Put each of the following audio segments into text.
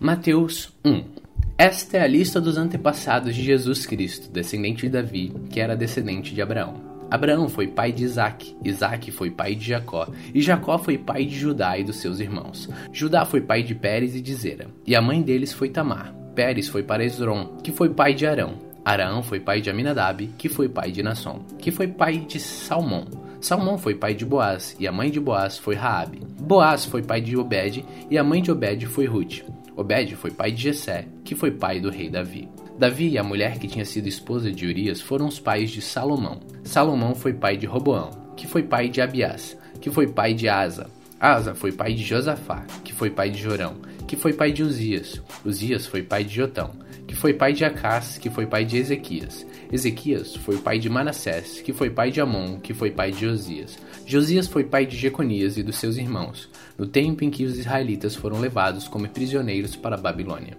Mateus 1 Esta é a lista dos antepassados de Jesus Cristo, descendente de Davi, que era descendente de Abraão. Abraão foi pai de Isaac, Isaac foi pai de Jacó, e Jacó foi pai de Judá e dos seus irmãos. Judá foi pai de Pérez e de Zera, e a mãe deles foi Tamar. Pérez foi para Esron, que foi pai de Arão. Arão foi pai de Aminadab, que foi pai de Nasson, que foi pai de Salmão. Salmão foi pai de Boaz, e a mãe de Boaz foi Raabe. Boaz foi pai de Obed, e a mãe de Obed foi Ruth. Obed foi pai de Jessé, que foi pai do rei Davi. Davi e a mulher que tinha sido esposa de Urias foram os pais de Salomão. Salomão foi pai de Roboão, que foi pai de Abias, que foi pai de Asa. Asa foi pai de Josafá, que foi pai de Jorão, que foi pai de Uzias. Uzias foi pai de Jotão, que foi pai de Acás, que foi pai de Ezequias. Ezequias foi pai de Manassés, que foi pai de Amon, que foi pai de Josias. Josias foi pai de Jeconias e dos seus irmãos, no tempo em que os israelitas foram levados como prisioneiros para a Babilônia.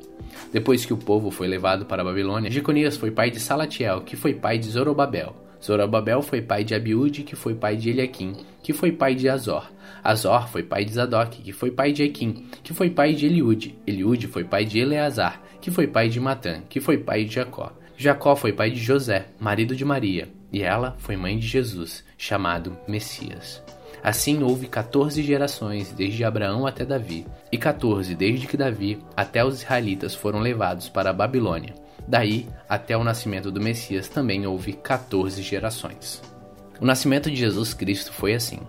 Depois que o povo foi levado para a Babilônia, Jeconias foi pai de Salatiel, que foi pai de Zorobabel. Zorobabel foi pai de Abiúde, que foi pai de Eliaquim, que foi pai de Azor. Azor foi pai de Zadok, que foi pai de Equim, que foi pai de Eliúde. Eliúde foi pai de Eleazar, que foi pai de Matã, que foi pai de Jacó. Jacó foi pai de José, marido de Maria, e ela foi mãe de Jesus, chamado Messias. Assim houve 14 gerações desde Abraão até Davi, e 14 desde que Davi até os israelitas foram levados para a Babilônia. Daí até o nascimento do Messias também houve 14 gerações. O nascimento de Jesus Cristo foi assim.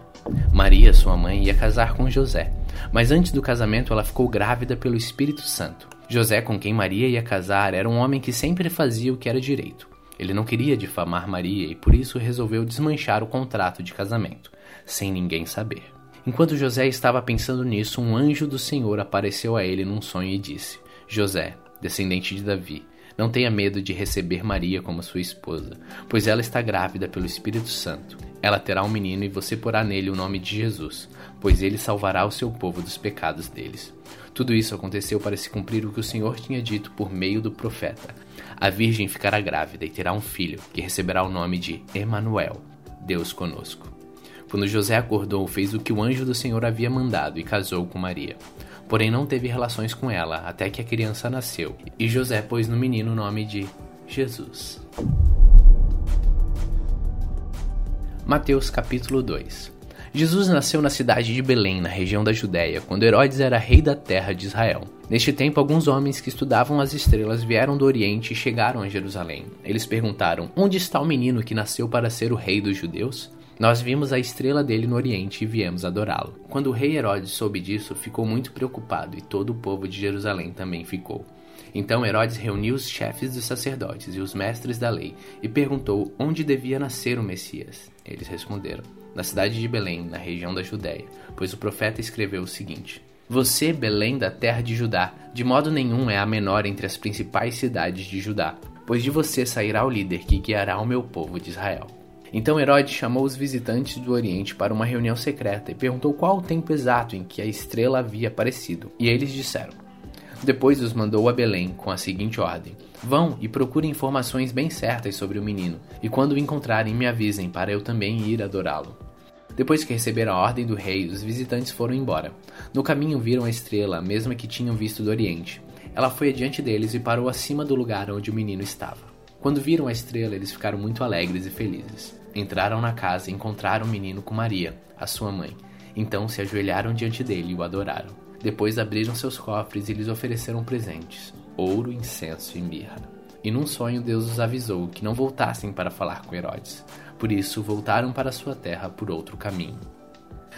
Maria, sua mãe, ia casar com José, mas antes do casamento ela ficou grávida pelo Espírito Santo. José, com quem Maria ia casar, era um homem que sempre fazia o que era direito. Ele não queria difamar Maria e por isso resolveu desmanchar o contrato de casamento, sem ninguém saber. Enquanto José estava pensando nisso, um anjo do Senhor apareceu a ele num sonho e disse: José, descendente de Davi, não tenha medo de receber Maria como sua esposa, pois ela está grávida pelo Espírito Santo. Ela terá um menino e você porá nele o nome de Jesus, pois ele salvará o seu povo dos pecados deles. Tudo isso aconteceu para se cumprir o que o Senhor tinha dito por meio do profeta. A virgem ficará grávida e terá um filho, que receberá o nome de Emanuel, Deus conosco. Quando José acordou, fez o que o anjo do Senhor havia mandado e casou com Maria. Porém, não teve relações com ela até que a criança nasceu, e José pôs no menino o nome de Jesus. Mateus capítulo 2 Jesus nasceu na cidade de Belém, na região da Judéia, quando Herodes era rei da terra de Israel. Neste tempo, alguns homens que estudavam as estrelas vieram do Oriente e chegaram a Jerusalém. Eles perguntaram: Onde está o menino que nasceu para ser o rei dos judeus? Nós vimos a estrela dele no Oriente e viemos adorá-lo. Quando o rei Herodes soube disso, ficou muito preocupado e todo o povo de Jerusalém também ficou. Então Herodes reuniu os chefes dos sacerdotes e os mestres da lei e perguntou onde devia nascer o Messias. Eles responderam: na cidade de Belém, na região da Judéia, pois o profeta escreveu o seguinte: Você, Belém da terra de Judá, de modo nenhum é a menor entre as principais cidades de Judá, pois de você sairá o líder que guiará o meu povo de Israel. Então Herodes chamou os visitantes do Oriente para uma reunião secreta e perguntou qual o tempo exato em que a estrela havia aparecido. E eles disseram: depois os mandou a Belém com a seguinte ordem: Vão e procurem informações bem certas sobre o menino, e quando o encontrarem, me avisem para eu também ir adorá-lo. Depois que receberam a ordem do rei, os visitantes foram embora. No caminho viram a estrela, a mesma que tinham visto do Oriente. Ela foi adiante deles e parou acima do lugar onde o menino estava. Quando viram a estrela, eles ficaram muito alegres e felizes. Entraram na casa e encontraram o menino com Maria, a sua mãe. Então se ajoelharam diante dele e o adoraram. Depois abriram seus cofres e lhes ofereceram presentes: ouro, incenso e mirra. E num sonho Deus os avisou que não voltassem para falar com Herodes. Por isso voltaram para sua terra por outro caminho.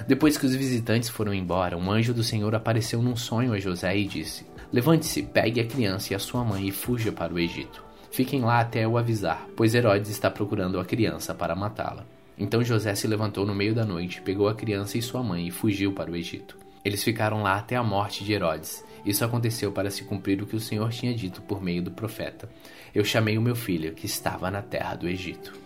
Depois que os visitantes foram embora, um anjo do Senhor apareceu num sonho a José e disse: Levante-se, pegue a criança e a sua mãe e fuja para o Egito. Fiquem lá até eu avisar, pois Herodes está procurando a criança para matá-la. Então José se levantou no meio da noite, pegou a criança e sua mãe e fugiu para o Egito. Eles ficaram lá até a morte de Herodes. Isso aconteceu para se cumprir o que o Senhor tinha dito por meio do profeta: Eu chamei o meu filho, que estava na terra do Egito.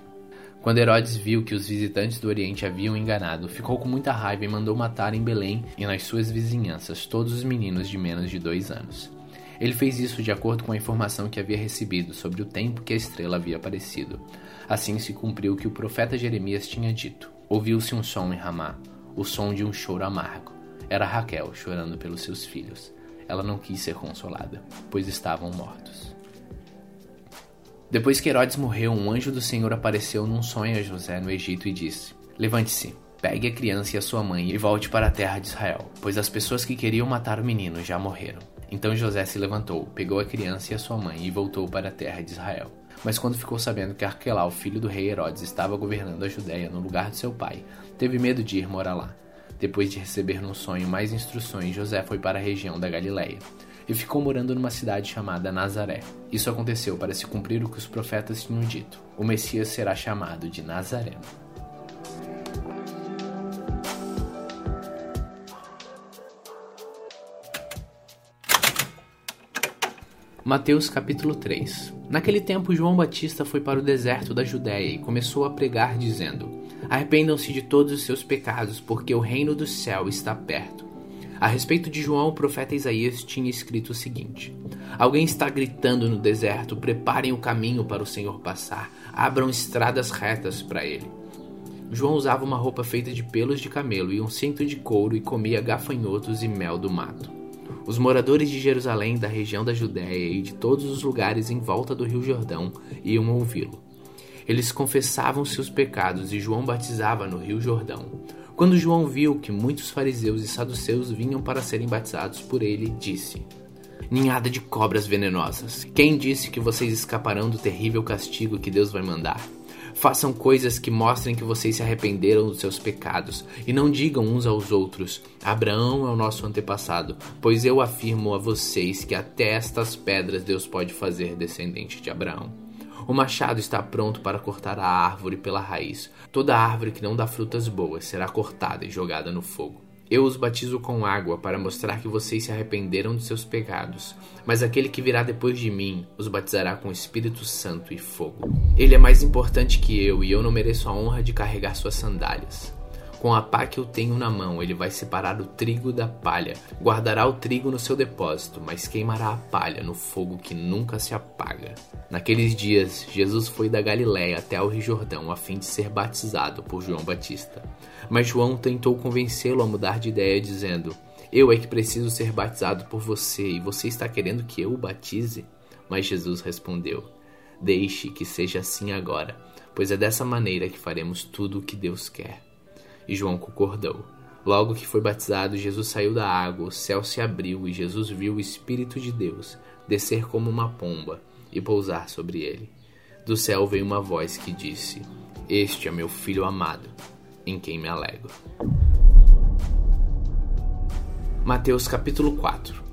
Quando Herodes viu que os visitantes do Oriente haviam enganado, ficou com muita raiva e mandou matar em Belém e nas suas vizinhanças todos os meninos de menos de dois anos. Ele fez isso de acordo com a informação que havia recebido sobre o tempo que a estrela havia aparecido. Assim se cumpriu o que o profeta Jeremias tinha dito. Ouviu-se um som em Ramá, o som de um choro amargo. Era Raquel chorando pelos seus filhos. ela não quis ser consolada, pois estavam mortos. Depois que Herodes morreu, um anjo do Senhor apareceu num sonho a José no Egito e disse: Levante-se, pegue a criança e a sua mãe e volte para a terra de Israel, pois as pessoas que queriam matar o menino já morreram. Então José se levantou, pegou a criança e a sua mãe e voltou para a terra de Israel. Mas quando ficou sabendo que Arquelau, filho do rei Herodes, estava governando a Judéia no lugar de seu pai, teve medo de ir morar lá. Depois de receber num sonho mais instruções, José foi para a região da Galiléia e ficou morando numa cidade chamada Nazaré. Isso aconteceu para se cumprir o que os profetas tinham dito: o Messias será chamado de Nazareno. Mateus capítulo 3 Naquele tempo, João Batista foi para o deserto da Judéia e começou a pregar, dizendo: Arrependam-se de todos os seus pecados, porque o reino do céu está perto. A respeito de João, o profeta Isaías tinha escrito o seguinte: Alguém está gritando no deserto: preparem o caminho para o Senhor passar, abram estradas retas para ele. João usava uma roupa feita de pelos de camelo e um cinto de couro e comia gafanhotos e mel do mato. Os moradores de Jerusalém, da região da Judéia e de todos os lugares em volta do Rio Jordão iam ouvi-lo. Eles confessavam seus pecados e João batizava no Rio Jordão. Quando João viu que muitos fariseus e saduceus vinham para serem batizados por ele, disse: Ninhada de cobras venenosas, quem disse que vocês escaparão do terrível castigo que Deus vai mandar? Façam coisas que mostrem que vocês se arrependeram dos seus pecados e não digam uns aos outros: Abraão é o nosso antepassado, pois eu afirmo a vocês que até estas pedras Deus pode fazer descendente de Abraão. O machado está pronto para cortar a árvore pela raiz. Toda árvore que não dá frutas boas será cortada e jogada no fogo. Eu os batizo com água para mostrar que vocês se arrependeram de seus pecados, mas aquele que virá depois de mim os batizará com Espírito Santo e fogo. Ele é mais importante que eu e eu não mereço a honra de carregar suas sandálias. Com a pá que eu tenho na mão, ele vai separar o trigo da palha, guardará o trigo no seu depósito, mas queimará a palha no fogo que nunca se apaga. Naqueles dias, Jesus foi da Galiléia até ao Rio Jordão a fim de ser batizado por João Batista. Mas João tentou convencê-lo a mudar de ideia, dizendo: Eu é que preciso ser batizado por você e você está querendo que eu o batize? Mas Jesus respondeu: Deixe que seja assim agora, pois é dessa maneira que faremos tudo o que Deus quer. E João concordou. Logo que foi batizado, Jesus saiu da água, o céu se abriu e Jesus viu o Espírito de Deus descer como uma pomba e pousar sobre ele. Do céu veio uma voz que disse: Este é meu filho amado, em quem me alegro. Mateus capítulo 4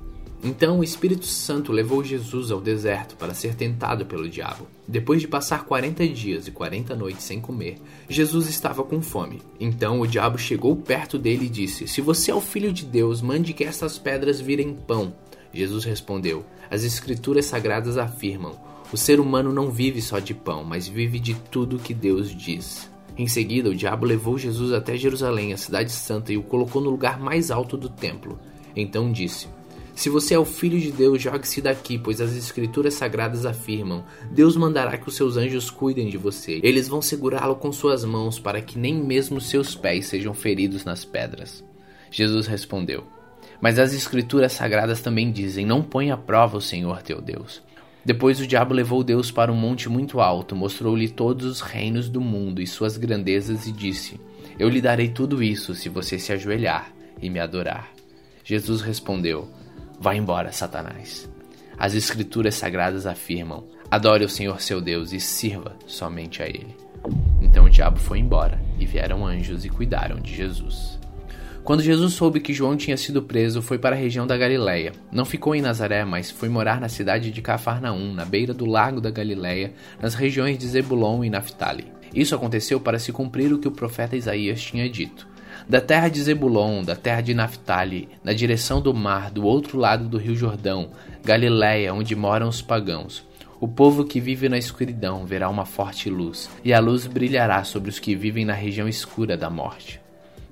então o Espírito Santo levou Jesus ao deserto para ser tentado pelo diabo. Depois de passar 40 dias e 40 noites sem comer, Jesus estava com fome. Então o diabo chegou perto dele e disse: Se você é o filho de Deus, mande que estas pedras virem pão. Jesus respondeu: As Escrituras sagradas afirmam: O ser humano não vive só de pão, mas vive de tudo que Deus diz. Em seguida, o diabo levou Jesus até Jerusalém, a cidade santa, e o colocou no lugar mais alto do templo. Então disse: se você é o filho de Deus, jogue-se daqui, pois as escrituras sagradas afirmam: Deus mandará que os seus anjos cuidem de você. Eles vão segurá-lo com suas mãos para que nem mesmo seus pés sejam feridos nas pedras. Jesus respondeu: Mas as escrituras sagradas também dizem: Não põe à prova o Senhor teu Deus. Depois o diabo levou Deus para um monte muito alto, mostrou-lhe todos os reinos do mundo e suas grandezas e disse: Eu lhe darei tudo isso se você se ajoelhar e me adorar. Jesus respondeu: Vá embora, Satanás. As Escrituras sagradas afirmam: adore o Senhor seu Deus e sirva somente a Ele. Então o diabo foi embora, e vieram anjos e cuidaram de Jesus. Quando Jesus soube que João tinha sido preso, foi para a região da Galiléia. Não ficou em Nazaré, mas foi morar na cidade de Cafarnaum, na beira do lago da Galiléia, nas regiões de Zebulon e Naphtali. Isso aconteceu para se cumprir o que o profeta Isaías tinha dito. Da terra de Zebulon, da terra de Naphtali, na direção do mar, do outro lado do rio Jordão, Galiléia, onde moram os pagãos. O povo que vive na escuridão verá uma forte luz, e a luz brilhará sobre os que vivem na região escura da morte.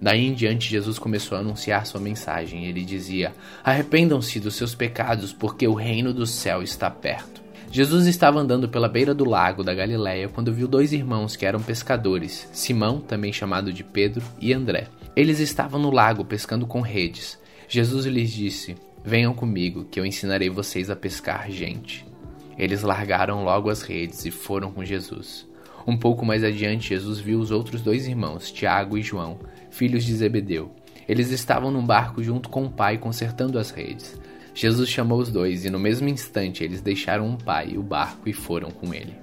Daí em diante, Jesus começou a anunciar sua mensagem. Ele dizia: Arrependam-se dos seus pecados, porque o reino do céu está perto. Jesus estava andando pela beira do lago da Galiléia quando viu dois irmãos que eram pescadores, Simão, também chamado de Pedro, e André. Eles estavam no lago pescando com redes. Jesus lhes disse: Venham comigo, que eu ensinarei vocês a pescar gente. Eles largaram logo as redes e foram com Jesus. Um pouco mais adiante, Jesus viu os outros dois irmãos, Tiago e João, filhos de Zebedeu. Eles estavam num barco junto com o pai consertando as redes. Jesus chamou os dois e no mesmo instante eles deixaram o pai e o barco e foram com ele.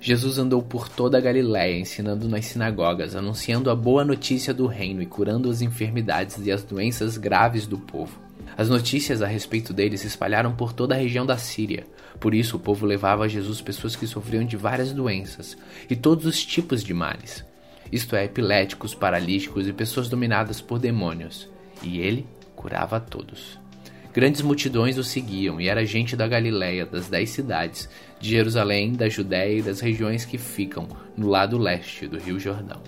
Jesus andou por toda a Galiléia, ensinando nas sinagogas, anunciando a boa notícia do reino e curando as enfermidades e as doenças graves do povo. As notícias a respeito dele se espalharam por toda a região da Síria. Por isso, o povo levava a Jesus pessoas que sofriam de várias doenças e todos os tipos de males, isto é, epiléticos, paralíticos e pessoas dominadas por demônios. E ele curava a todos. Grandes multidões o seguiam, e era gente da Galiléia, das dez cidades, de Jerusalém, da Judéia e das regiões que ficam no lado leste do Rio Jordão.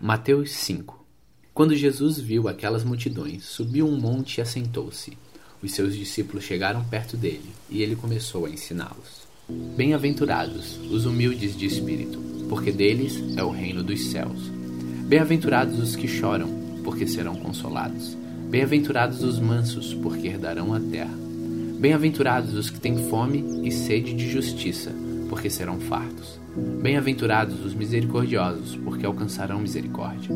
Mateus 5 Quando Jesus viu aquelas multidões, subiu um monte e assentou-se. Os seus discípulos chegaram perto dele, e ele começou a ensiná-los. Bem-aventurados os humildes de espírito, porque deles é o reino dos céus. Bem-aventurados os que choram, porque serão consolados. Bem-aventurados os mansos, porque herdarão a terra. Bem-aventurados os que têm fome e sede de justiça, porque serão fartos. Bem-aventurados os misericordiosos, porque alcançarão misericórdia.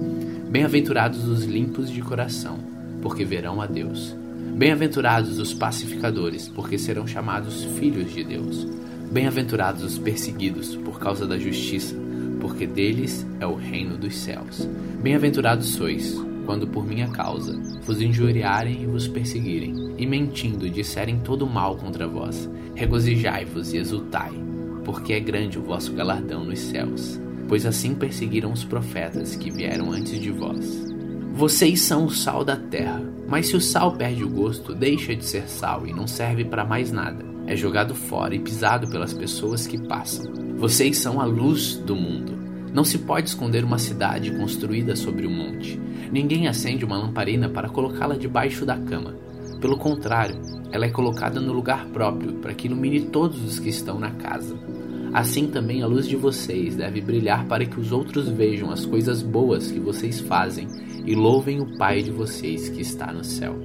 Bem-aventurados os limpos de coração, porque verão a Deus. Bem-aventurados os pacificadores, porque serão chamados filhos de Deus. Bem-aventurados os perseguidos por causa da justiça, porque deles é o reino dos céus. Bem-aventurados sois quando por minha causa vos injuriarem e vos perseguirem, e mentindo disserem todo mal contra vós, regozijai-vos e exultai, porque é grande o vosso galardão nos céus, pois assim perseguiram os profetas que vieram antes de vós. Vocês são o sal da terra, mas se o sal perde o gosto, deixa de ser sal e não serve para mais nada. É jogado fora e pisado pelas pessoas que passam. Vocês são a luz do mundo. Não se pode esconder uma cidade construída sobre um monte. Ninguém acende uma lamparina para colocá-la debaixo da cama. Pelo contrário, ela é colocada no lugar próprio para que ilumine todos os que estão na casa. Assim também a luz de vocês deve brilhar para que os outros vejam as coisas boas que vocês fazem e louvem o Pai de vocês que está no céu.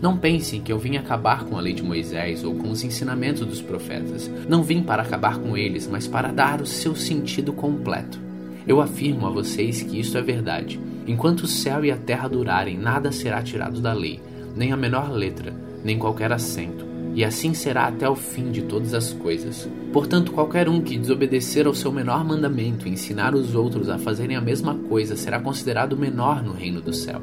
Não pensem que eu vim acabar com a lei de Moisés ou com os ensinamentos dos profetas. Não vim para acabar com eles, mas para dar o seu sentido completo. Eu afirmo a vocês que isto é verdade. Enquanto o céu e a terra durarem, nada será tirado da lei, nem a menor letra, nem qualquer acento. E assim será até o fim de todas as coisas. Portanto, qualquer um que desobedecer ao seu menor mandamento e ensinar os outros a fazerem a mesma coisa será considerado menor no reino do céu.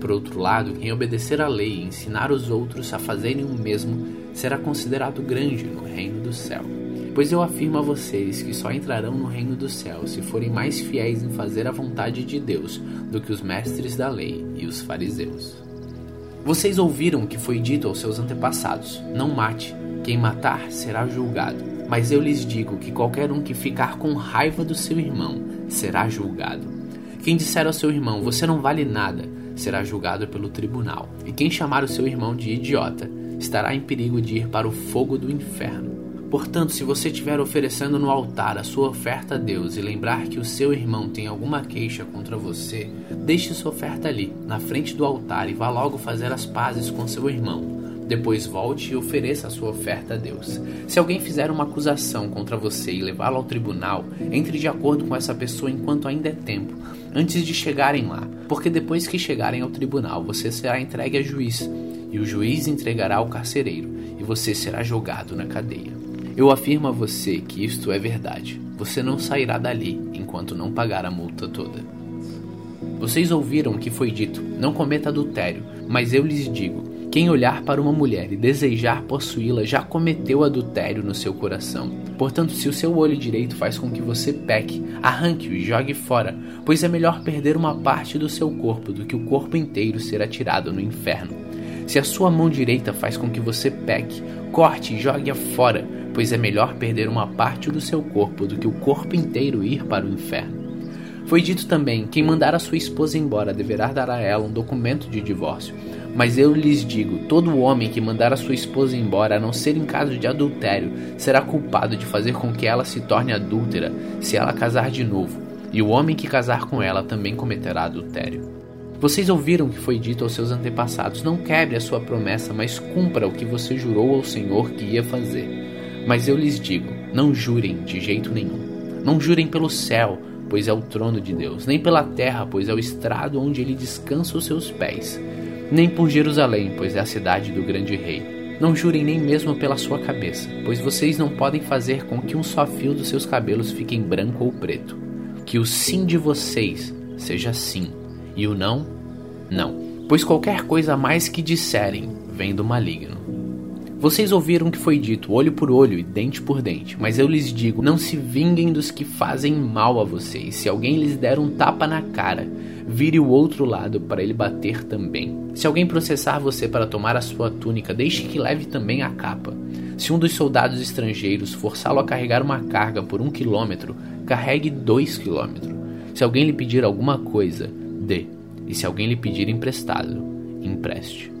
Por outro lado, quem obedecer à lei e ensinar os outros a fazerem o mesmo será considerado grande no reino do céu. Pois eu afirmo a vocês que só entrarão no reino do céu se forem mais fiéis em fazer a vontade de Deus do que os mestres da lei e os fariseus. Vocês ouviram o que foi dito aos seus antepassados: Não mate, quem matar será julgado. Mas eu lhes digo que qualquer um que ficar com raiva do seu irmão será julgado. Quem disser ao seu irmão: Você não vale nada, será julgado pelo tribunal. E quem chamar o seu irmão de idiota estará em perigo de ir para o fogo do inferno. Portanto, se você estiver oferecendo no altar a sua oferta a Deus e lembrar que o seu irmão tem alguma queixa contra você, deixe sua oferta ali, na frente do altar, e vá logo fazer as pazes com seu irmão. Depois volte e ofereça a sua oferta a Deus. Se alguém fizer uma acusação contra você e levá-lo ao tribunal, entre de acordo com essa pessoa enquanto ainda é tempo, antes de chegarem lá, porque depois que chegarem ao tribunal, você será entregue a juiz, e o juiz entregará ao carcereiro, e você será jogado na cadeia. Eu afirmo a você que isto é verdade. Você não sairá dali enquanto não pagar a multa toda. Vocês ouviram o que foi dito: não cometa adultério, mas eu lhes digo: quem olhar para uma mulher e desejar possuí-la já cometeu adultério no seu coração. Portanto, se o seu olho direito faz com que você peque, arranque-o e jogue fora, pois é melhor perder uma parte do seu corpo do que o corpo inteiro ser atirado no inferno. Se a sua mão direita faz com que você peque, corte e jogue-a fora, pois é melhor perder uma parte do seu corpo do que o corpo inteiro ir para o inferno. Foi dito também: quem mandar a sua esposa embora deverá dar a ela um documento de divórcio. Mas eu lhes digo: todo homem que mandar a sua esposa embora, a não ser em caso de adultério, será culpado de fazer com que ela se torne adúltera se ela casar de novo, e o homem que casar com ela também cometerá adultério. Vocês ouviram o que foi dito aos seus antepassados: Não quebre a sua promessa, mas cumpra o que você jurou ao Senhor que ia fazer. Mas eu lhes digo: Não jurem de jeito nenhum. Não jurem pelo céu, pois é o trono de Deus, nem pela terra, pois é o estrado onde ele descansa os seus pés, nem por Jerusalém, pois é a cidade do grande rei. Não jurem nem mesmo pela sua cabeça, pois vocês não podem fazer com que um só fio dos seus cabelos fique branco ou preto. Que o sim de vocês seja sim, e o não, não. Pois qualquer coisa mais que disserem vem do maligno. Vocês ouviram que foi dito olho por olho e dente por dente, mas eu lhes digo: não se vinguem dos que fazem mal a vocês. Se alguém lhes der um tapa na cara, vire o outro lado para ele bater também. Se alguém processar você para tomar a sua túnica, deixe que leve também a capa. Se um dos soldados estrangeiros forçá-lo a carregar uma carga por um quilômetro, carregue dois quilômetros. Se alguém lhe pedir alguma coisa, dê. E se alguém lhe pedir emprestado, empreste.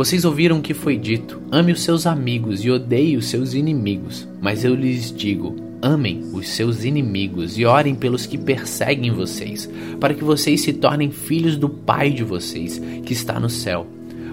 Vocês ouviram o que foi dito: ame os seus amigos e odeie os seus inimigos. Mas eu lhes digo: amem os seus inimigos e orem pelos que perseguem vocês, para que vocês se tornem filhos do Pai de vocês, que está no céu.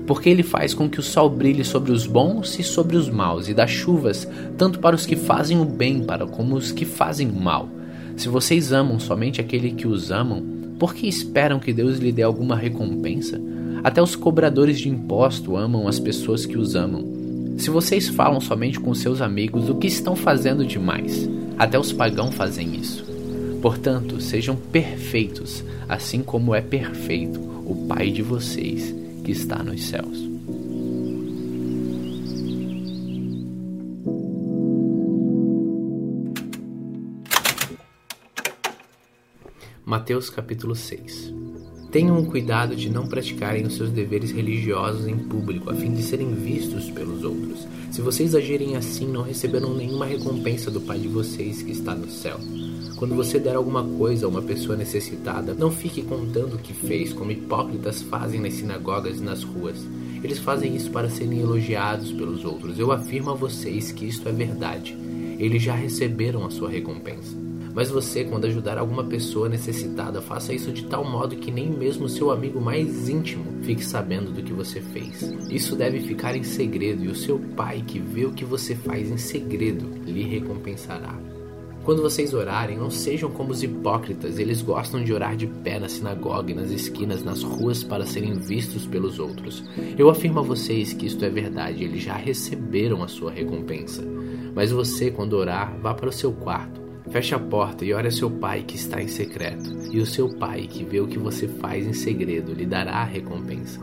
Porque ele faz com que o sol brilhe sobre os bons e sobre os maus, e dá chuvas tanto para os que fazem o bem para como os que fazem o mal. Se vocês amam somente aquele que os amam, por que esperam que Deus lhe dê alguma recompensa? Até os cobradores de imposto amam as pessoas que os amam. Se vocês falam somente com seus amigos, o que estão fazendo demais? Até os pagãos fazem isso. Portanto, sejam perfeitos, assim como é perfeito o Pai de vocês que está nos céus. Mateus capítulo 6 Tenham cuidado de não praticarem os seus deveres religiosos em público, a fim de serem vistos pelos outros. Se vocês agirem assim, não receberão nenhuma recompensa do Pai de vocês que está no céu. Quando você der alguma coisa a uma pessoa necessitada, não fique contando o que fez, como hipócritas fazem nas sinagogas e nas ruas. Eles fazem isso para serem elogiados pelos outros. Eu afirmo a vocês que isto é verdade. Eles já receberam a sua recompensa. Mas você, quando ajudar alguma pessoa necessitada, faça isso de tal modo que nem mesmo seu amigo mais íntimo fique sabendo do que você fez. Isso deve ficar em segredo e o seu pai, que vê o que você faz em segredo, lhe recompensará. Quando vocês orarem, não sejam como os hipócritas, eles gostam de orar de pé na sinagoga nas esquinas, nas ruas, para serem vistos pelos outros. Eu afirmo a vocês que isto é verdade, eles já receberam a sua recompensa. Mas você, quando orar, vá para o seu quarto Feche a porta e ore a seu pai que está em secreto, e o seu pai que vê o que você faz em segredo lhe dará a recompensa.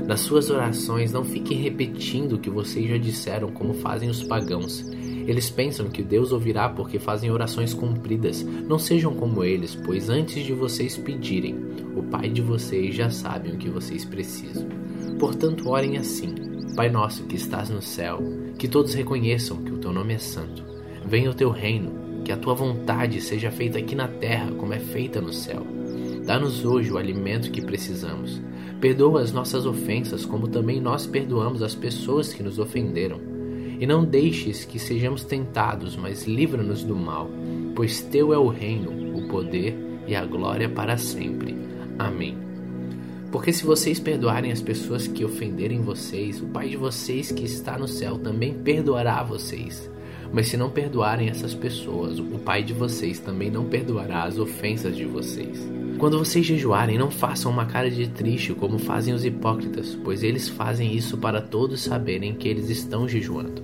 Nas suas orações, não fiquem repetindo o que vocês já disseram, como fazem os pagãos. Eles pensam que Deus ouvirá porque fazem orações compridas. Não sejam como eles, pois antes de vocês pedirem, o Pai de vocês já sabe o que vocês precisam. Portanto, orem assim: Pai nosso que estás no céu, que todos reconheçam que o teu nome é santo. Venha o teu reino que a tua vontade seja feita aqui na terra como é feita no céu. Dá-nos hoje o alimento que precisamos. Perdoa as nossas ofensas, como também nós perdoamos as pessoas que nos ofenderam. E não deixes que sejamos tentados, mas livra-nos do mal, pois teu é o reino, o poder e a glória para sempre. Amém. Porque se vocês perdoarem as pessoas que ofenderem vocês, o Pai de vocês que está no céu também perdoará vocês. Mas se não perdoarem essas pessoas, o Pai de vocês também não perdoará as ofensas de vocês. Quando vocês jejuarem, não façam uma cara de triste como fazem os hipócritas, pois eles fazem isso para todos saberem que eles estão jejuando.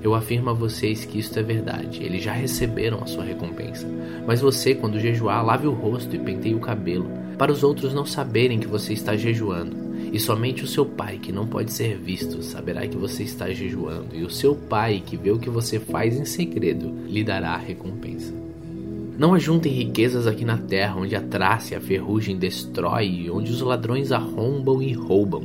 Eu afirmo a vocês que isto é verdade, eles já receberam a sua recompensa. Mas você, quando jejuar, lave o rosto e penteie o cabelo, para os outros não saberem que você está jejuando e somente o seu pai, que não pode ser visto, saberá que você está jejuando, e o seu pai, que vê o que você faz em segredo, lhe dará a recompensa. Não ajuntem riquezas aqui na terra, onde a traça e a ferrugem destrói, onde os ladrões arrombam e roubam.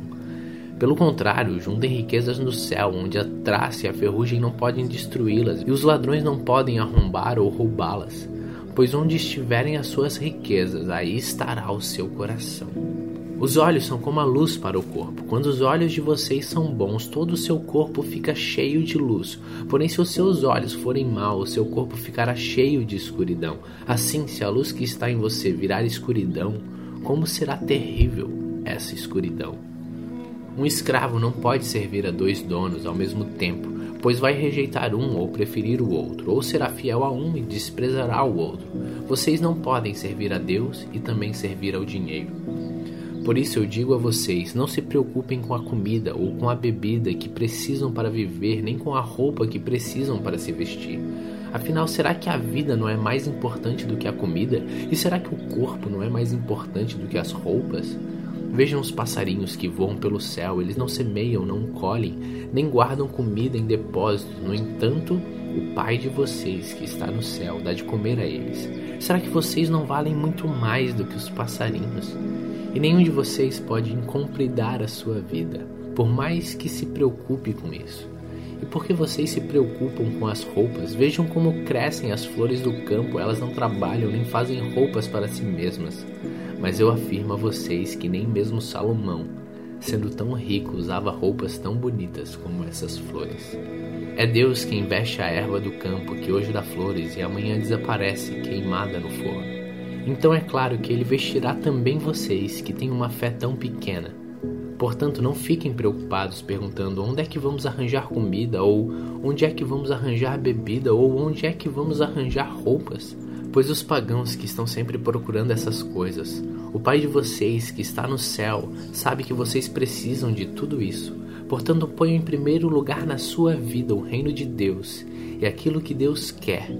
Pelo contrário, juntem riquezas no céu, onde a traça e a ferrugem não podem destruí-las, e os ladrões não podem arrombar ou roubá-las. Pois onde estiverem as suas riquezas, aí estará o seu coração. Os olhos são como a luz para o corpo. Quando os olhos de vocês são bons, todo o seu corpo fica cheio de luz. Porém, se os seus olhos forem maus, seu corpo ficará cheio de escuridão. Assim, se a luz que está em você virar escuridão, como será terrível essa escuridão. Um escravo não pode servir a dois donos ao mesmo tempo, pois vai rejeitar um ou preferir o outro, ou será fiel a um e desprezará o outro. Vocês não podem servir a Deus e também servir ao dinheiro. Por isso eu digo a vocês: não se preocupem com a comida ou com a bebida que precisam para viver, nem com a roupa que precisam para se vestir. Afinal, será que a vida não é mais importante do que a comida? E será que o corpo não é mais importante do que as roupas? Vejam os passarinhos que voam pelo céu, eles não semeiam, não colhem, nem guardam comida em depósitos. No entanto, o Pai de vocês que está no céu dá de comer a eles. Será que vocês não valem muito mais do que os passarinhos? E nenhum de vocês pode incompridar a sua vida, por mais que se preocupe com isso. E porque vocês se preocupam com as roupas, vejam como crescem as flores do campo, elas não trabalham nem fazem roupas para si mesmas. Mas eu afirmo a vocês que nem mesmo Salomão, sendo tão rico, usava roupas tão bonitas como essas flores. É Deus quem veste a erva do campo que hoje dá flores e amanhã desaparece queimada no forno. Então é claro que ele vestirá também vocês que têm uma fé tão pequena. Portanto, não fiquem preocupados perguntando onde é que vamos arranjar comida, ou onde é que vamos arranjar bebida, ou onde é que vamos arranjar roupas, pois os pagãos que estão sempre procurando essas coisas, o Pai de vocês que está no céu, sabe que vocês precisam de tudo isso. Portanto, ponham em primeiro lugar na sua vida o reino de Deus e aquilo que Deus quer,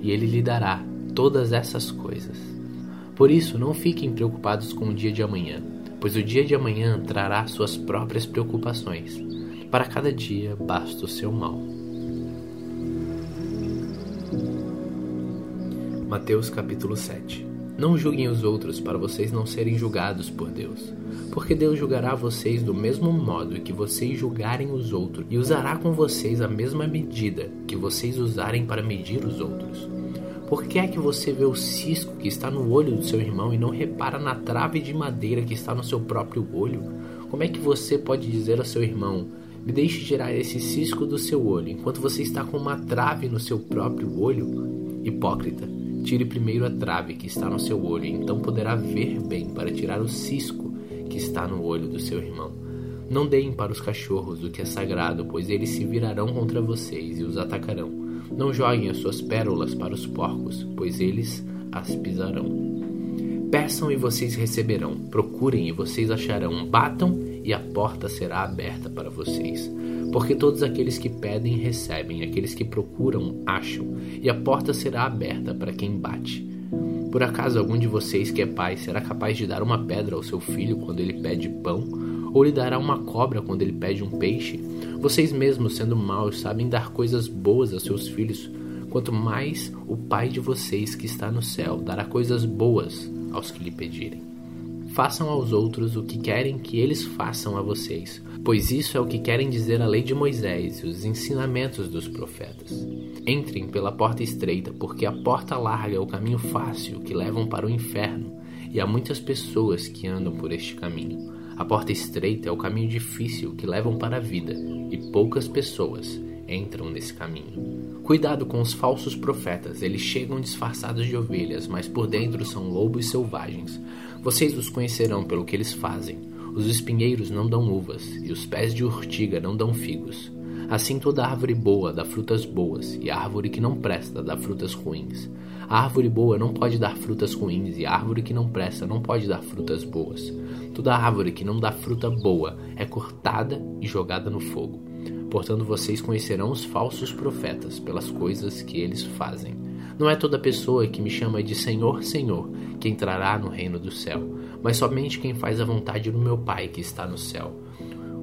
e Ele lhe dará todas essas coisas. Por isso, não fiquem preocupados com o dia de amanhã, pois o dia de amanhã trará suas próprias preocupações. Para cada dia basta o seu mal. Mateus capítulo 7 Não julguem os outros para vocês não serem julgados por Deus, porque Deus julgará vocês do mesmo modo que vocês julgarem os outros, e usará com vocês a mesma medida que vocês usarem para medir os outros. Por que é que você vê o cisco que está no olho do seu irmão e não repara na trave de madeira que está no seu próprio olho? Como é que você pode dizer ao seu irmão: Me deixe tirar esse cisco do seu olho, enquanto você está com uma trave no seu próprio olho? Hipócrita, tire primeiro a trave que está no seu olho, então poderá ver bem para tirar o cisco que está no olho do seu irmão. Não deem para os cachorros o que é sagrado, pois eles se virarão contra vocês e os atacarão. Não joguem as suas pérolas para os porcos, pois eles as pisarão. Peçam e vocês receberão, procurem e vocês acharão, batam e a porta será aberta para vocês. Porque todos aqueles que pedem recebem, aqueles que procuram acham, e a porta será aberta para quem bate. Por acaso algum de vocês que é pai será capaz de dar uma pedra ao seu filho quando ele pede pão? ou lhe dará uma cobra quando ele pede um peixe? Vocês mesmos, sendo maus, sabem dar coisas boas a seus filhos. Quanto mais o Pai de vocês que está no céu dará coisas boas aos que lhe pedirem. Façam aos outros o que querem que eles façam a vocês, pois isso é o que querem dizer a lei de Moisés e os ensinamentos dos profetas. Entrem pela porta estreita, porque a porta larga é o caminho fácil que levam para o inferno, e há muitas pessoas que andam por este caminho. A porta estreita é o caminho difícil que levam para a vida, e poucas pessoas entram nesse caminho. Cuidado com os falsos profetas, eles chegam disfarçados de ovelhas, mas por dentro são lobos selvagens. Vocês os conhecerão pelo que eles fazem. Os espinheiros não dão uvas, e os pés de urtiga não dão figos. Assim toda árvore boa dá frutas boas, e a árvore que não presta dá frutas ruins. A árvore boa não pode dar frutas ruins, e a árvore que não presta não pode dar frutas boas. Toda árvore que não dá fruta boa é cortada e jogada no fogo. Portanto, vocês conhecerão os falsos profetas pelas coisas que eles fazem. Não é toda pessoa que me chama de Senhor, Senhor que entrará no reino do céu, mas somente quem faz a vontade do meu Pai que está no céu.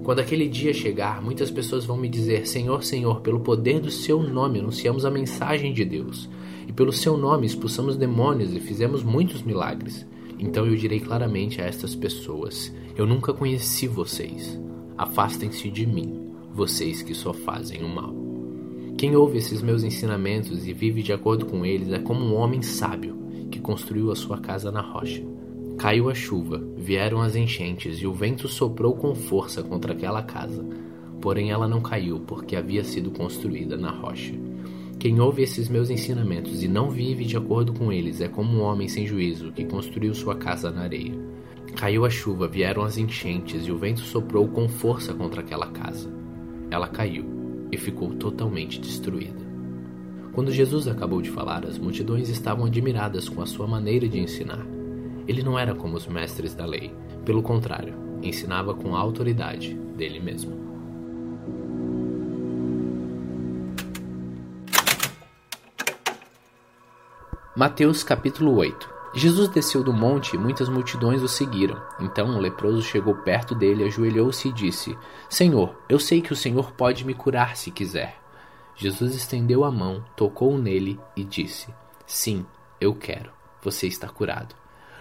Quando aquele dia chegar, muitas pessoas vão me dizer: Senhor, Senhor, pelo poder do seu nome anunciamos a mensagem de Deus, e pelo seu nome expulsamos demônios e fizemos muitos milagres. Então eu direi claramente a estas pessoas: Eu nunca conheci vocês. Afastem-se de mim, vocês que só fazem o mal. Quem ouve esses meus ensinamentos e vive de acordo com eles é como um homem sábio que construiu a sua casa na rocha. Caiu a chuva, vieram as enchentes e o vento soprou com força contra aquela casa. Porém, ela não caiu porque havia sido construída na rocha. Quem ouve esses meus ensinamentos e não vive de acordo com eles é como um homem sem juízo que construiu sua casa na areia. Caiu a chuva, vieram as enchentes e o vento soprou com força contra aquela casa. Ela caiu e ficou totalmente destruída. Quando Jesus acabou de falar, as multidões estavam admiradas com a sua maneira de ensinar. Ele não era como os mestres da lei, pelo contrário, ensinava com a autoridade dele mesmo. Mateus capítulo 8 Jesus desceu do monte e muitas multidões o seguiram. Então um leproso chegou perto dele, ajoelhou-se e disse: Senhor, eu sei que o Senhor pode me curar se quiser. Jesus estendeu a mão, tocou nele e disse: Sim, eu quero. Você está curado.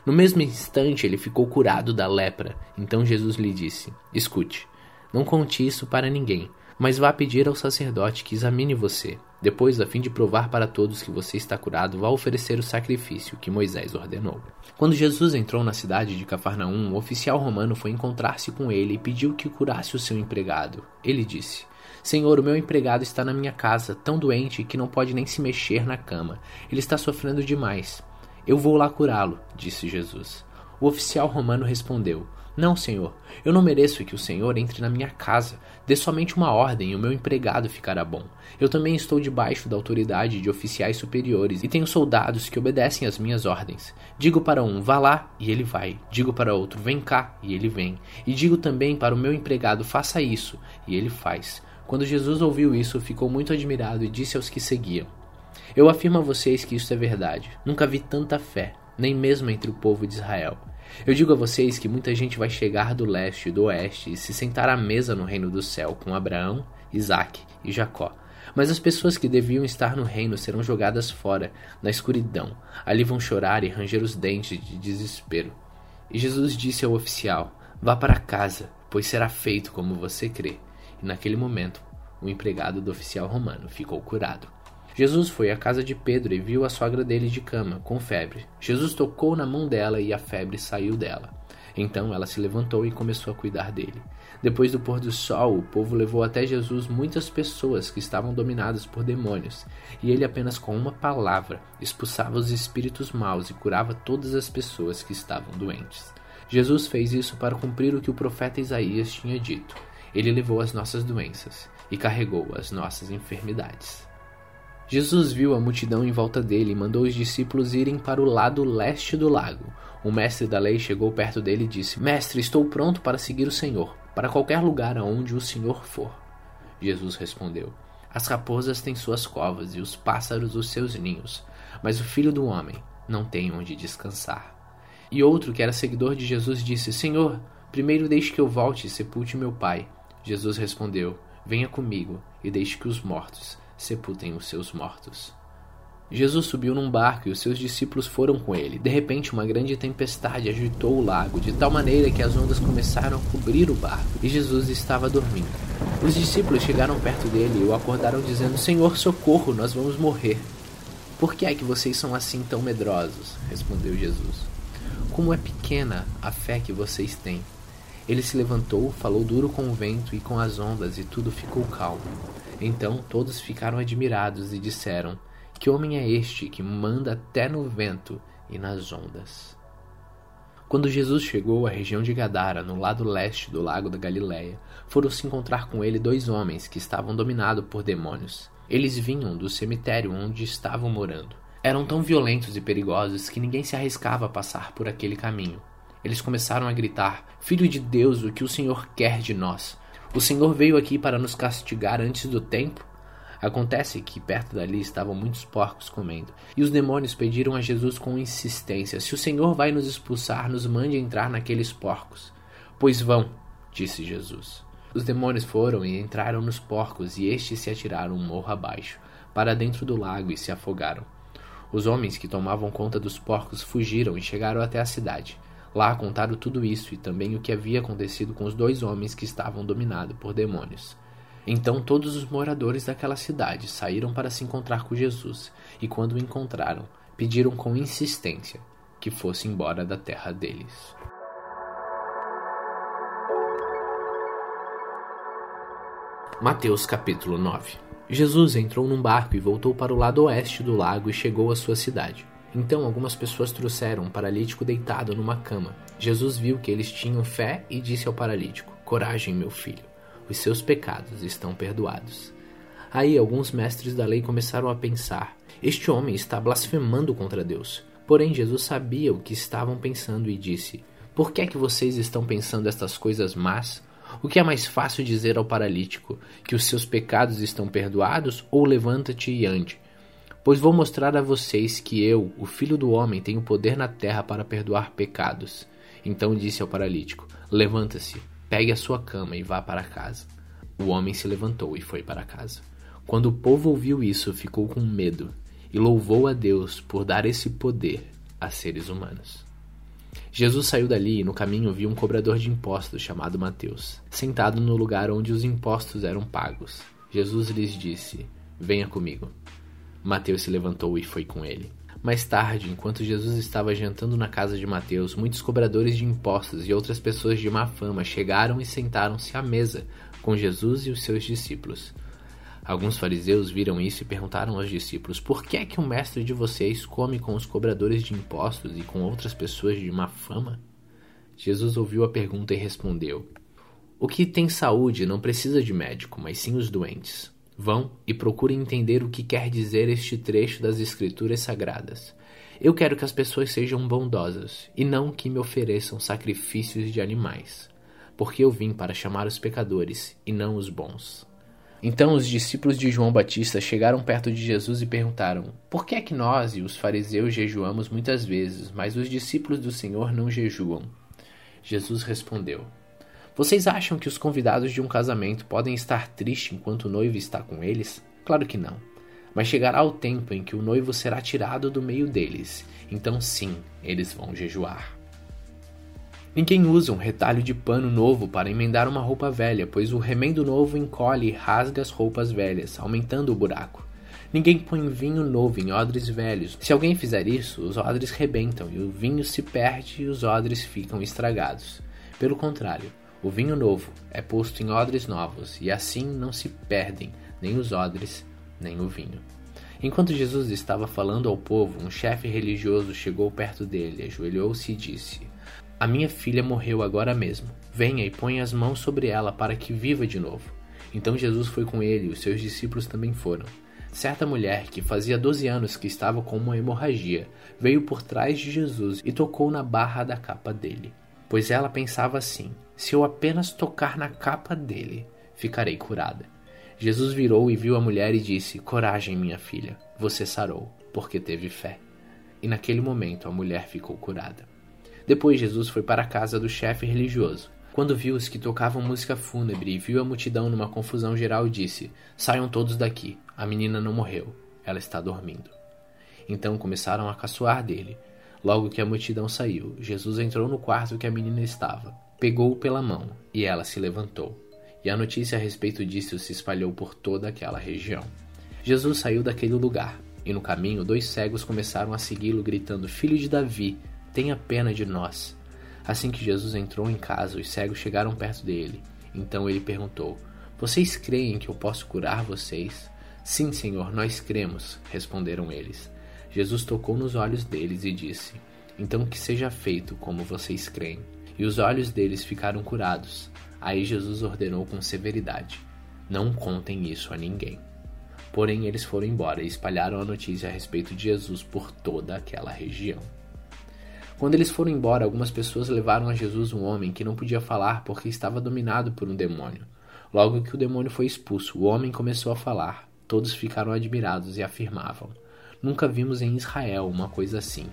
No mesmo instante ele ficou curado da lepra. Então Jesus lhe disse: Escute, não conte isso para ninguém, mas vá pedir ao sacerdote que examine você. Depois, a fim de provar para todos que você está curado, vá oferecer o sacrifício que Moisés ordenou. Quando Jesus entrou na cidade de Cafarnaum, um oficial romano foi encontrar-se com ele e pediu que curasse o seu empregado. Ele disse: Senhor, o meu empregado está na minha casa, tão doente que não pode nem se mexer na cama. Ele está sofrendo demais. Eu vou lá curá-lo, disse Jesus. O oficial romano respondeu: não, senhor, eu não mereço que o senhor entre na minha casa. Dê somente uma ordem e o meu empregado ficará bom. Eu também estou debaixo da autoridade de oficiais superiores e tenho soldados que obedecem às minhas ordens. Digo para um, vá lá, e ele vai. Digo para outro, vem cá, e ele vem. E digo também para o meu empregado, faça isso, e ele faz. Quando Jesus ouviu isso, ficou muito admirado e disse aos que seguiam: Eu afirmo a vocês que isso é verdade. Nunca vi tanta fé, nem mesmo entre o povo de Israel. Eu digo a vocês que muita gente vai chegar do leste e do oeste e se sentar à mesa no reino do céu com Abraão, Isaque e Jacó. Mas as pessoas que deviam estar no reino serão jogadas fora, na escuridão. Ali vão chorar e ranger os dentes de desespero. E Jesus disse ao oficial: Vá para casa, pois será feito como você crê. E naquele momento, o empregado do oficial romano ficou curado. Jesus foi à casa de Pedro e viu a sogra dele de cama, com febre. Jesus tocou na mão dela e a febre saiu dela. Então ela se levantou e começou a cuidar dele. Depois do pôr do sol, o povo levou até Jesus muitas pessoas que estavam dominadas por demônios, e ele apenas com uma palavra expulsava os espíritos maus e curava todas as pessoas que estavam doentes. Jesus fez isso para cumprir o que o profeta Isaías tinha dito. Ele levou as nossas doenças e carregou as nossas enfermidades. Jesus viu a multidão em volta dele e mandou os discípulos irem para o lado leste do lago. O mestre da lei chegou perto dele e disse: Mestre, estou pronto para seguir o Senhor, para qualquer lugar aonde o Senhor for. Jesus respondeu: As raposas têm suas covas e os pássaros os seus ninhos, mas o filho do homem não tem onde descansar. E outro que era seguidor de Jesus disse: Senhor, primeiro deixe que eu volte e sepulte meu pai. Jesus respondeu: Venha comigo e deixe que os mortos sepultem os seus mortos. Jesus subiu num barco e os seus discípulos foram com ele. De repente, uma grande tempestade agitou o lago, de tal maneira que as ondas começaram a cobrir o barco, e Jesus estava dormindo. Os discípulos chegaram perto dele e o acordaram, dizendo: Senhor, socorro, nós vamos morrer. Por que é que vocês são assim tão medrosos? respondeu Jesus. Como é pequena a fé que vocês têm. Ele se levantou, falou duro com o vento e com as ondas, e tudo ficou calmo. Então todos ficaram admirados e disseram: Que homem é este que manda até no vento e nas ondas? Quando Jesus chegou à região de Gadara, no lado leste do lago da Galileia, foram se encontrar com ele dois homens que estavam dominados por demônios. Eles vinham do cemitério onde estavam morando. Eram tão violentos e perigosos que ninguém se arriscava a passar por aquele caminho. Eles começaram a gritar: Filho de Deus, o que o Senhor quer de nós? O Senhor veio aqui para nos castigar antes do tempo? Acontece que perto dali estavam muitos porcos comendo, e os demônios pediram a Jesus com insistência: Se o Senhor vai nos expulsar, nos mande entrar naqueles porcos. Pois vão, disse Jesus. Os demônios foram e entraram nos porcos, e estes se atiraram um morro abaixo, para dentro do lago e se afogaram. Os homens que tomavam conta dos porcos fugiram e chegaram até a cidade. Lá contaram tudo isso e também o que havia acontecido com os dois homens que estavam dominados por demônios. Então todos os moradores daquela cidade saíram para se encontrar com Jesus, e quando o encontraram, pediram com insistência que fosse embora da terra deles. Mateus capítulo 9 Jesus entrou num barco e voltou para o lado oeste do lago e chegou à sua cidade. Então algumas pessoas trouxeram um paralítico deitado numa cama. Jesus viu que eles tinham fé e disse ao paralítico: Coragem, meu filho, os seus pecados estão perdoados. Aí alguns mestres da lei começaram a pensar: Este homem está blasfemando contra Deus. Porém, Jesus sabia o que estavam pensando e disse: Por que é que vocês estão pensando estas coisas más? O que é mais fácil dizer ao paralítico? Que os seus pecados estão perdoados ou levanta-te e ande? Pois vou mostrar a vocês que eu, o Filho do Homem, tenho poder na terra para perdoar pecados. Então disse ao paralítico: Levanta-se, pegue a sua cama e vá para casa. O homem se levantou e foi para casa. Quando o povo ouviu isso, ficou com medo e louvou a Deus por dar esse poder a seres humanos. Jesus saiu dali e no caminho viu um cobrador de impostos chamado Mateus, sentado no lugar onde os impostos eram pagos. Jesus lhes disse: Venha comigo. Mateus se levantou e foi com ele. Mais tarde, enquanto Jesus estava jantando na casa de Mateus, muitos cobradores de impostos e outras pessoas de má fama chegaram e sentaram-se à mesa com Jesus e os seus discípulos. Alguns fariseus viram isso e perguntaram aos discípulos: Por que é que o mestre de vocês come com os cobradores de impostos e com outras pessoas de má fama? Jesus ouviu a pergunta e respondeu: O que tem saúde não precisa de médico, mas sim os doentes. Vão e procurem entender o que quer dizer este trecho das Escrituras Sagradas. Eu quero que as pessoas sejam bondosas e não que me ofereçam sacrifícios de animais, porque eu vim para chamar os pecadores e não os bons. Então os discípulos de João Batista chegaram perto de Jesus e perguntaram: Por que é que nós e os fariseus jejuamos muitas vezes, mas os discípulos do Senhor não jejuam? Jesus respondeu: vocês acham que os convidados de um casamento podem estar tristes enquanto o noivo está com eles? Claro que não. Mas chegará o tempo em que o noivo será tirado do meio deles, então sim, eles vão jejuar. Ninguém usa um retalho de pano novo para emendar uma roupa velha, pois o remendo novo encolhe e rasga as roupas velhas, aumentando o buraco. Ninguém põe vinho novo em odres velhos. Se alguém fizer isso, os odres rebentam e o vinho se perde e os odres ficam estragados. Pelo contrário, o vinho novo é posto em odres novos, e assim não se perdem nem os odres, nem o vinho. Enquanto Jesus estava falando ao povo, um chefe religioso chegou perto dele, ajoelhou-se e disse: A minha filha morreu agora mesmo. Venha e ponha as mãos sobre ela para que viva de novo. Então Jesus foi com ele e os seus discípulos também foram. Certa mulher, que fazia 12 anos que estava com uma hemorragia, veio por trás de Jesus e tocou na barra da capa dele pois ela pensava assim: se eu apenas tocar na capa dele, ficarei curada. Jesus virou e viu a mulher e disse: Coragem, minha filha, você sarou, porque teve fé. E naquele momento a mulher ficou curada. Depois Jesus foi para a casa do chefe religioso. Quando viu os que tocavam música fúnebre e viu a multidão numa confusão geral, disse: Saiam todos daqui, a menina não morreu, ela está dormindo. Então começaram a caçoar dele. Logo que a multidão saiu, Jesus entrou no quarto que a menina estava, pegou-o pela mão e ela se levantou. E a notícia a respeito disso se espalhou por toda aquela região. Jesus saiu daquele lugar, e no caminho dois cegos começaram a segui-lo, gritando: Filho de Davi, tenha pena de nós. Assim que Jesus entrou em casa, os cegos chegaram perto dele. Então ele perguntou: Vocês creem que eu posso curar vocês? Sim, Senhor, nós cremos, responderam eles. Jesus tocou nos olhos deles e disse: Então que seja feito como vocês creem. E os olhos deles ficaram curados. Aí Jesus ordenou com severidade: Não contem isso a ninguém. Porém, eles foram embora e espalharam a notícia a respeito de Jesus por toda aquela região. Quando eles foram embora, algumas pessoas levaram a Jesus um homem que não podia falar porque estava dominado por um demônio. Logo que o demônio foi expulso, o homem começou a falar. Todos ficaram admirados e afirmavam: Nunca vimos em Israel uma coisa assim.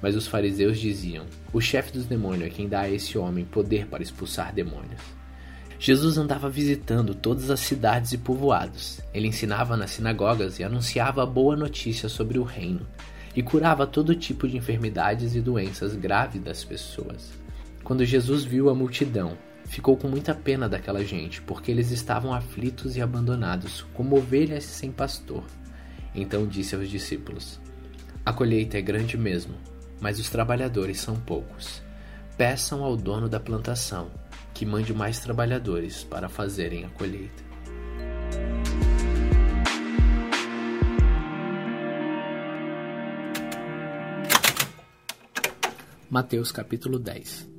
Mas os fariseus diziam: O chefe dos demônios é quem dá a esse homem poder para expulsar demônios. Jesus andava visitando todas as cidades e povoados. Ele ensinava nas sinagogas e anunciava a boa notícia sobre o reino, e curava todo tipo de enfermidades e doenças graves das pessoas. Quando Jesus viu a multidão, ficou com muita pena daquela gente, porque eles estavam aflitos e abandonados, como ovelhas sem pastor. Então disse aos discípulos: A colheita é grande mesmo, mas os trabalhadores são poucos. Peçam ao dono da plantação que mande mais trabalhadores para fazerem a colheita. Mateus capítulo 10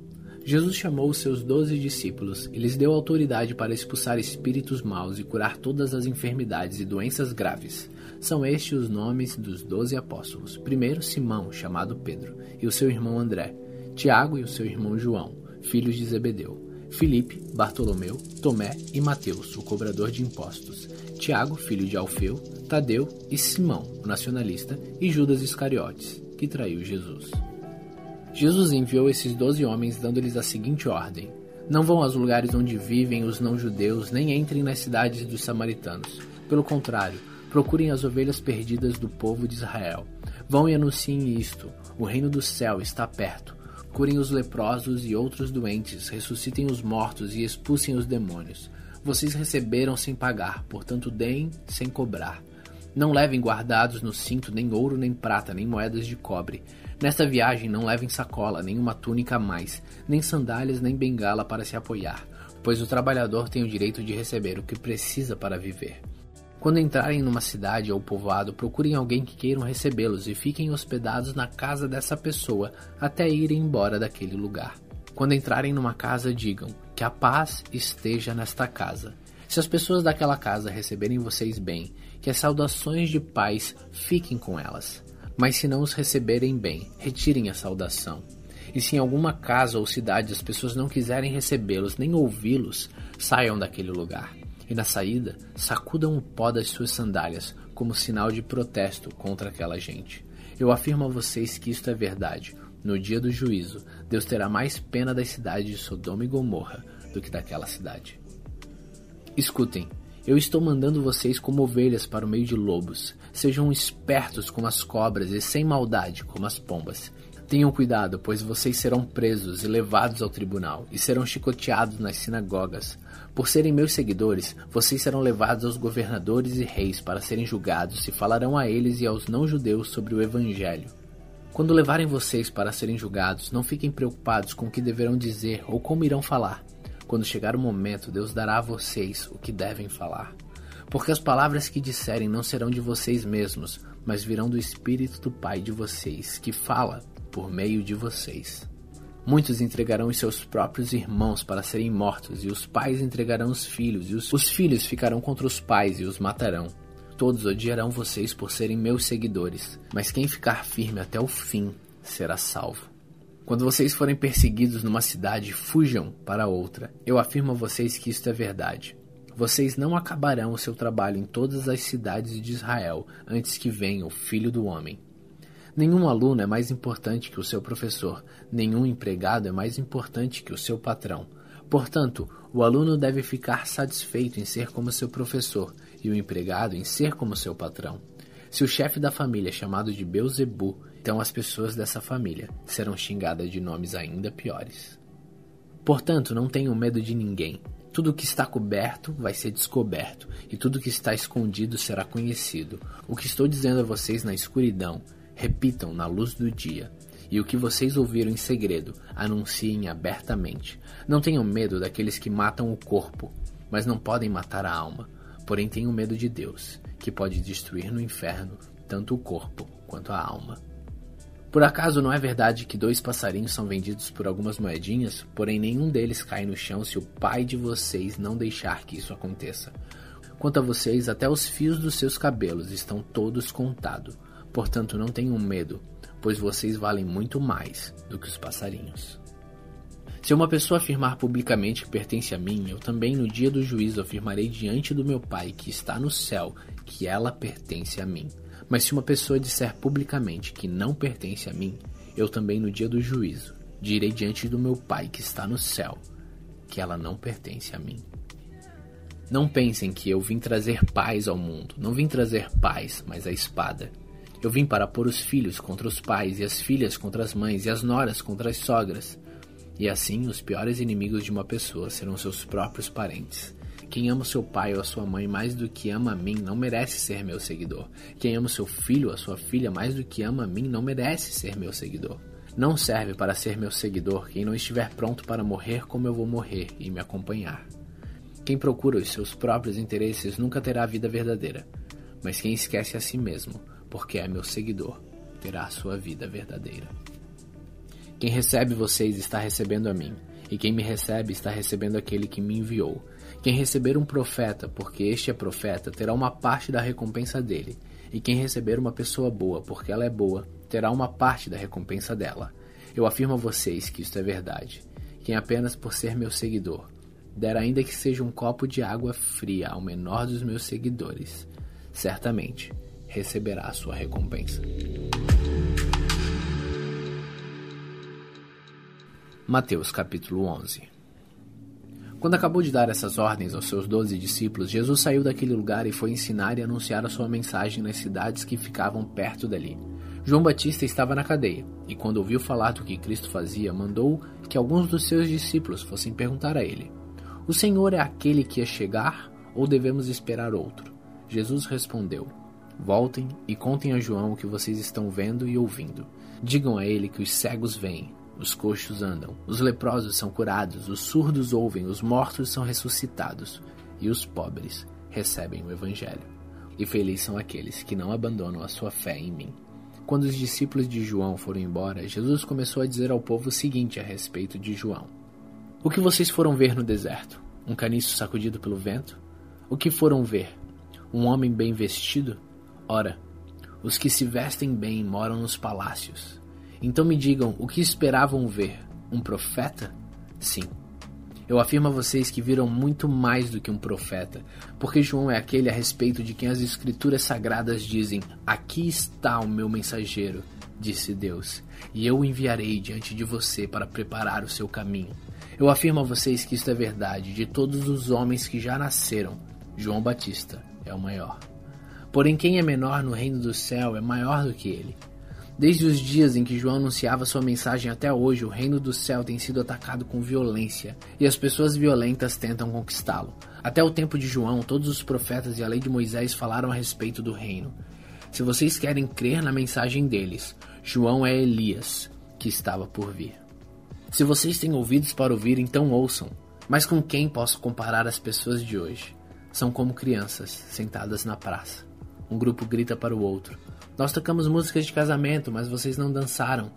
Jesus chamou os seus doze discípulos e lhes deu autoridade para expulsar espíritos maus e curar todas as enfermidades e doenças graves. São estes os nomes dos doze apóstolos. Primeiro, Simão, chamado Pedro, e o seu irmão André. Tiago e o seu irmão João, filhos de Zebedeu. Filipe, Bartolomeu, Tomé e Mateus, o cobrador de impostos. Tiago, filho de Alfeu, Tadeu e Simão, o nacionalista, e Judas Iscariotes, que traiu Jesus. Jesus enviou esses doze homens dando-lhes a seguinte ordem: Não vão aos lugares onde vivem os não-judeus, nem entrem nas cidades dos samaritanos. Pelo contrário, procurem as ovelhas perdidas do povo de Israel. Vão e anunciem isto: o reino do céu está perto. Curem os leprosos e outros doentes, ressuscitem os mortos e expulsem os demônios. Vocês receberam sem pagar, portanto deem sem cobrar. Não levem guardados no cinto nem ouro, nem prata, nem moedas de cobre. Nesta viagem não levem sacola, nem uma túnica a mais, nem sandálias, nem bengala para se apoiar, pois o trabalhador tem o direito de receber o que precisa para viver. Quando entrarem numa cidade ou povoado, procurem alguém que queiram recebê-los e fiquem hospedados na casa dessa pessoa até irem embora daquele lugar. Quando entrarem numa casa, digam que a paz esteja nesta casa. Se as pessoas daquela casa receberem vocês bem, que as saudações de paz fiquem com elas. Mas se não os receberem bem, retirem a saudação. E se em alguma casa ou cidade as pessoas não quiserem recebê-los nem ouvi-los, saiam daquele lugar. E na saída, sacudam o pó das suas sandálias como sinal de protesto contra aquela gente. Eu afirmo a vocês que isto é verdade. No dia do juízo, Deus terá mais pena das cidades de Sodoma e Gomorra do que daquela cidade. Escutem, eu estou mandando vocês como ovelhas para o meio de lobos. Sejam espertos como as cobras e sem maldade como as pombas. Tenham cuidado, pois vocês serão presos e levados ao tribunal e serão chicoteados nas sinagogas. Por serem meus seguidores, vocês serão levados aos governadores e reis para serem julgados e falarão a eles e aos não-judeus sobre o Evangelho. Quando levarem vocês para serem julgados, não fiquem preocupados com o que deverão dizer ou como irão falar quando chegar o momento, Deus dará a vocês o que devem falar. Porque as palavras que disserem não serão de vocês mesmos, mas virão do Espírito do Pai de vocês, que fala por meio de vocês. Muitos entregarão os seus próprios irmãos para serem mortos, e os pais entregarão os filhos, e os, os filhos ficarão contra os pais e os matarão. Todos odiarão vocês por serem meus seguidores, mas quem ficar firme até o fim será salvo. Quando vocês forem perseguidos numa cidade, fujam para outra. Eu afirmo a vocês que isto é verdade. Vocês não acabarão o seu trabalho em todas as cidades de Israel antes que venha o Filho do Homem. Nenhum aluno é mais importante que o seu professor, nenhum empregado é mais importante que o seu patrão. Portanto, o aluno deve ficar satisfeito em ser como seu professor e o empregado em ser como seu patrão. Se o chefe da família é chamado de Beuzebu, então as pessoas dessa família serão xingadas de nomes ainda piores. Portanto, não tenham medo de ninguém. Tudo que está coberto vai ser descoberto, e tudo que está escondido será conhecido. O que estou dizendo a vocês na escuridão, repitam na luz do dia. E o que vocês ouviram em segredo, anunciem abertamente. Não tenham medo daqueles que matam o corpo, mas não podem matar a alma. Porém, tenham medo de Deus, que pode destruir no inferno tanto o corpo quanto a alma. Por acaso não é verdade que dois passarinhos são vendidos por algumas moedinhas, porém nenhum deles cai no chão se o pai de vocês não deixar que isso aconteça? Quanto a vocês, até os fios dos seus cabelos estão todos contados. Portanto, não tenham medo, pois vocês valem muito mais do que os passarinhos. Se uma pessoa afirmar publicamente que pertence a mim, eu também no dia do juízo afirmarei diante do meu Pai que está no céu que ela pertence a mim. Mas se uma pessoa disser publicamente que não pertence a mim, eu também no dia do juízo direi diante do meu Pai que está no céu que ela não pertence a mim. Não pensem que eu vim trazer paz ao mundo. Não vim trazer paz, mas a espada. Eu vim para pôr os filhos contra os pais, e as filhas contra as mães, e as noras contra as sogras. E assim, os piores inimigos de uma pessoa serão seus próprios parentes. Quem ama seu pai ou a sua mãe mais do que ama a mim não merece ser meu seguidor. Quem ama seu filho ou a sua filha mais do que ama a mim não merece ser meu seguidor. Não serve para ser meu seguidor quem não estiver pronto para morrer como eu vou morrer e me acompanhar. Quem procura os seus próprios interesses nunca terá a vida verdadeira, mas quem esquece a si mesmo, porque é meu seguidor, terá a sua vida verdadeira. Quem recebe vocês está recebendo a mim, e quem me recebe está recebendo aquele que me enviou. Quem receber um profeta, porque este é profeta, terá uma parte da recompensa dele, e quem receber uma pessoa boa, porque ela é boa, terá uma parte da recompensa dela. Eu afirmo a vocês que isto é verdade. Quem apenas por ser meu seguidor der ainda que seja um copo de água fria ao menor dos meus seguidores, certamente receberá a sua recompensa. Mateus capítulo 11 Quando acabou de dar essas ordens aos seus doze discípulos, Jesus saiu daquele lugar e foi ensinar e anunciar a sua mensagem nas cidades que ficavam perto dali. João Batista estava na cadeia, e quando ouviu falar do que Cristo fazia, mandou que alguns dos seus discípulos fossem perguntar a ele: O Senhor é aquele que ia chegar, ou devemos esperar outro? Jesus respondeu: Voltem e contem a João o que vocês estão vendo e ouvindo. Digam a ele que os cegos vêm, os coxos andam, os leprosos são curados, os surdos ouvem, os mortos são ressuscitados e os pobres recebem o Evangelho. E felizes são aqueles que não abandonam a sua fé em mim. Quando os discípulos de João foram embora, Jesus começou a dizer ao povo o seguinte a respeito de João: O que vocês foram ver no deserto? Um caniço sacudido pelo vento? O que foram ver? Um homem bem vestido? Ora, os que se vestem bem moram nos palácios. Então me digam o que esperavam ver? Um profeta? Sim. Eu afirmo a vocês que viram muito mais do que um profeta, porque João é aquele a respeito de quem as Escrituras Sagradas dizem: Aqui está o meu mensageiro, disse Deus, e eu o enviarei diante de você para preparar o seu caminho. Eu afirmo a vocês que isto é verdade de todos os homens que já nasceram. João Batista é o maior. Porém, quem é menor no reino do céu é maior do que ele. Desde os dias em que João anunciava sua mensagem até hoje, o reino do céu tem sido atacado com violência, e as pessoas violentas tentam conquistá-lo. Até o tempo de João, todos os profetas e a lei de Moisés falaram a respeito do reino. Se vocês querem crer na mensagem deles, João é Elias, que estava por vir. Se vocês têm ouvidos para ouvir, então ouçam. Mas com quem posso comparar as pessoas de hoje? São como crianças sentadas na praça. Um grupo grita para o outro nós tocamos músicas de casamento, mas vocês não dançaram.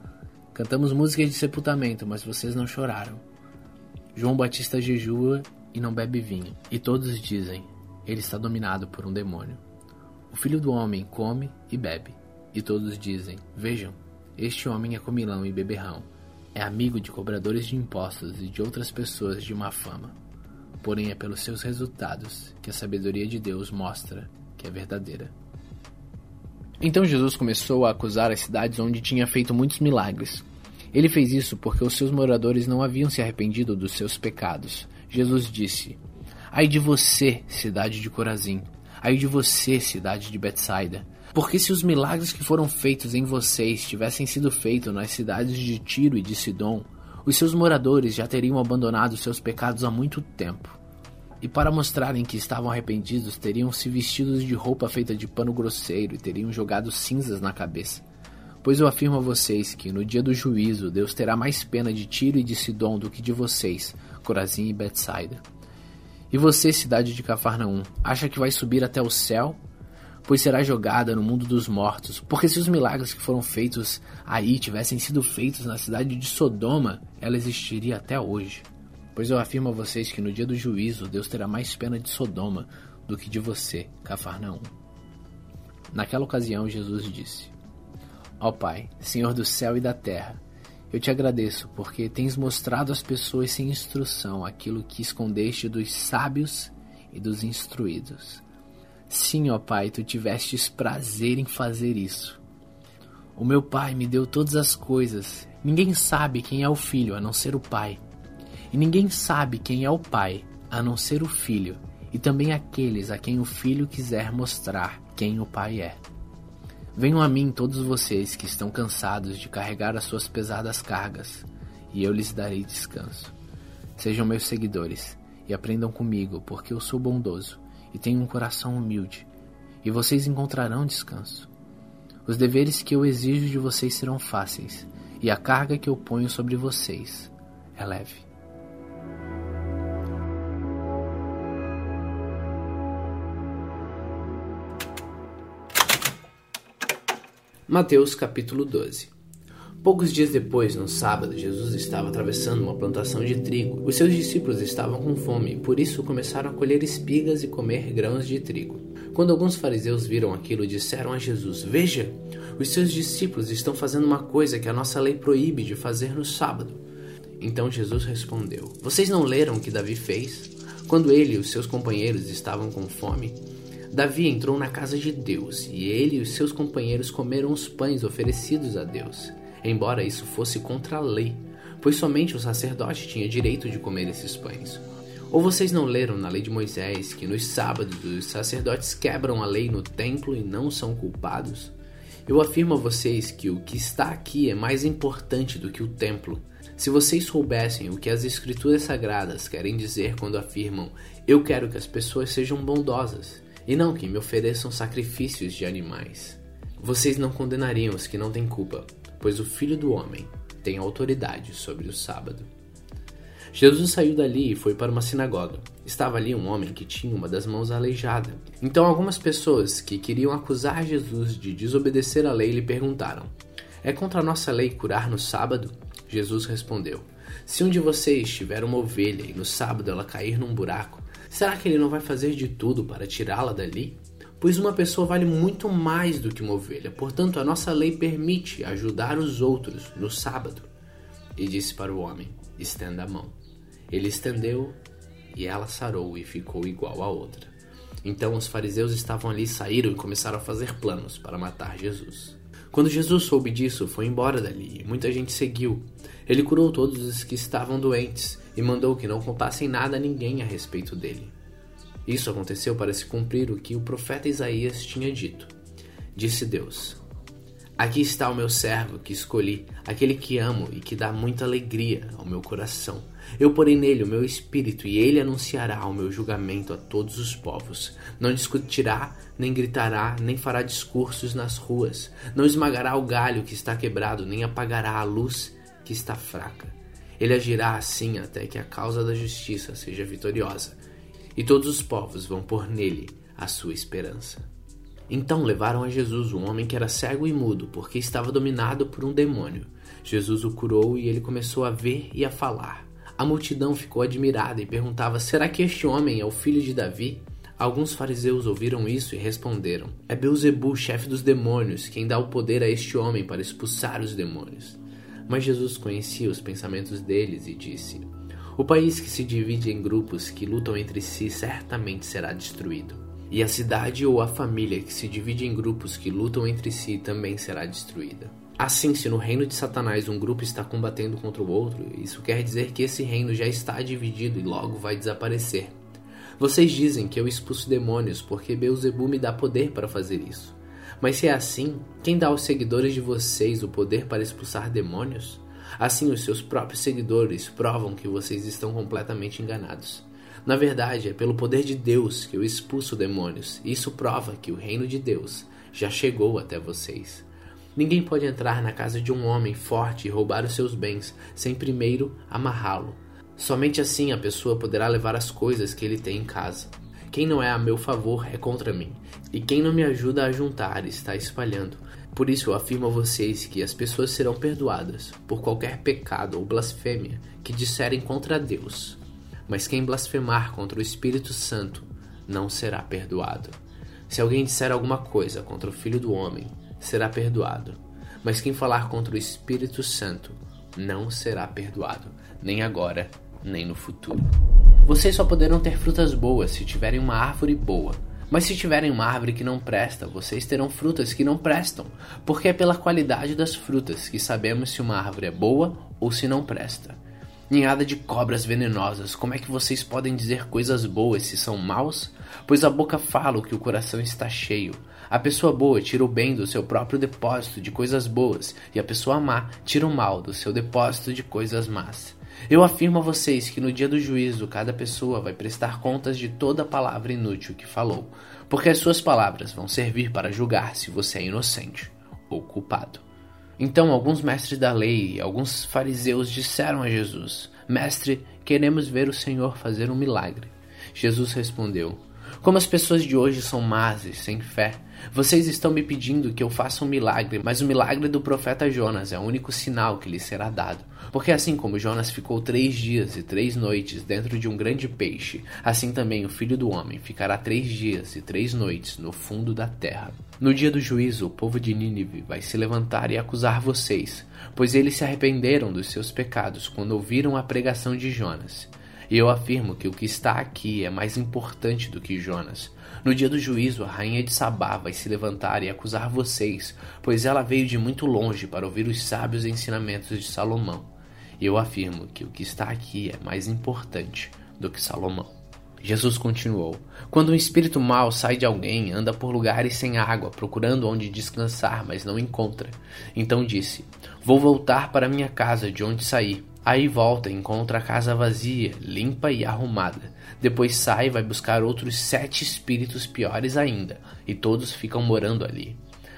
Cantamos músicas de sepultamento, mas vocês não choraram. João Batista jejua e não bebe vinho, e todos dizem: ele está dominado por um demônio. O filho do homem come e bebe, e todos dizem: vejam, este homem é comilão e beberrão, é amigo de cobradores de impostos e de outras pessoas de má fama. Porém, é pelos seus resultados que a sabedoria de Deus mostra que é verdadeira. Então Jesus começou a acusar as cidades onde tinha feito muitos milagres. Ele fez isso porque os seus moradores não haviam se arrependido dos seus pecados. Jesus disse: Ai de você, cidade de Corazim! Ai de você, cidade de Betsaida! Porque se os milagres que foram feitos em vocês tivessem sido feitos nas cidades de Tiro e de Sidom, os seus moradores já teriam abandonado seus pecados há muito tempo e para mostrarem que estavam arrependidos, teriam se vestidos de roupa feita de pano grosseiro e teriam jogado cinzas na cabeça. Pois eu afirmo a vocês que no dia do juízo Deus terá mais pena de Tiro e de Sidom do que de vocês, Corazim e Betsaida. E você, cidade de Cafarnaum, acha que vai subir até o céu? Pois será jogada no mundo dos mortos. Porque se os milagres que foram feitos aí tivessem sido feitos na cidade de Sodoma, ela existiria até hoje. Pois eu afirmo a vocês que no dia do juízo Deus terá mais pena de Sodoma do que de você, Cafarnaum. Naquela ocasião, Jesus disse: Ó Pai, Senhor do céu e da terra, eu te agradeço porque tens mostrado às pessoas sem instrução aquilo que escondeste dos sábios e dos instruídos. Sim, ó Pai, tu tivestes prazer em fazer isso. O meu Pai me deu todas as coisas. Ninguém sabe quem é o Filho a não ser o Pai e ninguém sabe quem é o Pai, a não ser o Filho, e também aqueles a quem o Filho quiser mostrar quem o Pai é. Venham a mim todos vocês que estão cansados de carregar as suas pesadas cargas, e eu lhes darei descanso. Sejam meus seguidores e aprendam comigo, porque eu sou bondoso e tenho um coração humilde, e vocês encontrarão descanso. Os deveres que eu exijo de vocês serão fáceis, e a carga que eu ponho sobre vocês é leve. Mateus capítulo 12 Poucos dias depois, no sábado, Jesus estava atravessando uma plantação de trigo. Os seus discípulos estavam com fome e por isso começaram a colher espigas e comer grãos de trigo. Quando alguns fariseus viram aquilo, disseram a Jesus: Veja, os seus discípulos estão fazendo uma coisa que a nossa lei proíbe de fazer no sábado. Então Jesus respondeu: Vocês não leram o que Davi fez? Quando ele e os seus companheiros estavam com fome, Davi entrou na casa de Deus e ele e os seus companheiros comeram os pães oferecidos a Deus embora isso fosse contra a lei, pois somente o sacerdote tinha direito de comer esses pães. Ou vocês não leram na lei de Moisés que nos sábados os sacerdotes quebram a lei no templo e não são culpados? Eu afirmo a vocês que o que está aqui é mais importante do que o templo. Se vocês soubessem o que as escrituras sagradas querem dizer quando afirmam: Eu quero que as pessoas sejam bondosas, e não que me ofereçam sacrifícios de animais, vocês não condenariam os que não têm culpa, pois o Filho do Homem tem autoridade sobre o sábado. Jesus saiu dali e foi para uma sinagoga. Estava ali um homem que tinha uma das mãos aleijada. Então algumas pessoas que queriam acusar Jesus de desobedecer a lei lhe perguntaram: É contra a nossa lei curar no sábado? Jesus respondeu: Se um de vocês tiver uma ovelha e no sábado ela cair num buraco, será que ele não vai fazer de tudo para tirá-la dali? pois uma pessoa vale muito mais do que uma ovelha. Portanto, a nossa lei permite ajudar os outros no sábado. E disse para o homem: Estenda a mão. Ele estendeu e ela sarou e ficou igual à outra. Então os fariseus estavam ali, saíram e começaram a fazer planos para matar Jesus. Quando Jesus soube disso, foi embora dali e muita gente seguiu. Ele curou todos os que estavam doentes e mandou que não contassem nada a ninguém a respeito dele. Isso aconteceu para se cumprir o que o profeta Isaías tinha dito. Disse Deus: Aqui está o meu servo que escolhi, aquele que amo e que dá muita alegria ao meu coração. Eu porei nele o meu espírito e ele anunciará o meu julgamento a todos os povos. Não discutirá, nem gritará, nem fará discursos nas ruas. Não esmagará o galho que está quebrado, nem apagará a luz que está fraca. Ele agirá assim até que a causa da justiça seja vitoriosa e todos os povos vão pôr nele a sua esperança. Então levaram a Jesus um homem que era cego e mudo, porque estava dominado por um demônio. Jesus o curou e ele começou a ver e a falar. A multidão ficou admirada e perguntava: Será que este homem é o filho de Davi? Alguns fariseus ouviram isso e responderam: É Beuzebu, chefe dos demônios, quem dá o poder a este homem para expulsar os demônios. Mas Jesus conhecia os pensamentos deles e disse: o país que se divide em grupos que lutam entre si certamente será destruído. E a cidade ou a família que se divide em grupos que lutam entre si também será destruída. Assim, se no reino de Satanás um grupo está combatendo contra o outro, isso quer dizer que esse reino já está dividido e logo vai desaparecer. Vocês dizem que eu expulso demônios porque Beuzebu me dá poder para fazer isso. Mas se é assim, quem dá aos seguidores de vocês o poder para expulsar demônios? Assim, os seus próprios seguidores provam que vocês estão completamente enganados. Na verdade, é pelo poder de Deus que eu expulso demônios. Isso prova que o reino de Deus já chegou até vocês. Ninguém pode entrar na casa de um homem forte e roubar os seus bens sem primeiro amarrá-lo. Somente assim a pessoa poderá levar as coisas que ele tem em casa. Quem não é a meu favor é contra mim, e quem não me ajuda a juntar está espalhando. Por isso eu afirmo a vocês que as pessoas serão perdoadas por qualquer pecado ou blasfêmia que disserem contra Deus. Mas quem blasfemar contra o Espírito Santo não será perdoado. Se alguém disser alguma coisa contra o Filho do Homem, será perdoado. Mas quem falar contra o Espírito Santo não será perdoado, nem agora, nem no futuro. Vocês só poderão ter frutas boas se tiverem uma árvore boa mas se tiverem uma árvore que não presta, vocês terão frutas que não prestam, porque é pela qualidade das frutas que sabemos se uma árvore é boa ou se não presta. Ninhada de cobras venenosas, como é que vocês podem dizer coisas boas se são maus? Pois a boca fala o que o coração está cheio. A pessoa boa tira o bem do seu próprio depósito de coisas boas, e a pessoa má tira o mal do seu depósito de coisas más. Eu afirmo a vocês que no dia do juízo cada pessoa vai prestar contas de toda palavra inútil que falou, porque as suas palavras vão servir para julgar se você é inocente ou culpado. Então alguns mestres da lei e alguns fariseus disseram a Jesus: Mestre, queremos ver o Senhor fazer um milagre. Jesus respondeu: Como as pessoas de hoje são más e sem fé. Vocês estão me pedindo que eu faça um milagre, mas o milagre do profeta Jonas é o único sinal que lhe será dado. Porque assim como Jonas ficou três dias e três noites dentro de um grande peixe, assim também o filho do homem ficará três dias e três noites no fundo da terra. No dia do juízo, o povo de Nínive vai se levantar e acusar vocês, pois eles se arrependeram dos seus pecados quando ouviram a pregação de Jonas. E eu afirmo que o que está aqui é mais importante do que Jonas. No dia do juízo, a rainha de Sabá vai se levantar e acusar vocês, pois ela veio de muito longe para ouvir os sábios ensinamentos de Salomão. E eu afirmo que o que está aqui é mais importante do que Salomão. Jesus continuou: Quando um espírito mau sai de alguém, anda por lugares sem água, procurando onde descansar, mas não encontra. Então disse: Vou voltar para minha casa de onde saí. Aí volta e encontra a casa vazia, limpa e arrumada. Depois sai e vai buscar outros sete espíritos piores ainda, e todos ficam morando ali.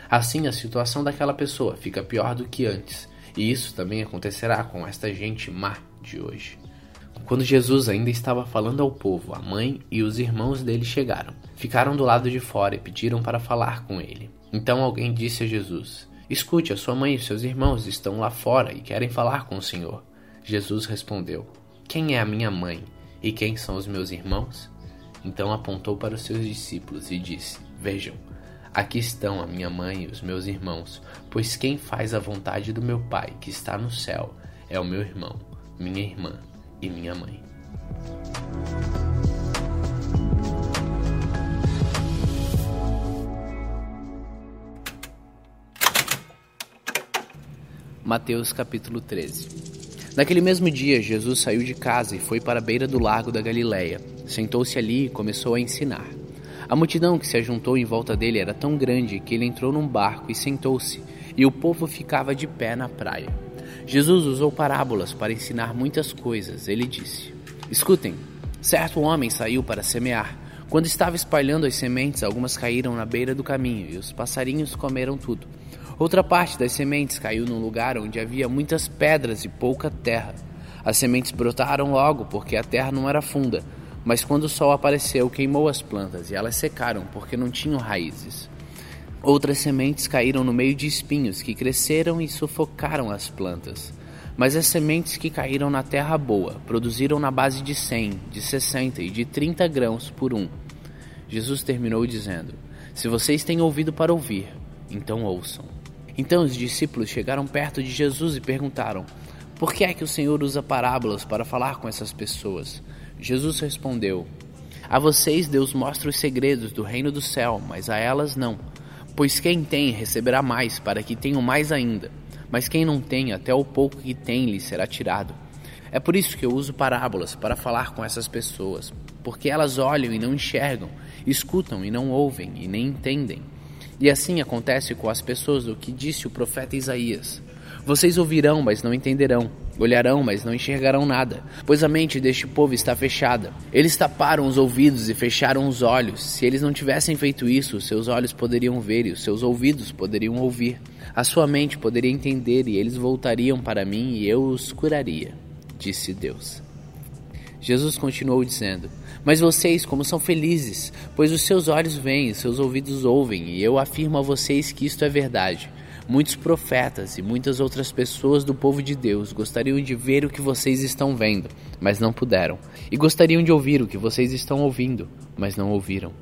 Assim a situação daquela pessoa fica pior do que antes, e isso também acontecerá com esta gente má de hoje. Quando Jesus ainda estava falando ao povo, a mãe e os irmãos dele chegaram. Ficaram do lado de fora e pediram para falar com ele. Então alguém disse a Jesus: Escute, a sua mãe e seus irmãos estão lá fora e querem falar com o Senhor. Jesus respondeu: Quem é a minha mãe e quem são os meus irmãos? Então apontou para os seus discípulos e disse: Vejam, aqui estão a minha mãe e os meus irmãos, pois quem faz a vontade do meu Pai que está no céu é o meu irmão, minha irmã e minha mãe. Mateus capítulo 13 Naquele mesmo dia, Jesus saiu de casa e foi para a beira do lago da Galileia. Sentou-se ali e começou a ensinar. A multidão que se ajuntou em volta dele era tão grande que ele entrou num barco e sentou-se, e o povo ficava de pé na praia. Jesus usou parábolas para ensinar muitas coisas. Ele disse: Escutem, certo homem saiu para semear. Quando estava espalhando as sementes, algumas caíram na beira do caminho e os passarinhos comeram tudo. Outra parte das sementes caiu num lugar onde havia muitas pedras e pouca terra. As sementes brotaram logo porque a terra não era funda, mas quando o sol apareceu, queimou as plantas e elas secaram porque não tinham raízes. Outras sementes caíram no meio de espinhos que cresceram e sufocaram as plantas. Mas as sementes que caíram na terra boa produziram na base de 100, de 60 e de 30 grãos por um. Jesus terminou dizendo: Se vocês têm ouvido para ouvir, então ouçam. Então os discípulos chegaram perto de Jesus e perguntaram: Por que é que o Senhor usa parábolas para falar com essas pessoas? Jesus respondeu: A vocês Deus mostra os segredos do reino do céu, mas a elas não. Pois quem tem receberá mais, para que tenham mais ainda. Mas quem não tem, até o pouco que tem lhe será tirado. É por isso que eu uso parábolas para falar com essas pessoas, porque elas olham e não enxergam, escutam e não ouvem e nem entendem. E assim acontece com as pessoas do que disse o profeta Isaías: Vocês ouvirão, mas não entenderão. Olharão, mas não enxergarão nada, pois a mente deste povo está fechada. Eles taparam os ouvidos e fecharam os olhos. Se eles não tivessem feito isso, seus olhos poderiam ver e os seus ouvidos poderiam ouvir. A sua mente poderia entender e eles voltariam para mim e eu os curaria, disse Deus. Jesus continuou dizendo: Mas vocês, como são felizes, pois os seus olhos veem, os seus ouvidos ouvem, e eu afirmo a vocês que isto é verdade. Muitos profetas e muitas outras pessoas do povo de Deus gostariam de ver o que vocês estão vendo, mas não puderam, e gostariam de ouvir o que vocês estão ouvindo, mas não ouviram.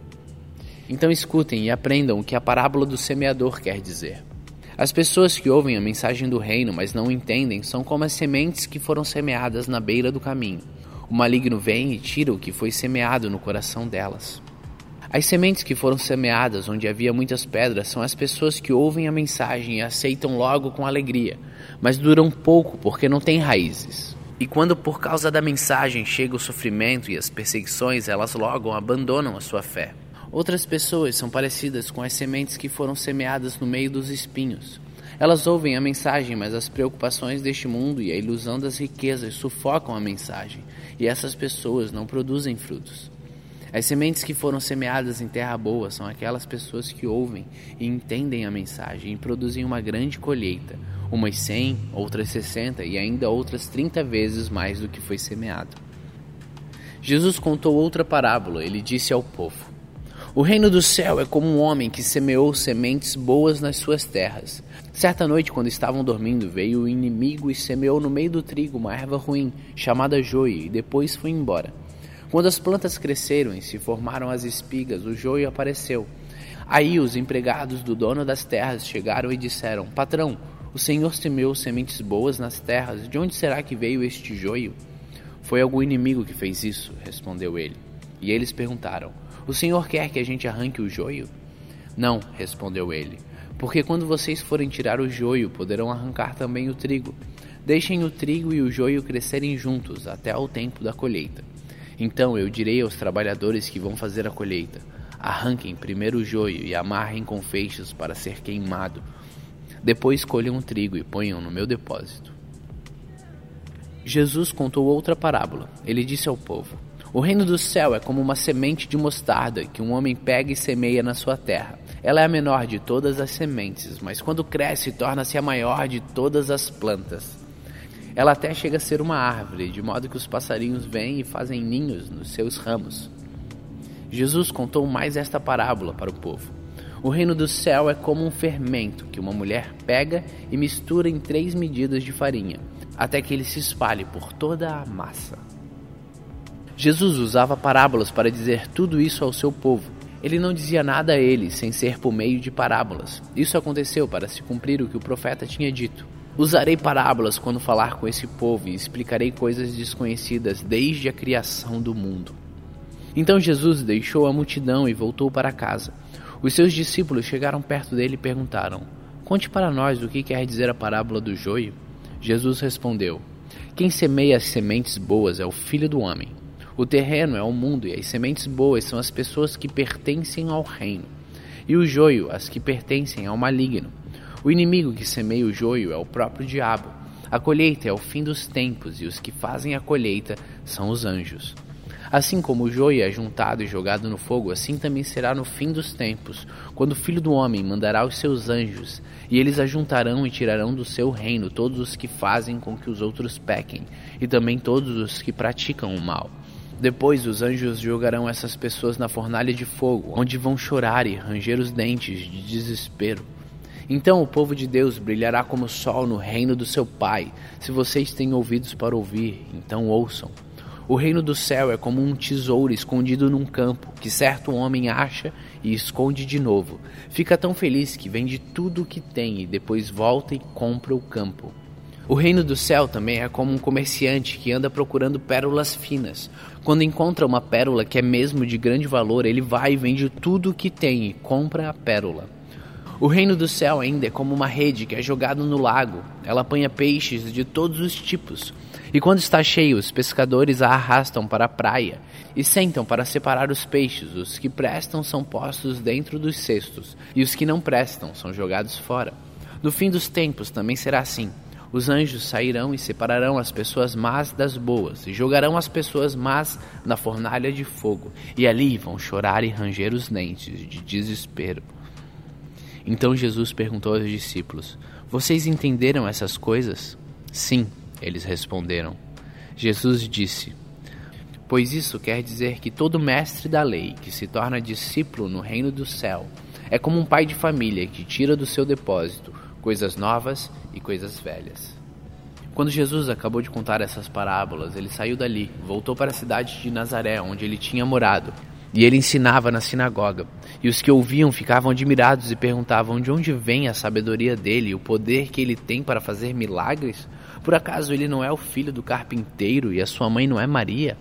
Então escutem e aprendam o que a parábola do semeador quer dizer. As pessoas que ouvem a mensagem do reino, mas não entendem, são como as sementes que foram semeadas na beira do caminho. O maligno vem e tira o que foi semeado no coração delas. As sementes que foram semeadas onde havia muitas pedras são as pessoas que ouvem a mensagem e aceitam logo com alegria, mas duram pouco porque não têm raízes. E quando por causa da mensagem chega o sofrimento e as perseguições, elas logo abandonam a sua fé. Outras pessoas são parecidas com as sementes que foram semeadas no meio dos espinhos. Elas ouvem a mensagem, mas as preocupações deste mundo e a ilusão das riquezas sufocam a mensagem, e essas pessoas não produzem frutos. As sementes que foram semeadas em terra boa são aquelas pessoas que ouvem e entendem a mensagem e produzem uma grande colheita, umas 100, outras 60 e ainda outras 30 vezes mais do que foi semeado. Jesus contou outra parábola. Ele disse ao povo: O reino do céu é como um homem que semeou sementes boas nas suas terras. Certa noite, quando estavam dormindo, veio o inimigo e semeou no meio do trigo uma erva ruim, chamada joio, e depois foi embora. Quando as plantas cresceram e se formaram as espigas, o joio apareceu. Aí os empregados do dono das terras chegaram e disseram: Patrão, o senhor semeou sementes boas nas terras, de onde será que veio este joio? Foi algum inimigo que fez isso, respondeu ele. E eles perguntaram: O senhor quer que a gente arranque o joio? Não, respondeu ele, porque quando vocês forem tirar o joio, poderão arrancar também o trigo. Deixem o trigo e o joio crescerem juntos até ao tempo da colheita. Então eu direi aos trabalhadores que vão fazer a colheita: arranquem primeiro o joio e amarrem com feixes para ser queimado. Depois colham o trigo e ponham no meu depósito. Jesus contou outra parábola. Ele disse ao povo: O reino do céu é como uma semente de mostarda que um homem pega e semeia na sua terra. Ela é a menor de todas as sementes, mas quando cresce, torna-se a maior de todas as plantas. Ela até chega a ser uma árvore, de modo que os passarinhos vêm e fazem ninhos nos seus ramos. Jesus contou mais esta parábola para o povo. O reino do céu é como um fermento que uma mulher pega e mistura em três medidas de farinha, até que ele se espalhe por toda a massa. Jesus usava parábolas para dizer tudo isso ao seu povo. Ele não dizia nada a eles sem ser por meio de parábolas. Isso aconteceu para se cumprir o que o profeta tinha dito. Usarei parábolas quando falar com esse povo e explicarei coisas desconhecidas desde a criação do mundo. Então Jesus deixou a multidão e voltou para casa. Os seus discípulos chegaram perto dele e perguntaram: Conte para nós o que quer dizer a parábola do joio. Jesus respondeu: Quem semeia as sementes boas é o filho do homem. O terreno é o mundo e as sementes boas são as pessoas que pertencem ao reino. E o joio, as que pertencem ao maligno. O inimigo que semeia o joio é o próprio diabo. A colheita é o fim dos tempos e os que fazem a colheita são os anjos. Assim como o joio é juntado e jogado no fogo, assim também será no fim dos tempos, quando o Filho do Homem mandará os seus anjos, e eles ajuntarão e tirarão do seu reino todos os que fazem com que os outros pequem, e também todos os que praticam o mal. Depois os anjos jogarão essas pessoas na fornalha de fogo, onde vão chorar e ranger os dentes de desespero. Então o povo de Deus brilhará como o sol no reino do seu Pai. Se vocês têm ouvidos para ouvir, então ouçam. O reino do céu é como um tesouro escondido num campo, que certo homem acha e esconde de novo. Fica tão feliz que vende tudo o que tem e depois volta e compra o campo. O reino do céu também é como um comerciante que anda procurando pérolas finas. Quando encontra uma pérola que é mesmo de grande valor, ele vai e vende tudo o que tem e compra a pérola. O reino do céu ainda é como uma rede que é jogada no lago. Ela apanha peixes de todos os tipos. E quando está cheio, os pescadores a arrastam para a praia e sentam para separar os peixes. Os que prestam são postos dentro dos cestos, e os que não prestam são jogados fora. No fim dos tempos também será assim. Os anjos sairão e separarão as pessoas más das boas, e jogarão as pessoas más na fornalha de fogo, e ali vão chorar e ranger os dentes de desespero. Então Jesus perguntou aos discípulos: Vocês entenderam essas coisas? Sim, eles responderam. Jesus disse: Pois isso quer dizer que todo mestre da lei que se torna discípulo no reino do céu é como um pai de família que tira do seu depósito coisas novas e coisas velhas. Quando Jesus acabou de contar essas parábolas, ele saiu dali, voltou para a cidade de Nazaré, onde ele tinha morado, e ele ensinava na sinagoga. E os que ouviam ficavam admirados e perguntavam de onde vem a sabedoria dele e o poder que ele tem para fazer milagres? Por acaso ele não é o filho do carpinteiro e a sua mãe não é Maria?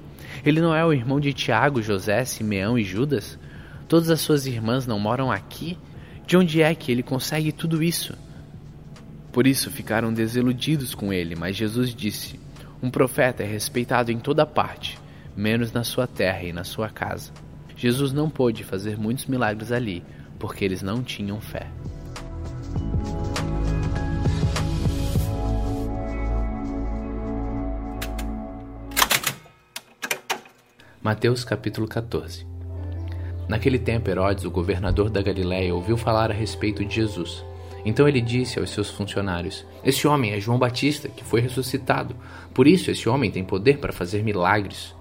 Ele não é o irmão de Tiago, José, Simeão e Judas? Todas as suas irmãs não moram aqui? De onde é que ele consegue tudo isso? Por isso ficaram desiludidos com ele, mas Jesus disse: Um profeta é respeitado em toda parte, menos na sua terra e na sua casa. Jesus não pôde fazer muitos milagres ali, porque eles não tinham fé. Mateus capítulo 14 Naquele tempo, Herodes, o governador da Galiléia, ouviu falar a respeito de Jesus. Então ele disse aos seus funcionários: Esse homem é João Batista, que foi ressuscitado. Por isso, esse homem tem poder para fazer milagres.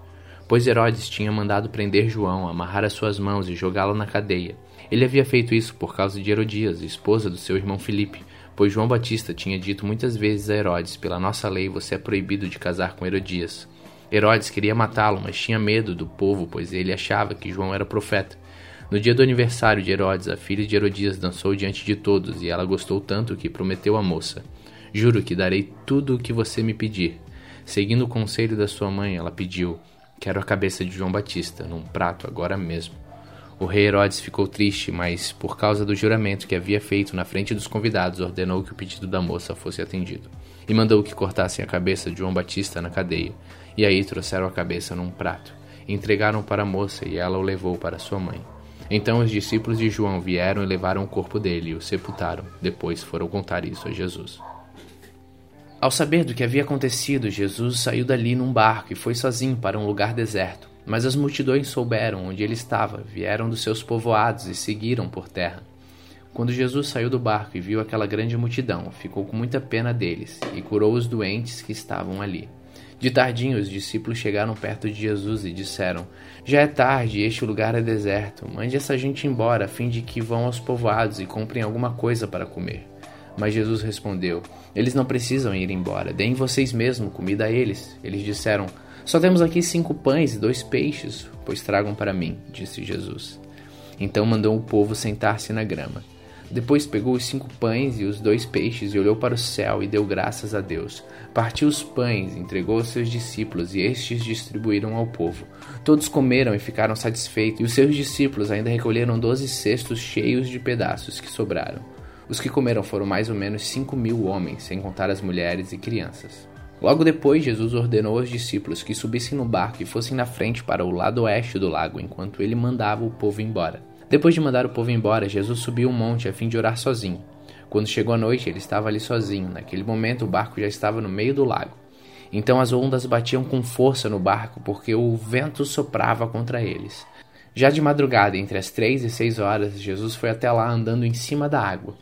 pois Herodes tinha mandado prender João, amarrar as suas mãos e jogá-lo na cadeia. Ele havia feito isso por causa de Herodias, esposa do seu irmão Filipe, pois João Batista tinha dito muitas vezes a Herodes: Pela nossa lei você é proibido de casar com Herodias. Herodes queria matá-lo, mas tinha medo do povo, pois ele achava que João era profeta. No dia do aniversário de Herodes, a filha de Herodias dançou diante de todos, e ela gostou tanto que prometeu à moça: Juro que darei tudo o que você me pedir. Seguindo o conselho da sua mãe, ela pediu: Quero a cabeça de João Batista, num prato agora mesmo. O rei Herodes ficou triste, mas, por causa do juramento que havia feito na frente dos convidados, ordenou que o pedido da moça fosse atendido. E mandou que cortassem a cabeça de João Batista na cadeia. E aí trouxeram a cabeça num prato. Entregaram para a moça e ela o levou para sua mãe. Então os discípulos de João vieram e levaram o corpo dele e o sepultaram. Depois foram contar isso a Jesus. Ao saber do que havia acontecido, Jesus saiu dali num barco e foi sozinho para um lugar deserto. Mas as multidões souberam onde ele estava, vieram dos seus povoados e seguiram por terra. Quando Jesus saiu do barco e viu aquela grande multidão, ficou com muita pena deles e curou os doentes que estavam ali. De tardinho, os discípulos chegaram perto de Jesus e disseram: Já é tarde e este lugar é deserto. Mande essa gente embora, a fim de que vão aos povoados e comprem alguma coisa para comer. Mas Jesus respondeu: Eles não precisam ir embora, deem vocês mesmos comida a eles. Eles disseram: Só temos aqui cinco pães e dois peixes, pois tragam para mim, disse Jesus. Então mandou o povo sentar-se na grama. Depois pegou os cinco pães e os dois peixes e olhou para o céu e deu graças a Deus. Partiu os pães, entregou aos seus discípulos e estes distribuíram ao povo. Todos comeram e ficaram satisfeitos, e os seus discípulos ainda recolheram doze cestos cheios de pedaços que sobraram. Os que comeram foram mais ou menos cinco mil homens, sem contar as mulheres e crianças. Logo depois, Jesus ordenou aos discípulos que subissem no barco e fossem na frente para o lado oeste do lago, enquanto ele mandava o povo embora. Depois de mandar o povo embora, Jesus subiu um monte a fim de orar sozinho. Quando chegou a noite, ele estava ali sozinho. Naquele momento, o barco já estava no meio do lago. Então as ondas batiam com força no barco, porque o vento soprava contra eles. Já de madrugada, entre as três e seis horas, Jesus foi até lá andando em cima da água.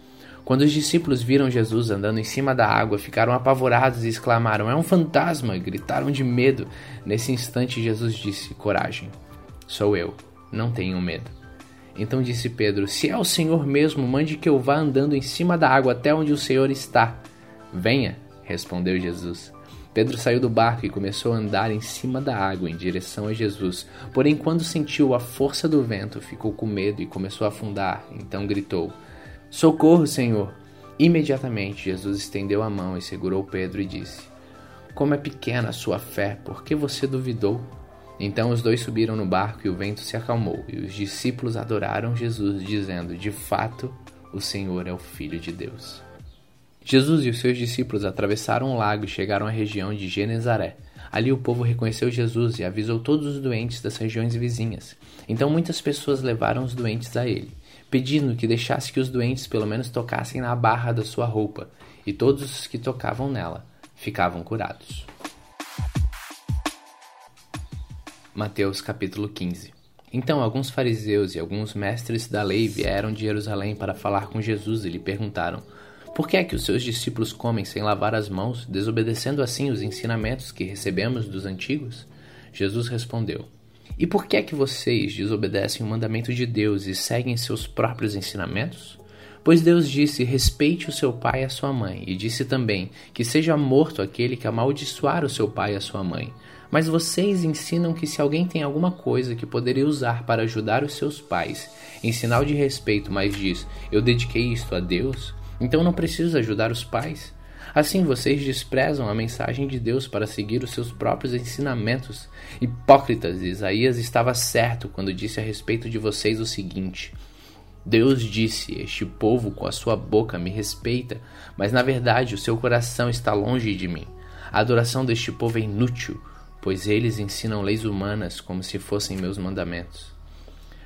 Quando os discípulos viram Jesus andando em cima da água, ficaram apavorados e exclamaram: É um fantasma! Gritaram de medo. Nesse instante, Jesus disse: Coragem, sou eu, não tenham medo. Então disse Pedro: Se é o Senhor mesmo, mande que eu vá andando em cima da água até onde o Senhor está. Venha, respondeu Jesus. Pedro saiu do barco e começou a andar em cima da água em direção a Jesus. Porém, quando sentiu a força do vento, ficou com medo e começou a afundar. Então gritou: Socorro, Senhor! Imediatamente Jesus estendeu a mão e segurou Pedro e disse: Como é pequena a sua fé, por que você duvidou? Então os dois subiram no barco e o vento se acalmou, e os discípulos adoraram Jesus, dizendo: De fato, o Senhor é o Filho de Deus. Jesus e os seus discípulos atravessaram o lago e chegaram à região de Genezaré. Ali o povo reconheceu Jesus e avisou todos os doentes das regiões vizinhas. Então muitas pessoas levaram os doentes a ele, pedindo que deixasse que os doentes pelo menos tocassem na barra da sua roupa, e todos os que tocavam nela ficavam curados. Mateus capítulo 15 Então alguns fariseus e alguns mestres da lei vieram de Jerusalém para falar com Jesus e lhe perguntaram: Por que é que os seus discípulos comem sem lavar as mãos, desobedecendo assim os ensinamentos que recebemos dos antigos? Jesus respondeu: E por que é que vocês desobedecem o mandamento de Deus e seguem seus próprios ensinamentos? Pois Deus disse: Respeite o seu pai e a sua mãe, e disse também: Que seja morto aquele que amaldiçoar o seu pai e a sua mãe. Mas vocês ensinam que se alguém tem alguma coisa que poderia usar para ajudar os seus pais, em sinal de respeito, mas diz: Eu dediquei isto a Deus, então não preciso ajudar os pais. Assim vocês desprezam a mensagem de Deus para seguir os seus próprios ensinamentos. Hipócritas, Isaías estava certo quando disse a respeito de vocês o seguinte: Deus disse: Este povo com a sua boca me respeita, mas na verdade o seu coração está longe de mim. A adoração deste povo é inútil pois eles ensinam leis humanas como se fossem meus mandamentos.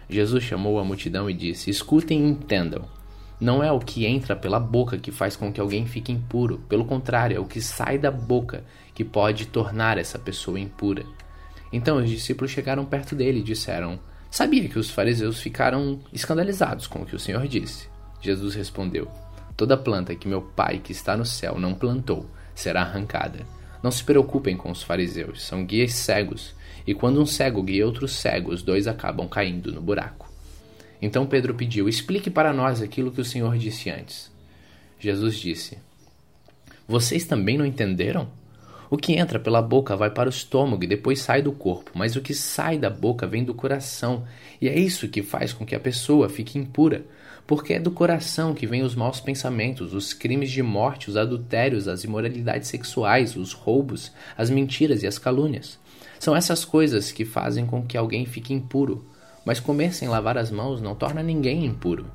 Jesus chamou a multidão e disse: Escutem e entendam. Não é o que entra pela boca que faz com que alguém fique impuro, pelo contrário, é o que sai da boca que pode tornar essa pessoa impura. Então os discípulos chegaram perto dele e disseram: Sabia que os fariseus ficaram escandalizados com o que o Senhor disse? Jesus respondeu: Toda planta que meu Pai que está no céu não plantou será arrancada. Não se preocupem com os fariseus, são guias cegos, E quando um cego guia outro cego, os dois acabam caindo no buraco. Então Pedro pediu: Explique para nós aquilo que o Senhor disse antes. Jesus disse: Vocês também não entenderam? O que entra pela boca vai para o estômago e depois sai do corpo, mas o que sai da boca vem do coração, e é isso que faz com que a pessoa fique impura, porque é do coração que vêm os maus pensamentos, os crimes de morte, os adultérios, as imoralidades sexuais, os roubos, as mentiras e as calúnias. São essas coisas que fazem com que alguém fique impuro, mas comer sem lavar as mãos não torna ninguém impuro.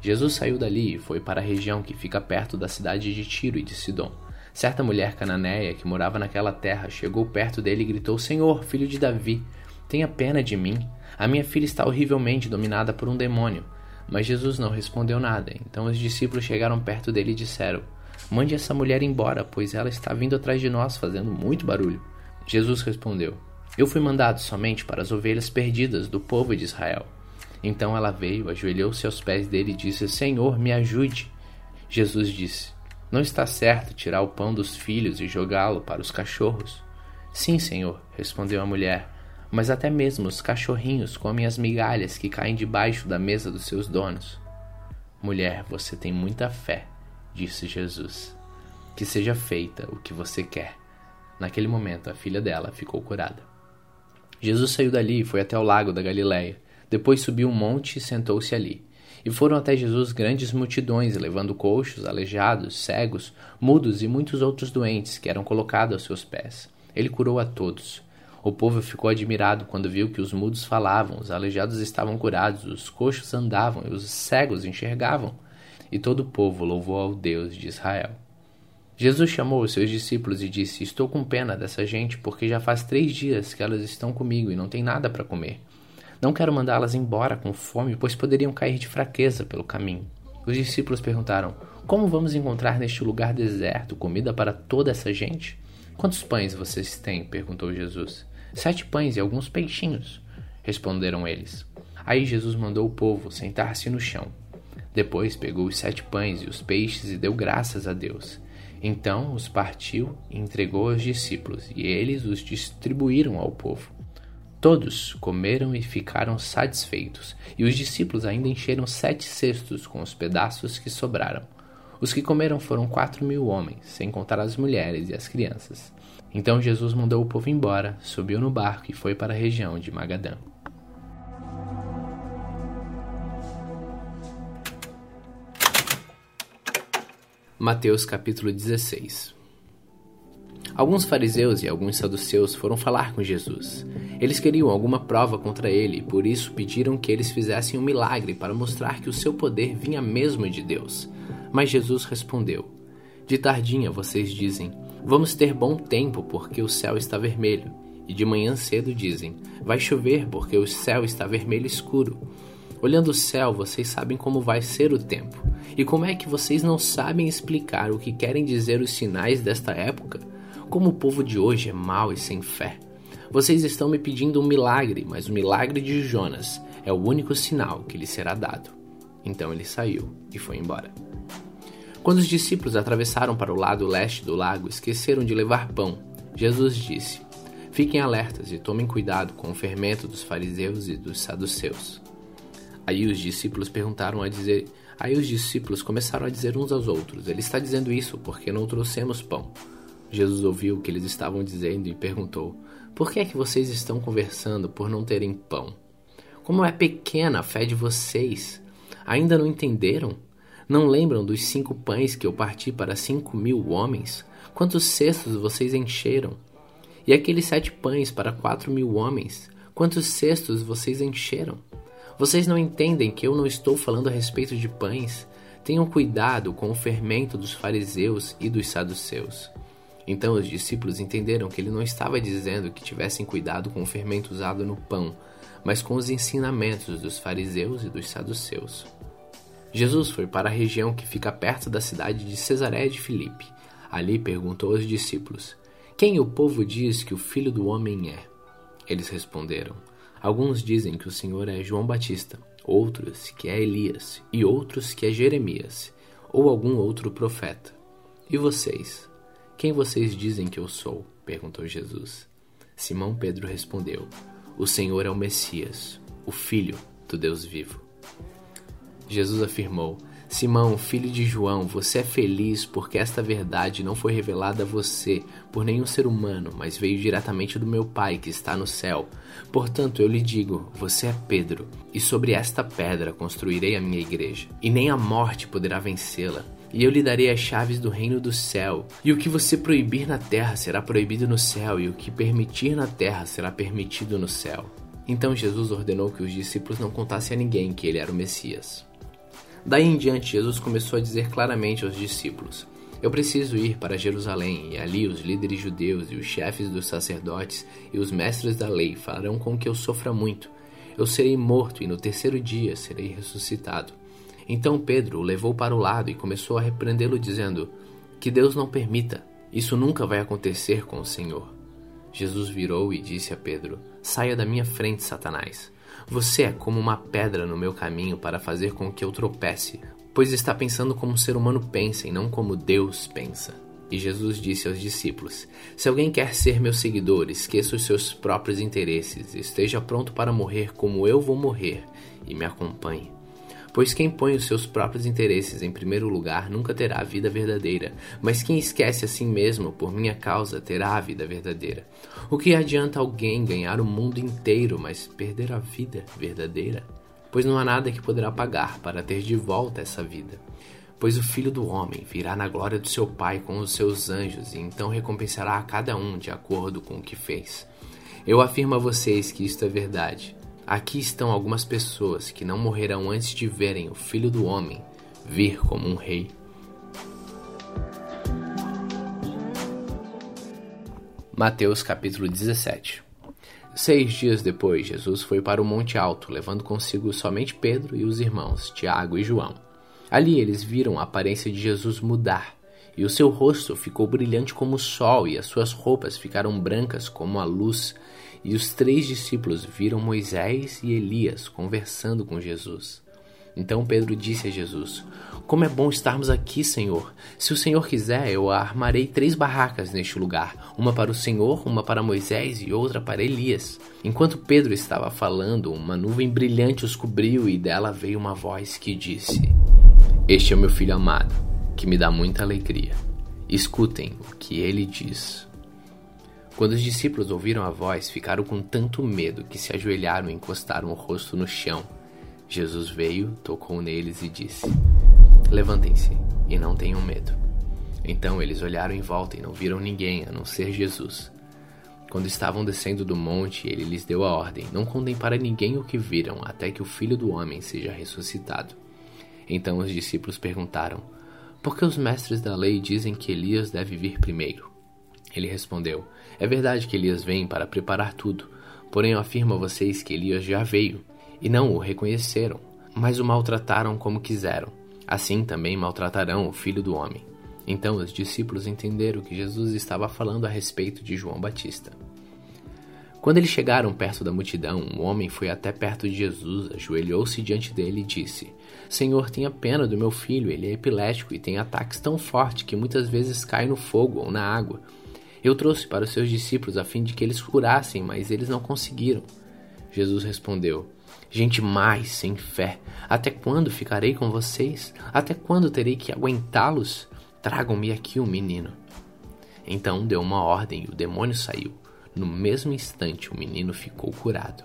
Jesus saiu dali e foi para a região que fica perto da cidade de Tiro e de Sidom. Certa mulher cananeia que morava naquela terra chegou perto dele e gritou: Senhor, filho de Davi, tenha pena de mim. A minha filha está horrivelmente dominada por um demônio. Mas Jesus não respondeu nada. Então os discípulos chegaram perto dele e disseram: Mande essa mulher embora, pois ela está vindo atrás de nós, fazendo muito barulho. Jesus respondeu: Eu fui mandado somente para as ovelhas perdidas do povo de Israel. Então ela veio, ajoelhou-se aos pés dele e disse: Senhor, me ajude. Jesus disse: não está certo tirar o pão dos filhos e jogá-lo para os cachorros? Sim, senhor, respondeu a mulher, mas até mesmo os cachorrinhos comem as migalhas que caem debaixo da mesa dos seus donos. Mulher, você tem muita fé, disse Jesus. Que seja feita o que você quer. Naquele momento, a filha dela ficou curada. Jesus saiu dali e foi até o lago da Galileia. Depois subiu um monte e sentou-se ali. E foram até Jesus grandes multidões, levando coxos, aleijados, cegos, mudos e muitos outros doentes, que eram colocados aos seus pés. Ele curou a todos. O povo ficou admirado quando viu que os mudos falavam, os aleijados estavam curados, os coxos andavam e os cegos enxergavam. E todo o povo louvou ao Deus de Israel. Jesus chamou os seus discípulos e disse: Estou com pena dessa gente, porque já faz três dias que elas estão comigo e não têm nada para comer. Não quero mandá-las embora com fome, pois poderiam cair de fraqueza pelo caminho. Os discípulos perguntaram: Como vamos encontrar neste lugar deserto comida para toda essa gente? Quantos pães vocês têm? perguntou Jesus. Sete pães e alguns peixinhos, responderam eles. Aí Jesus mandou o povo sentar-se no chão. Depois pegou os sete pães e os peixes e deu graças a Deus. Então os partiu e entregou aos discípulos, e eles os distribuíram ao povo. Todos comeram e ficaram satisfeitos, e os discípulos ainda encheram sete cestos com os pedaços que sobraram. Os que comeram foram quatro mil homens, sem contar as mulheres e as crianças. Então Jesus mandou o povo embora, subiu no barco e foi para a região de Magadã. Mateus capítulo 16 Alguns fariseus e alguns saduceus foram falar com Jesus. Eles queriam alguma prova contra ele e por isso pediram que eles fizessem um milagre para mostrar que o seu poder vinha mesmo de Deus. Mas Jesus respondeu: De tardinha vocês dizem: Vamos ter bom tempo porque o céu está vermelho. E de manhã cedo dizem: Vai chover porque o céu está vermelho escuro. Olhando o céu, vocês sabem como vai ser o tempo. E como é que vocês não sabem explicar o que querem dizer os sinais desta época? Como o povo de hoje é mau e sem fé. Vocês estão me pedindo um milagre, mas o milagre de Jonas é o único sinal que lhe será dado. Então ele saiu e foi embora. Quando os discípulos atravessaram para o lado leste do lago, esqueceram de levar pão. Jesus disse: Fiquem alertas e tomem cuidado com o fermento dos fariseus e dos saduceus. Aí os discípulos perguntaram a dizer, aí os discípulos começaram a dizer uns aos outros: Ele está dizendo isso porque não trouxemos pão. Jesus ouviu o que eles estavam dizendo e perguntou: Por que é que vocês estão conversando por não terem pão? Como é pequena a fé de vocês! Ainda não entenderam? Não lembram dos cinco pães que eu parti para cinco mil homens? Quantos cestos vocês encheram? E aqueles sete pães para quatro mil homens? Quantos cestos vocês encheram? Vocês não entendem que eu não estou falando a respeito de pães? Tenham cuidado com o fermento dos fariseus e dos saduceus. Então os discípulos entenderam que ele não estava dizendo que tivessem cuidado com o fermento usado no pão, mas com os ensinamentos dos fariseus e dos saduceus. Jesus foi para a região que fica perto da cidade de Cesareia de Filipe. Ali perguntou aos discípulos: Quem o povo diz que o filho do homem é? Eles responderam: Alguns dizem que o Senhor é João Batista, outros que é Elias, e outros que é Jeremias, ou algum outro profeta. E vocês? Quem vocês dizem que eu sou? perguntou Jesus. Simão Pedro respondeu: O Senhor é o Messias, o Filho do Deus vivo. Jesus afirmou: Simão, filho de João, você é feliz porque esta verdade não foi revelada a você por nenhum ser humano, mas veio diretamente do meu Pai que está no céu. Portanto, eu lhe digo: você é Pedro, e sobre esta pedra construirei a minha igreja, e nem a morte poderá vencê-la. E eu lhe darei as chaves do reino do céu. E o que você proibir na terra será proibido no céu, e o que permitir na terra será permitido no céu. Então Jesus ordenou que os discípulos não contassem a ninguém que ele era o Messias. Daí em diante, Jesus começou a dizer claramente aos discípulos: Eu preciso ir para Jerusalém, e ali os líderes judeus e os chefes dos sacerdotes e os mestres da lei farão com que eu sofra muito. Eu serei morto e no terceiro dia serei ressuscitado. Então Pedro o levou para o lado e começou a repreendê-lo, dizendo: Que Deus não permita, isso nunca vai acontecer com o Senhor. Jesus virou e disse a Pedro: Saia da minha frente, Satanás. Você é como uma pedra no meu caminho para fazer com que eu tropece, pois está pensando como o ser humano pensa e não como Deus pensa. E Jesus disse aos discípulos: Se alguém quer ser meu seguidor, esqueça os seus próprios interesses, esteja pronto para morrer como eu vou morrer e me acompanhe. Pois quem põe os seus próprios interesses em primeiro lugar nunca terá a vida verdadeira, mas quem esquece a si mesmo por minha causa terá a vida verdadeira. O que adianta alguém ganhar o mundo inteiro, mas perder a vida verdadeira? Pois não há nada que poderá pagar para ter de volta essa vida. Pois o filho do homem virá na glória do seu Pai com os seus anjos, e então recompensará a cada um de acordo com o que fez. Eu afirmo a vocês que isto é verdade. Aqui estão algumas pessoas que não morrerão antes de verem o Filho do Homem vir como um rei. Mateus capítulo 17 Seis dias depois, Jesus foi para o Monte Alto, levando consigo somente Pedro e os irmãos, Tiago e João. Ali eles viram a aparência de Jesus mudar, e o seu rosto ficou brilhante como o sol, e as suas roupas ficaram brancas como a luz. E os três discípulos viram Moisés e Elias conversando com Jesus. Então Pedro disse a Jesus: Como é bom estarmos aqui, Senhor. Se o Senhor quiser, eu armarei três barracas neste lugar: uma para o Senhor, uma para Moisés e outra para Elias. Enquanto Pedro estava falando, uma nuvem brilhante os cobriu e dela veio uma voz que disse: Este é o meu filho amado, que me dá muita alegria. Escutem o que ele diz. Quando os discípulos ouviram a voz, ficaram com tanto medo que se ajoelharam e encostaram o rosto no chão. Jesus veio, tocou neles e disse: Levantem-se e não tenham medo. Então eles olharam em volta e não viram ninguém a não ser Jesus. Quando estavam descendo do monte, ele lhes deu a ordem: Não contem para ninguém o que viram, até que o filho do homem seja ressuscitado. Então os discípulos perguntaram: Por que os mestres da lei dizem que Elias deve vir primeiro? Ele respondeu: É verdade que Elias vem para preparar tudo, porém eu afirmo a vocês que Elias já veio, e não o reconheceram, mas o maltrataram como quiseram. Assim também maltratarão o filho do homem. Então os discípulos entenderam que Jesus estava falando a respeito de João Batista. Quando eles chegaram perto da multidão, um homem foi até perto de Jesus, ajoelhou-se diante dele e disse: Senhor, tenha pena do meu filho, ele é epilético e tem ataques tão fortes que muitas vezes cai no fogo ou na água. Eu trouxe para os seus discípulos a fim de que eles curassem, mas eles não conseguiram. Jesus respondeu: Gente mais sem fé, até quando ficarei com vocês? Até quando terei que aguentá-los? Tragam-me aqui o um menino. Então deu uma ordem e o demônio saiu. No mesmo instante, o menino ficou curado.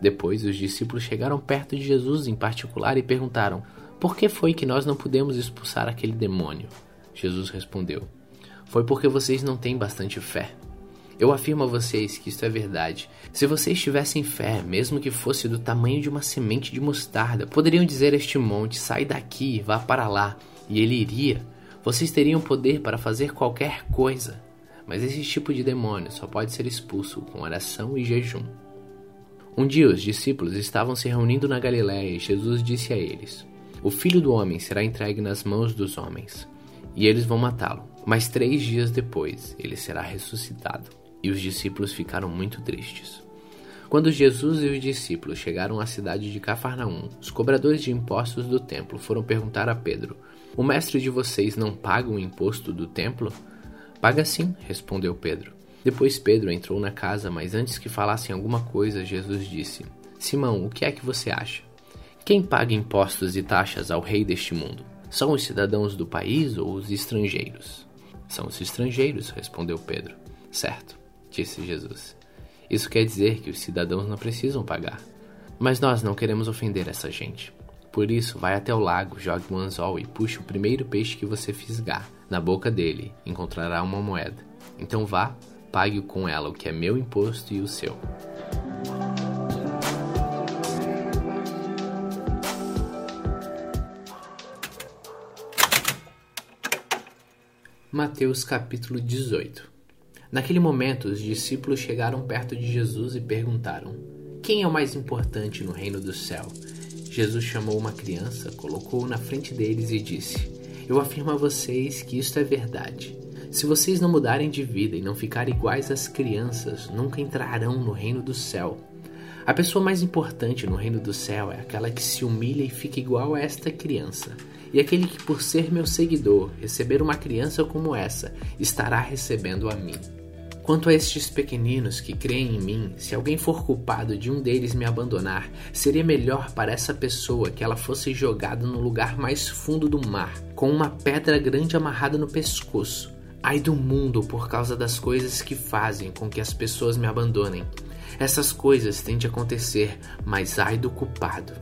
Depois, os discípulos chegaram perto de Jesus em particular e perguntaram: Por que foi que nós não pudemos expulsar aquele demônio? Jesus respondeu: foi porque vocês não têm bastante fé. Eu afirmo a vocês que isto é verdade. Se vocês tivessem fé, mesmo que fosse do tamanho de uma semente de mostarda, poderiam dizer a este monte: sai daqui vá para lá, e ele iria. Vocês teriam poder para fazer qualquer coisa. Mas esse tipo de demônio só pode ser expulso com oração e jejum. Um dia os discípulos estavam se reunindo na Galiléia e Jesus disse a eles: O filho do homem será entregue nas mãos dos homens, e eles vão matá-lo mas três dias depois ele será ressuscitado. E os discípulos ficaram muito tristes. Quando Jesus e os discípulos chegaram à cidade de Cafarnaum, os cobradores de impostos do templo foram perguntar a Pedro: O mestre de vocês não paga o imposto do templo? Paga sim, respondeu Pedro. Depois Pedro entrou na casa, mas antes que falassem alguma coisa, Jesus disse: Simão, o que é que você acha? Quem paga impostos e taxas ao rei deste mundo? São os cidadãos do país ou os estrangeiros? São os estrangeiros, respondeu Pedro. Certo, disse Jesus. Isso quer dizer que os cidadãos não precisam pagar. Mas nós não queremos ofender essa gente. Por isso, vai até o lago, jogue um anzol e puxe o primeiro peixe que você fisgar. Na boca dele encontrará uma moeda. Então vá, pague com ela o que é meu imposto e o seu. Mateus capítulo 18 Naquele momento, os discípulos chegaram perto de Jesus e perguntaram: Quem é o mais importante no reino do céu? Jesus chamou uma criança, colocou-o na frente deles e disse: Eu afirmo a vocês que isto é verdade. Se vocês não mudarem de vida e não ficarem iguais às crianças, nunca entrarão no reino do céu. A pessoa mais importante no reino do céu é aquela que se humilha e fica igual a esta criança. E aquele que, por ser meu seguidor, receber uma criança como essa, estará recebendo a mim. Quanto a estes pequeninos que creem em mim, se alguém for culpado de um deles me abandonar, seria melhor para essa pessoa que ela fosse jogada no lugar mais fundo do mar, com uma pedra grande amarrada no pescoço. Ai do mundo por causa das coisas que fazem com que as pessoas me abandonem. Essas coisas têm de acontecer, mas ai do culpado.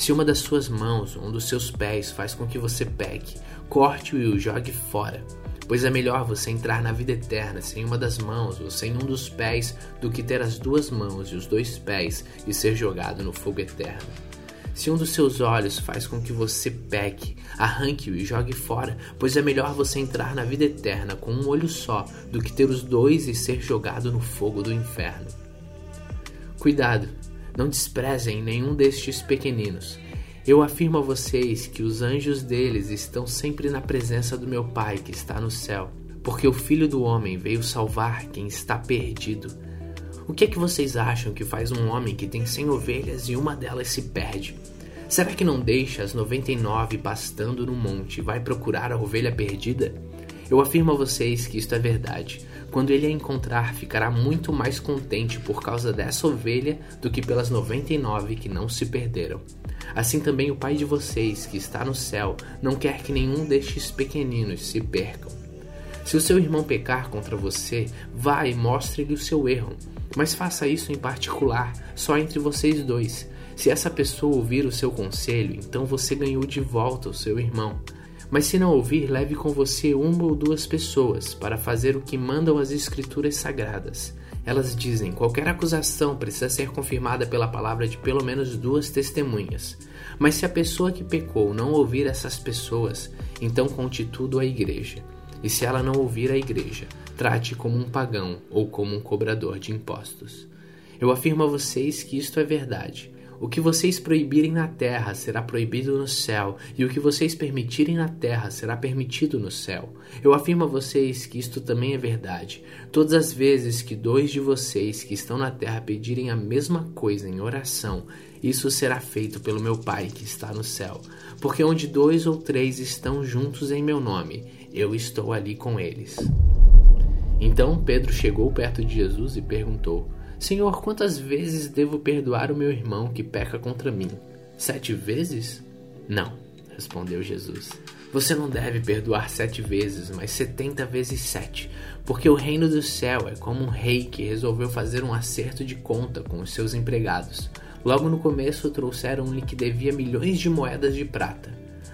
Se uma das suas mãos, um dos seus pés faz com que você peque, corte-o e o jogue fora. Pois é melhor você entrar na vida eterna sem uma das mãos ou sem um dos pés do que ter as duas mãos e os dois pés e ser jogado no fogo eterno. Se um dos seus olhos faz com que você peque, arranque-o e jogue fora, pois é melhor você entrar na vida eterna com um olho só do que ter os dois e ser jogado no fogo do inferno. Cuidado, não desprezem nenhum destes pequeninos eu afirmo a vocês que os anjos deles estão sempre na presença do meu Pai que está no céu, porque o Filho do Homem veio salvar quem está perdido. O que é que vocês acham que faz um homem que tem cem ovelhas e uma delas se perde? Será que não deixa as noventa e nove pastando no monte e vai procurar a ovelha perdida? Eu afirmo a vocês que isto é verdade. Quando ele a encontrar, ficará muito mais contente por causa dessa ovelha do que pelas noventa e nove que não se perderam. Assim também o Pai de vocês, que está no céu, não quer que nenhum destes pequeninos se percam. Se o seu irmão pecar contra você, vá e mostre-lhe o seu erro, mas faça isso em particular, só entre vocês dois. Se essa pessoa ouvir o seu conselho, então você ganhou de volta o seu irmão. Mas se não ouvir, leve com você uma ou duas pessoas para fazer o que mandam as Escrituras Sagradas. Elas dizem: qualquer acusação precisa ser confirmada pela palavra de pelo menos duas testemunhas. Mas se a pessoa que pecou não ouvir essas pessoas, então conte tudo à igreja. E se ela não ouvir a igreja, trate como um pagão ou como um cobrador de impostos. Eu afirmo a vocês que isto é verdade. O que vocês proibirem na terra será proibido no céu, e o que vocês permitirem na terra será permitido no céu. Eu afirmo a vocês que isto também é verdade. Todas as vezes que dois de vocês que estão na terra pedirem a mesma coisa em oração, isso será feito pelo meu Pai que está no céu. Porque onde dois ou três estão juntos em meu nome, eu estou ali com eles. Então Pedro chegou perto de Jesus e perguntou: Senhor, quantas vezes devo perdoar o meu irmão que peca contra mim? Sete vezes? Não, respondeu Jesus. Você não deve perdoar sete vezes, mas setenta vezes sete, porque o reino do céu é como um rei que resolveu fazer um acerto de conta com os seus empregados. Logo no começo trouxeram-lhe que devia milhões de moedas de prata,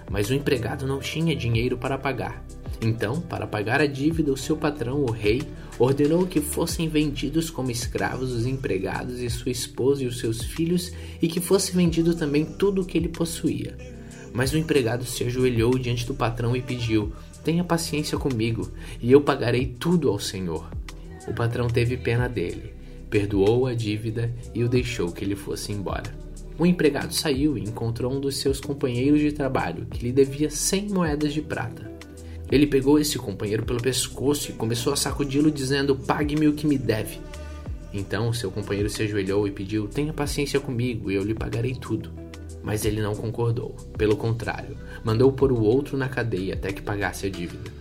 mas o empregado não tinha dinheiro para pagar. Então, para pagar a dívida, o seu patrão, o rei, ordenou que fossem vendidos como escravos os empregados e sua esposa e os seus filhos, e que fosse vendido também tudo o que ele possuía. Mas o empregado se ajoelhou diante do patrão e pediu: Tenha paciência comigo, e eu pagarei tudo ao Senhor. O patrão teve pena dele, perdoou a dívida e o deixou que ele fosse embora. O empregado saiu e encontrou um dos seus companheiros de trabalho que lhe devia cem moedas de prata. Ele pegou esse companheiro pelo pescoço e começou a sacudi-lo, dizendo: Pague-me o que me deve. Então seu companheiro se ajoelhou e pediu: Tenha paciência comigo e eu lhe pagarei tudo. Mas ele não concordou. Pelo contrário, mandou pôr o outro na cadeia até que pagasse a dívida.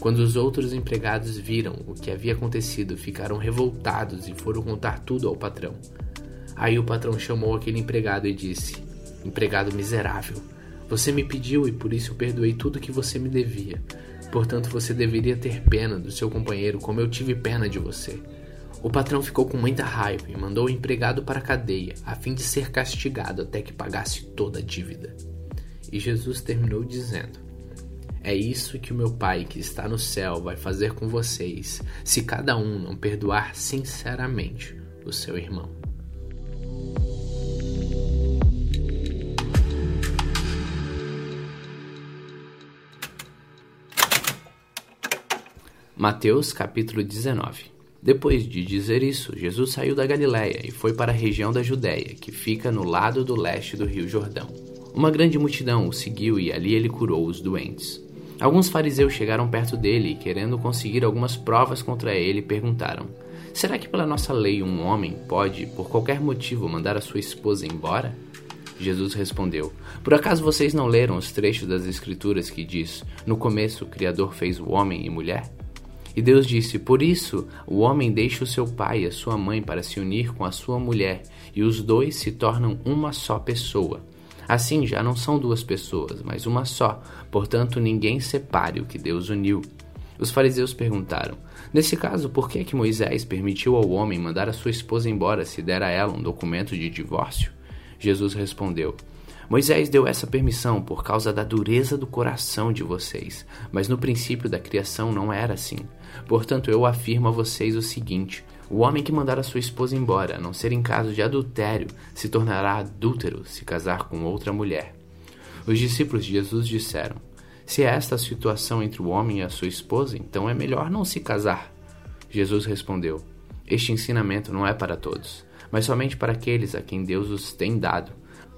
Quando os outros empregados viram o que havia acontecido, ficaram revoltados e foram contar tudo ao patrão. Aí o patrão chamou aquele empregado e disse: Empregado miserável, você me pediu e por isso eu perdoei tudo que você me devia. Portanto, você deveria ter pena do seu companheiro, como eu tive pena de você. O patrão ficou com muita raiva e mandou o empregado para a cadeia, a fim de ser castigado até que pagasse toda a dívida. E Jesus terminou dizendo: É isso que o meu Pai que está no céu vai fazer com vocês, se cada um não perdoar sinceramente o seu irmão. Mateus capítulo 19 Depois de dizer isso, Jesus saiu da Galiléia e foi para a região da Judéia, que fica no lado do leste do rio Jordão. Uma grande multidão o seguiu e ali ele curou os doentes. Alguns fariseus chegaram perto dele e, querendo conseguir algumas provas contra ele, perguntaram: Será que pela nossa lei um homem pode, por qualquer motivo, mandar a sua esposa embora? Jesus respondeu: Por acaso vocês não leram os trechos das Escrituras que diz: No começo o Criador fez o homem e mulher? E Deus disse: Por isso o homem deixa o seu pai e a sua mãe para se unir com a sua mulher, e os dois se tornam uma só pessoa. Assim já não são duas pessoas, mas uma só. Portanto, ninguém separe o que Deus uniu. Os fariseus perguntaram: Nesse caso, por que é que Moisés permitiu ao homem mandar a sua esposa embora se der a ela um documento de divórcio? Jesus respondeu: Moisés deu essa permissão por causa da dureza do coração de vocês, mas no princípio da criação não era assim. Portanto, eu afirmo a vocês o seguinte: o homem que mandar a sua esposa embora, a não ser em caso de adultério, se tornará adúltero se casar com outra mulher. Os discípulos de Jesus disseram: Se é esta a situação entre o homem e a sua esposa, então é melhor não se casar. Jesus respondeu: Este ensinamento não é para todos, mas somente para aqueles a quem Deus os tem dado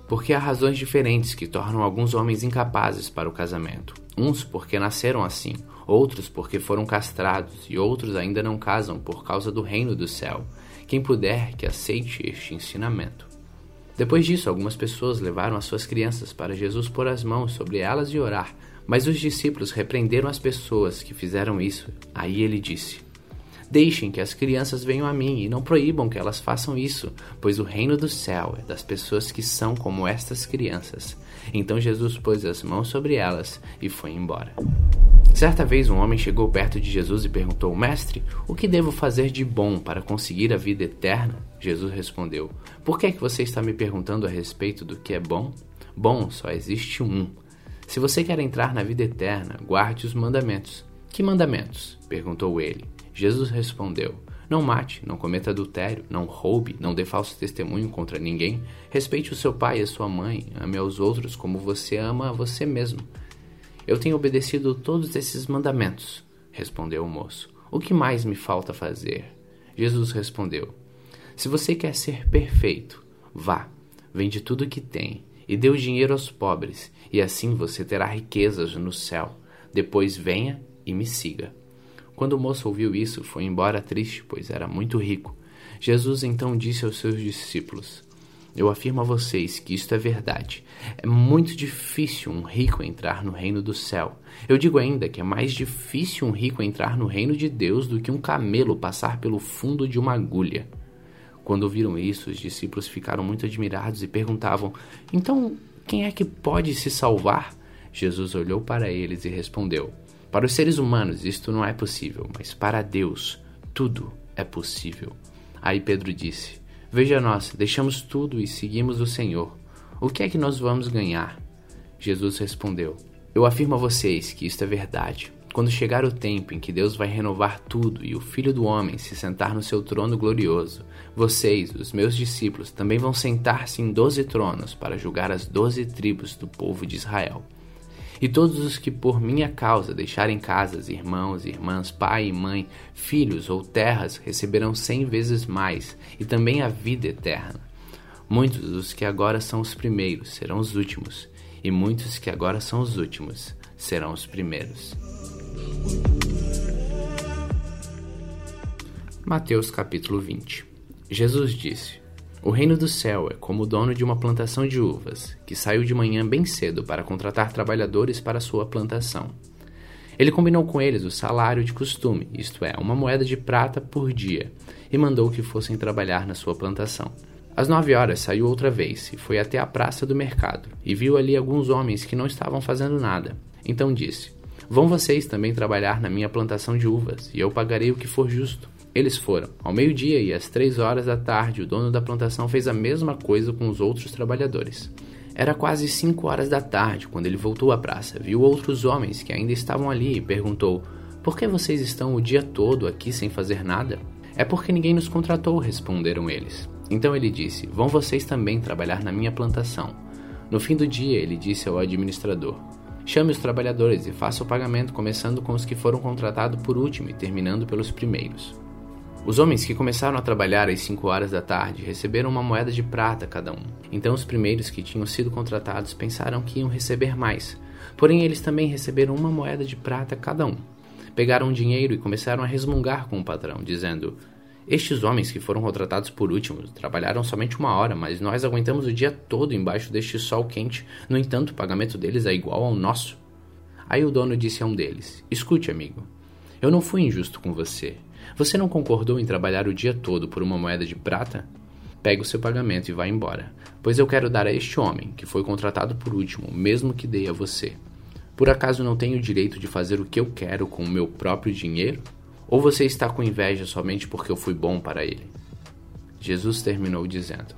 porque há razões diferentes que tornam alguns homens incapazes para o casamento. Uns porque nasceram assim, outros porque foram castrados, e outros ainda não casam por causa do reino do céu. Quem puder, que aceite este ensinamento. Depois disso, algumas pessoas levaram as suas crianças para Jesus pôr as mãos sobre elas e orar, mas os discípulos repreenderam as pessoas que fizeram isso. Aí ele disse: Deixem que as crianças venham a mim e não proíbam que elas façam isso, pois o reino do céu é das pessoas que são como estas crianças. Então Jesus pôs as mãos sobre elas e foi embora. Certa vez um homem chegou perto de Jesus e perguntou: Mestre, o que devo fazer de bom para conseguir a vida eterna? Jesus respondeu: Por que é que você está me perguntando a respeito do que é bom? Bom só existe um. Se você quer entrar na vida eterna, guarde os mandamentos. Que mandamentos? perguntou ele. Jesus respondeu: Não mate, não cometa adultério, não roube, não dê falso testemunho contra ninguém, respeite o seu pai e a sua mãe, ame aos outros como você ama a você mesmo. Eu tenho obedecido todos esses mandamentos, respondeu o moço. O que mais me falta fazer? Jesus respondeu: Se você quer ser perfeito, vá, vende tudo o que tem e dê o dinheiro aos pobres, e assim você terá riquezas no céu. Depois venha e me siga. Quando o moço ouviu isso, foi embora triste, pois era muito rico. Jesus então disse aos seus discípulos: Eu afirmo a vocês que isto é verdade. É muito difícil um rico entrar no reino do céu. Eu digo ainda que é mais difícil um rico entrar no reino de Deus do que um camelo passar pelo fundo de uma agulha. Quando ouviram isso, os discípulos ficaram muito admirados e perguntavam: Então, quem é que pode se salvar? Jesus olhou para eles e respondeu: para os seres humanos isto não é possível, mas para Deus tudo é possível. Aí Pedro disse: Veja nós, deixamos tudo e seguimos o Senhor. O que é que nós vamos ganhar? Jesus respondeu: Eu afirmo a vocês que isto é verdade. Quando chegar o tempo em que Deus vai renovar tudo e o Filho do Homem se sentar no seu trono glorioso, vocês, os meus discípulos, também vão sentar-se em doze tronos para julgar as doze tribos do povo de Israel. E todos os que por minha causa deixarem casas, irmãos, irmãs, pai e mãe, filhos ou terras, receberão cem vezes mais, e também a vida eterna. Muitos dos que agora são os primeiros serão os últimos, e muitos que agora são os últimos serão os primeiros. Mateus capítulo 20 Jesus disse: o reino do céu é como o dono de uma plantação de uvas, que saiu de manhã bem cedo para contratar trabalhadores para sua plantação. Ele combinou com eles o salário de costume, isto é, uma moeda de prata por dia, e mandou que fossem trabalhar na sua plantação. Às nove horas saiu outra vez e foi até a praça do mercado, e viu ali alguns homens que não estavam fazendo nada. Então disse: Vão vocês também trabalhar na minha plantação de uvas, e eu pagarei o que for justo. Eles foram. Ao meio-dia e às três horas da tarde, o dono da plantação fez a mesma coisa com os outros trabalhadores. Era quase cinco horas da tarde quando ele voltou à praça. Viu outros homens que ainda estavam ali e perguntou: Por que vocês estão o dia todo aqui sem fazer nada? É porque ninguém nos contratou, responderam eles. Então ele disse: Vão vocês também trabalhar na minha plantação. No fim do dia, ele disse ao administrador: Chame os trabalhadores e faça o pagamento, começando com os que foram contratados por último e terminando pelos primeiros. Os homens que começaram a trabalhar às 5 horas da tarde receberam uma moeda de prata cada um. Então os primeiros que tinham sido contratados pensaram que iam receber mais. Porém, eles também receberam uma moeda de prata cada um. Pegaram o dinheiro e começaram a resmungar com o patrão, dizendo: Estes homens que foram contratados por último trabalharam somente uma hora, mas nós aguentamos o dia todo embaixo deste sol quente. No entanto, o pagamento deles é igual ao nosso. Aí o dono disse a um deles: Escute, amigo, eu não fui injusto com você. Você não concordou em trabalhar o dia todo por uma moeda de prata? Pegue o seu pagamento e vá embora, pois eu quero dar a este homem, que foi contratado por último, mesmo que dei a você. Por acaso não tenho o direito de fazer o que eu quero com o meu próprio dinheiro? Ou você está com inveja somente porque eu fui bom para ele? Jesus terminou dizendo: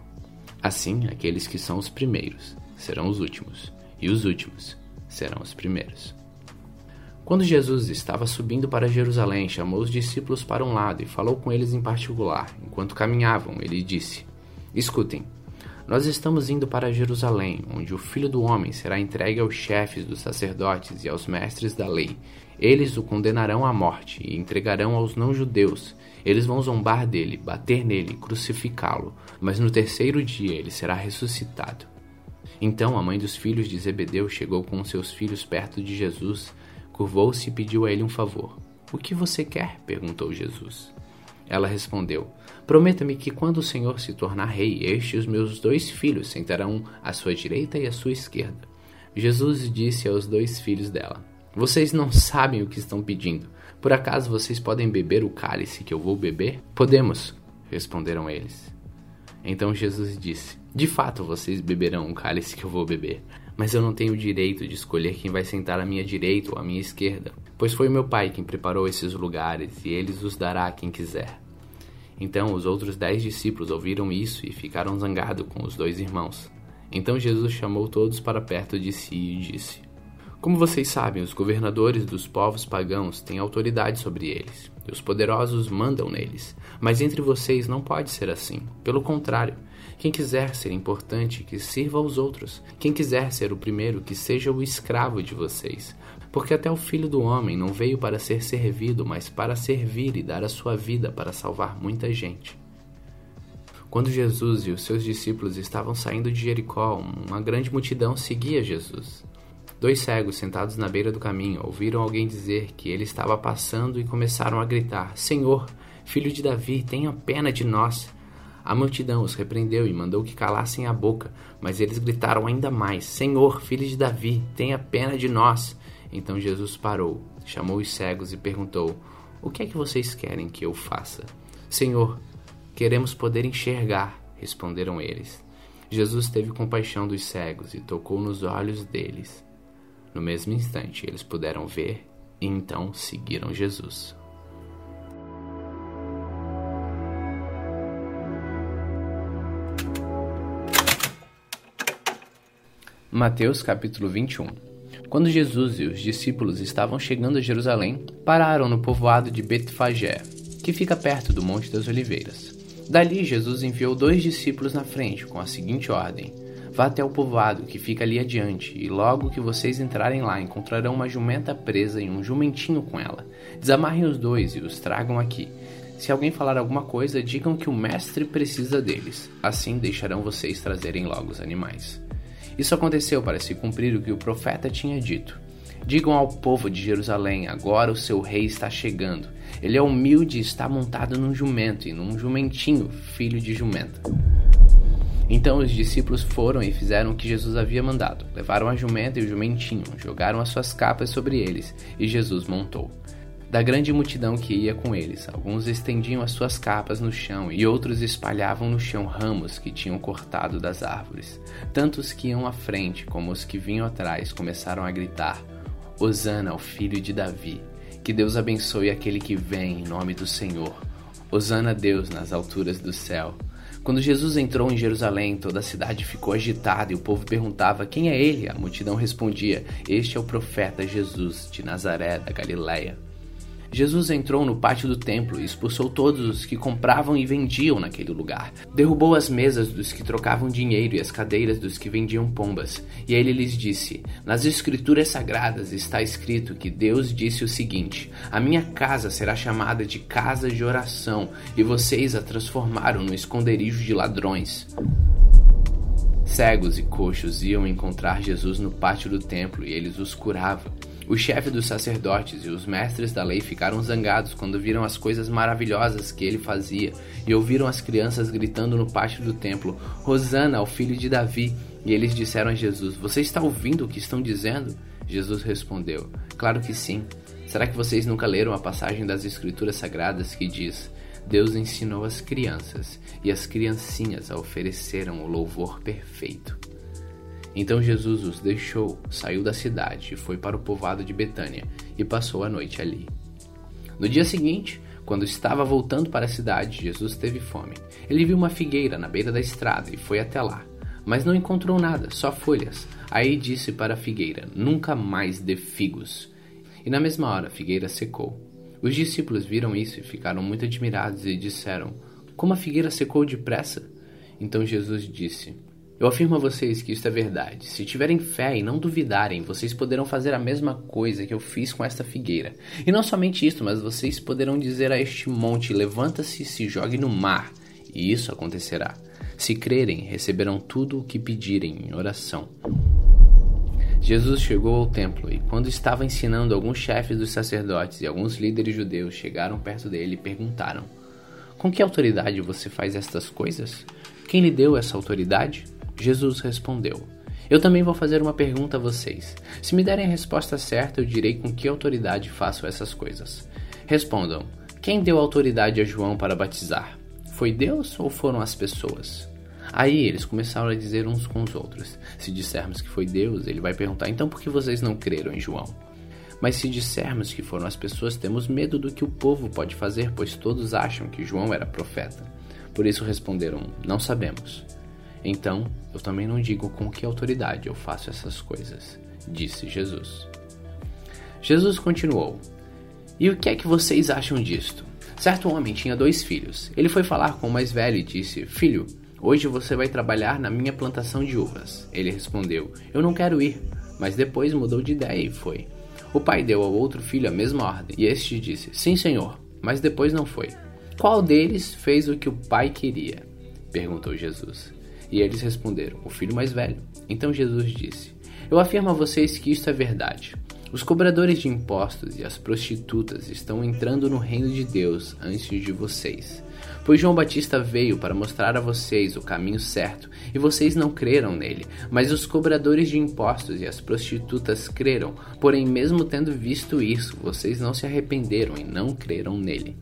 Assim, aqueles que são os primeiros serão os últimos, e os últimos serão os primeiros. Quando Jesus estava subindo para Jerusalém, chamou os discípulos para um lado e falou com eles em particular. Enquanto caminhavam, ele disse: Escutem, nós estamos indo para Jerusalém, onde o filho do homem será entregue aos chefes dos sacerdotes e aos mestres da lei. Eles o condenarão à morte e entregarão aos não-judeus. Eles vão zombar dele, bater nele, crucificá-lo, mas no terceiro dia ele será ressuscitado. Então a mãe dos filhos de Zebedeu chegou com seus filhos perto de Jesus Curvou-se e pediu a ele um favor. O que você quer? perguntou Jesus. Ela respondeu: Prometa-me que quando o Senhor se tornar rei, este e os meus dois filhos sentarão à sua direita e à sua esquerda. Jesus disse aos dois filhos dela: Vocês não sabem o que estão pedindo. Por acaso vocês podem beber o cálice que eu vou beber? Podemos, responderam eles. Então Jesus disse: De fato vocês beberão o cálice que eu vou beber mas eu não tenho o direito de escolher quem vai sentar à minha direita ou à minha esquerda, pois foi meu pai quem preparou esses lugares e ele os dará a quem quiser. Então os outros dez discípulos ouviram isso e ficaram zangados com os dois irmãos. Então Jesus chamou todos para perto de si e disse: Como vocês sabem, os governadores dos povos pagãos têm autoridade sobre eles, e os poderosos mandam neles. Mas entre vocês não pode ser assim. Pelo contrário, quem quiser ser importante, que sirva aos outros. Quem quiser ser o primeiro, que seja o escravo de vocês. Porque até o filho do homem não veio para ser servido, mas para servir e dar a sua vida para salvar muita gente. Quando Jesus e os seus discípulos estavam saindo de Jericó, uma grande multidão seguia Jesus. Dois cegos sentados na beira do caminho ouviram alguém dizer que ele estava passando e começaram a gritar: Senhor, filho de Davi, tenha pena de nós. A multidão os repreendeu e mandou que calassem a boca, mas eles gritaram ainda mais: Senhor, filho de Davi, tenha pena de nós. Então Jesus parou, chamou os cegos e perguntou: O que é que vocês querem que eu faça? Senhor, queremos poder enxergar, responderam eles. Jesus teve compaixão dos cegos e tocou nos olhos deles. No mesmo instante, eles puderam ver e então seguiram Jesus. Mateus capítulo 21 Quando Jesus e os discípulos estavam chegando a Jerusalém, pararam no povoado de Betfagé, que fica perto do Monte das Oliveiras. Dali, Jesus enviou dois discípulos na frente, com a seguinte ordem: Vá até o povoado que fica ali adiante, e logo que vocês entrarem lá, encontrarão uma jumenta presa e um jumentinho com ela. Desamarrem os dois e os tragam aqui. Se alguém falar alguma coisa, digam que o mestre precisa deles. Assim deixarão vocês trazerem logo os animais. Isso aconteceu para se cumprir o que o profeta tinha dito. Digam ao povo de Jerusalém: agora o seu rei está chegando. Ele é humilde e está montado num jumento e num jumentinho, filho de jumenta. Então os discípulos foram e fizeram o que Jesus havia mandado. Levaram a jumenta e o jumentinho, jogaram as suas capas sobre eles, e Jesus montou. Da grande multidão que ia com eles, alguns estendiam as suas capas no chão e outros espalhavam no chão ramos que tinham cortado das árvores. Tanto os que iam à frente como os que vinham atrás começaram a gritar: Hosana ao filho de Davi! Que Deus abençoe aquele que vem em nome do Senhor. Hosana a Deus nas alturas do céu. Quando Jesus entrou em Jerusalém, toda a cidade ficou agitada e o povo perguntava: Quem é ele? A multidão respondia: Este é o profeta Jesus de Nazaré da Galiléia. Jesus entrou no pátio do templo e expulsou todos os que compravam e vendiam naquele lugar. Derrubou as mesas dos que trocavam dinheiro e as cadeiras dos que vendiam pombas. E ele lhes disse: Nas Escrituras Sagradas está escrito que Deus disse o seguinte: A minha casa será chamada de casa de oração, e vocês a transformaram no esconderijo de ladrões. Cegos e coxos iam encontrar Jesus no pátio do templo e eles os curavam. O chefe dos sacerdotes e os mestres da lei ficaram zangados quando viram as coisas maravilhosas que ele fazia e ouviram as crianças gritando no pátio do templo: Rosana ao filho de Davi. E eles disseram a Jesus: Você está ouvindo o que estão dizendo? Jesus respondeu: Claro que sim. Será que vocês nunca leram a passagem das Escrituras Sagradas que diz: Deus ensinou as crianças e as criancinhas a ofereceram o louvor perfeito? Então Jesus os deixou, saiu da cidade e foi para o povoado de Betânia e passou a noite ali. No dia seguinte, quando estava voltando para a cidade, Jesus teve fome. Ele viu uma figueira na beira da estrada e foi até lá, mas não encontrou nada, só folhas. Aí disse para a figueira: Nunca mais dê figos. E na mesma hora a figueira secou. Os discípulos viram isso e ficaram muito admirados e disseram: Como a figueira secou depressa? Então Jesus disse: eu afirmo a vocês que isto é verdade. Se tiverem fé e não duvidarem, vocês poderão fazer a mesma coisa que eu fiz com esta figueira. E não somente isto, mas vocês poderão dizer a este monte: levanta-se e se jogue no mar. E isso acontecerá. Se crerem, receberão tudo o que pedirem em oração. Jesus chegou ao templo e, quando estava ensinando, alguns chefes dos sacerdotes e alguns líderes judeus chegaram perto dele e perguntaram: Com que autoridade você faz estas coisas? Quem lhe deu essa autoridade? Jesus respondeu: Eu também vou fazer uma pergunta a vocês. Se me derem a resposta certa, eu direi com que autoridade faço essas coisas. Respondam: Quem deu autoridade a João para batizar? Foi Deus ou foram as pessoas? Aí eles começaram a dizer uns com os outros. Se dissermos que foi Deus, ele vai perguntar: então por que vocês não creram em João? Mas se dissermos que foram as pessoas, temos medo do que o povo pode fazer, pois todos acham que João era profeta. Por isso responderam: Não sabemos. Então, eu também não digo com que autoridade eu faço essas coisas, disse Jesus. Jesus continuou: E o que é que vocês acham disto? Certo homem tinha dois filhos. Ele foi falar com o mais velho e disse: Filho, hoje você vai trabalhar na minha plantação de uvas. Ele respondeu: Eu não quero ir. Mas depois mudou de ideia e foi. O pai deu ao outro filho a mesma ordem, e este disse: Sim, senhor. Mas depois não foi. Qual deles fez o que o pai queria? perguntou Jesus. E eles responderam: O filho mais velho. Então Jesus disse: Eu afirmo a vocês que isto é verdade. Os cobradores de impostos e as prostitutas estão entrando no reino de Deus antes de vocês. Pois João Batista veio para mostrar a vocês o caminho certo e vocês não creram nele. Mas os cobradores de impostos e as prostitutas creram, porém, mesmo tendo visto isso, vocês não se arrependeram e não creram nele.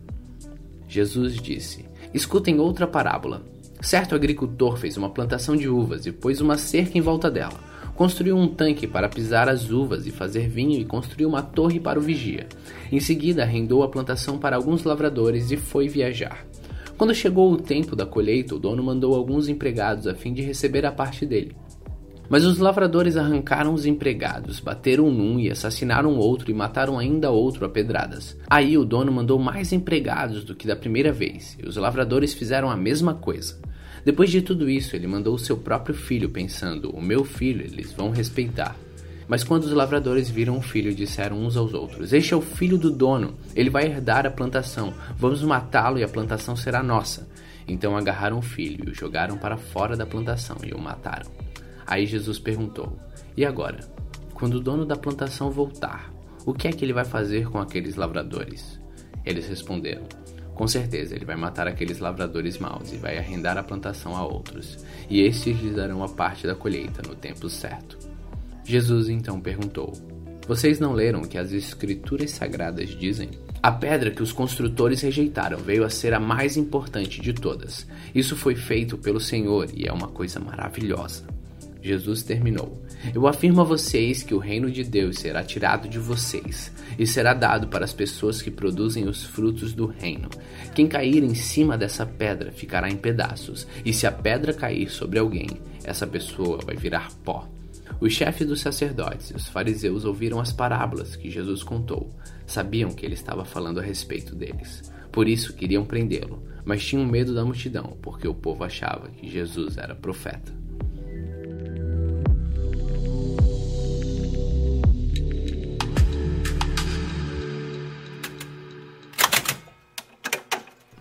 Jesus disse: Escutem outra parábola. Certo agricultor fez uma plantação de uvas e pôs uma cerca em volta dela. Construiu um tanque para pisar as uvas e fazer vinho e construiu uma torre para o vigia. Em seguida, arrendou a plantação para alguns lavradores e foi viajar. Quando chegou o tempo da colheita, o dono mandou alguns empregados a fim de receber a parte dele. Mas os lavradores arrancaram os empregados, bateram num e assassinaram outro e mataram ainda outro a pedradas. Aí o dono mandou mais empregados do que da primeira vez, e os lavradores fizeram a mesma coisa. Depois de tudo isso, ele mandou o seu próprio filho, pensando: O meu filho eles vão respeitar. Mas quando os lavradores viram o filho, disseram uns aos outros: Este é o filho do dono, ele vai herdar a plantação. Vamos matá-lo e a plantação será nossa. Então agarraram o filho e o jogaram para fora da plantação e o mataram. Aí Jesus perguntou: E agora? Quando o dono da plantação voltar, o que é que ele vai fazer com aqueles lavradores? Eles responderam: Com certeza ele vai matar aqueles lavradores maus e vai arrendar a plantação a outros, e estes lhes darão a parte da colheita no tempo certo. Jesus então perguntou: Vocês não leram que as Escrituras Sagradas dizem? A pedra que os construtores rejeitaram veio a ser a mais importante de todas. Isso foi feito pelo Senhor e é uma coisa maravilhosa. Jesus terminou: Eu afirmo a vocês que o reino de Deus será tirado de vocês e será dado para as pessoas que produzem os frutos do reino. Quem cair em cima dessa pedra ficará em pedaços, e se a pedra cair sobre alguém, essa pessoa vai virar pó. Os chefes dos sacerdotes e os fariseus ouviram as parábolas que Jesus contou. Sabiam que ele estava falando a respeito deles. Por isso queriam prendê-lo, mas tinham medo da multidão, porque o povo achava que Jesus era profeta.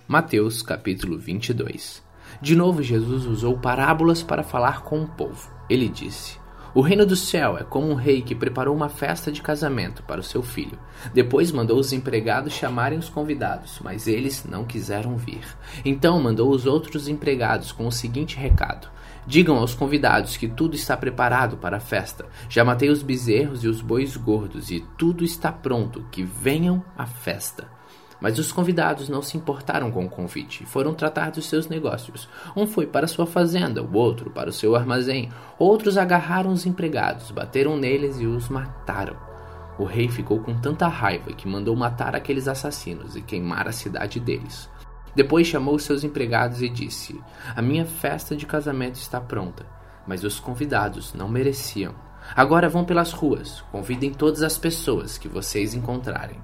Mateus capítulo 22 De novo Jesus usou parábolas para falar com o povo. Ele disse: O reino do céu é como um rei que preparou uma festa de casamento para o seu filho. Depois mandou os empregados chamarem os convidados, mas eles não quiseram vir. Então mandou os outros empregados com o seguinte recado: Digam aos convidados que tudo está preparado para a festa. Já matei os bezerros e os bois gordos, e tudo está pronto, que venham à festa. Mas os convidados não se importaram com o convite e foram tratar dos seus negócios. Um foi para sua fazenda, o outro para o seu armazém. Outros agarraram os empregados, bateram neles e os mataram. O rei ficou com tanta raiva que mandou matar aqueles assassinos e queimar a cidade deles. Depois chamou seus empregados e disse: A minha festa de casamento está pronta, mas os convidados não mereciam. Agora vão pelas ruas, convidem todas as pessoas que vocês encontrarem.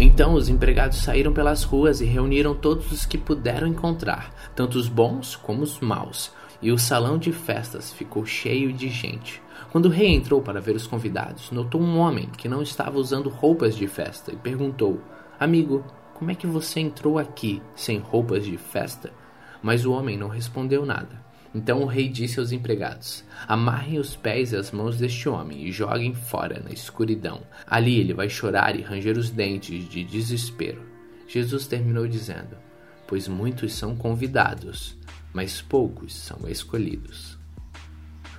Então os empregados saíram pelas ruas e reuniram todos os que puderam encontrar, tanto os bons como os maus, e o salão de festas ficou cheio de gente. Quando o rei entrou para ver os convidados, notou um homem que não estava usando roupas de festa e perguntou: Amigo, como é que você entrou aqui sem roupas de festa? Mas o homem não respondeu nada. Então o rei disse aos empregados: Amarrem os pés e as mãos deste homem e joguem fora na escuridão. Ali ele vai chorar e ranger os dentes de desespero. Jesus terminou dizendo: Pois muitos são convidados, mas poucos são escolhidos.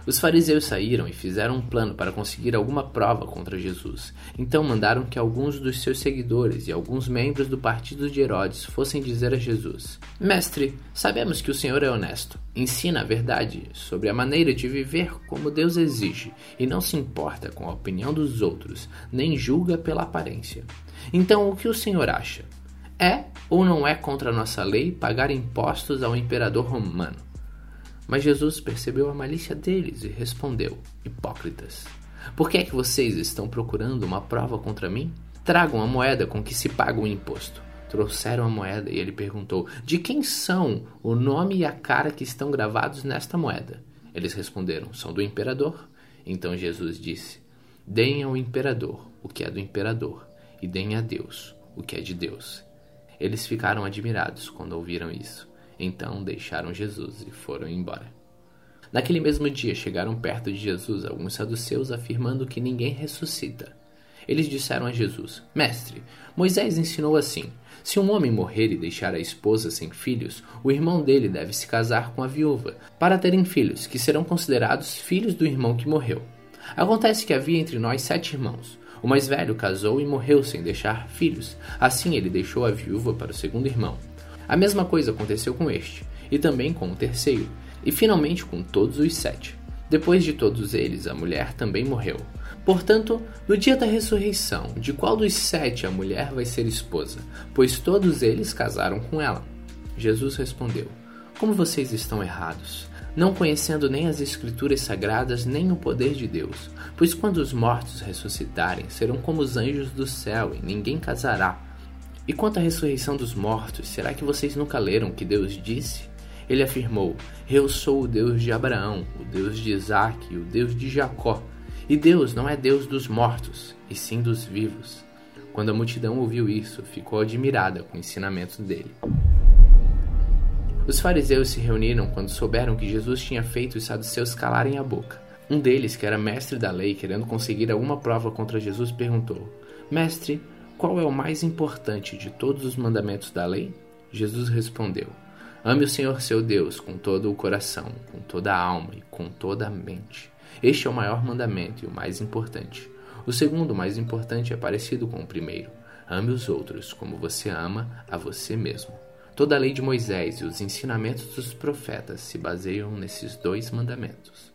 Os fariseus saíram e fizeram um plano para conseguir alguma prova contra Jesus. Então mandaram que alguns dos seus seguidores e alguns membros do partido de Herodes fossem dizer a Jesus: Mestre, sabemos que o Senhor é honesto. Ensina a verdade sobre a maneira de viver como Deus exige e não se importa com a opinião dos outros, nem julga pela aparência. Então, o que o Senhor acha? É ou não é contra a nossa lei pagar impostos ao imperador romano? Mas Jesus percebeu a malícia deles e respondeu: Hipócritas, por que é que vocês estão procurando uma prova contra mim? Tragam a moeda com que se paga o imposto. Trouxeram a moeda e ele perguntou: De quem são o nome e a cara que estão gravados nesta moeda? Eles responderam: São do imperador. Então Jesus disse: Deem ao imperador o que é do imperador, e deem a Deus o que é de Deus. Eles ficaram admirados quando ouviram isso. Então deixaram Jesus e foram embora. Naquele mesmo dia chegaram perto de Jesus alguns saduceus afirmando que ninguém ressuscita. Eles disseram a Jesus: Mestre, Moisés ensinou assim: se um homem morrer e deixar a esposa sem filhos, o irmão dele deve se casar com a viúva, para terem filhos, que serão considerados filhos do irmão que morreu. Acontece que havia entre nós sete irmãos. O mais velho casou e morreu sem deixar filhos. Assim ele deixou a viúva para o segundo irmão. A mesma coisa aconteceu com este, e também com o terceiro, e finalmente com todos os sete. Depois de todos eles, a mulher também morreu. Portanto, no dia da ressurreição, de qual dos sete a mulher vai ser esposa? Pois todos eles casaram com ela. Jesus respondeu: Como vocês estão errados, não conhecendo nem as Escrituras sagradas nem o poder de Deus. Pois quando os mortos ressuscitarem, serão como os anjos do céu, e ninguém casará e quanto à ressurreição dos mortos, será que vocês nunca leram o que Deus disse? Ele afirmou: Eu sou o Deus de Abraão, o Deus de Isaac o Deus de Jacó. E Deus não é Deus dos mortos, e sim dos vivos. Quando a multidão ouviu isso, ficou admirada com o ensinamento dele. Os fariseus se reuniram quando souberam que Jesus tinha feito os saduceus calarem a boca. Um deles, que era mestre da lei, querendo conseguir alguma prova contra Jesus, perguntou: Mestre, qual é o mais importante de todos os mandamentos da lei? Jesus respondeu: Ame o Senhor seu Deus com todo o coração, com toda a alma e com toda a mente. Este é o maior mandamento e o mais importante. O segundo, mais importante, é parecido com o primeiro: ame os outros como você ama a você mesmo. Toda a lei de Moisés e os ensinamentos dos profetas se baseiam nesses dois mandamentos.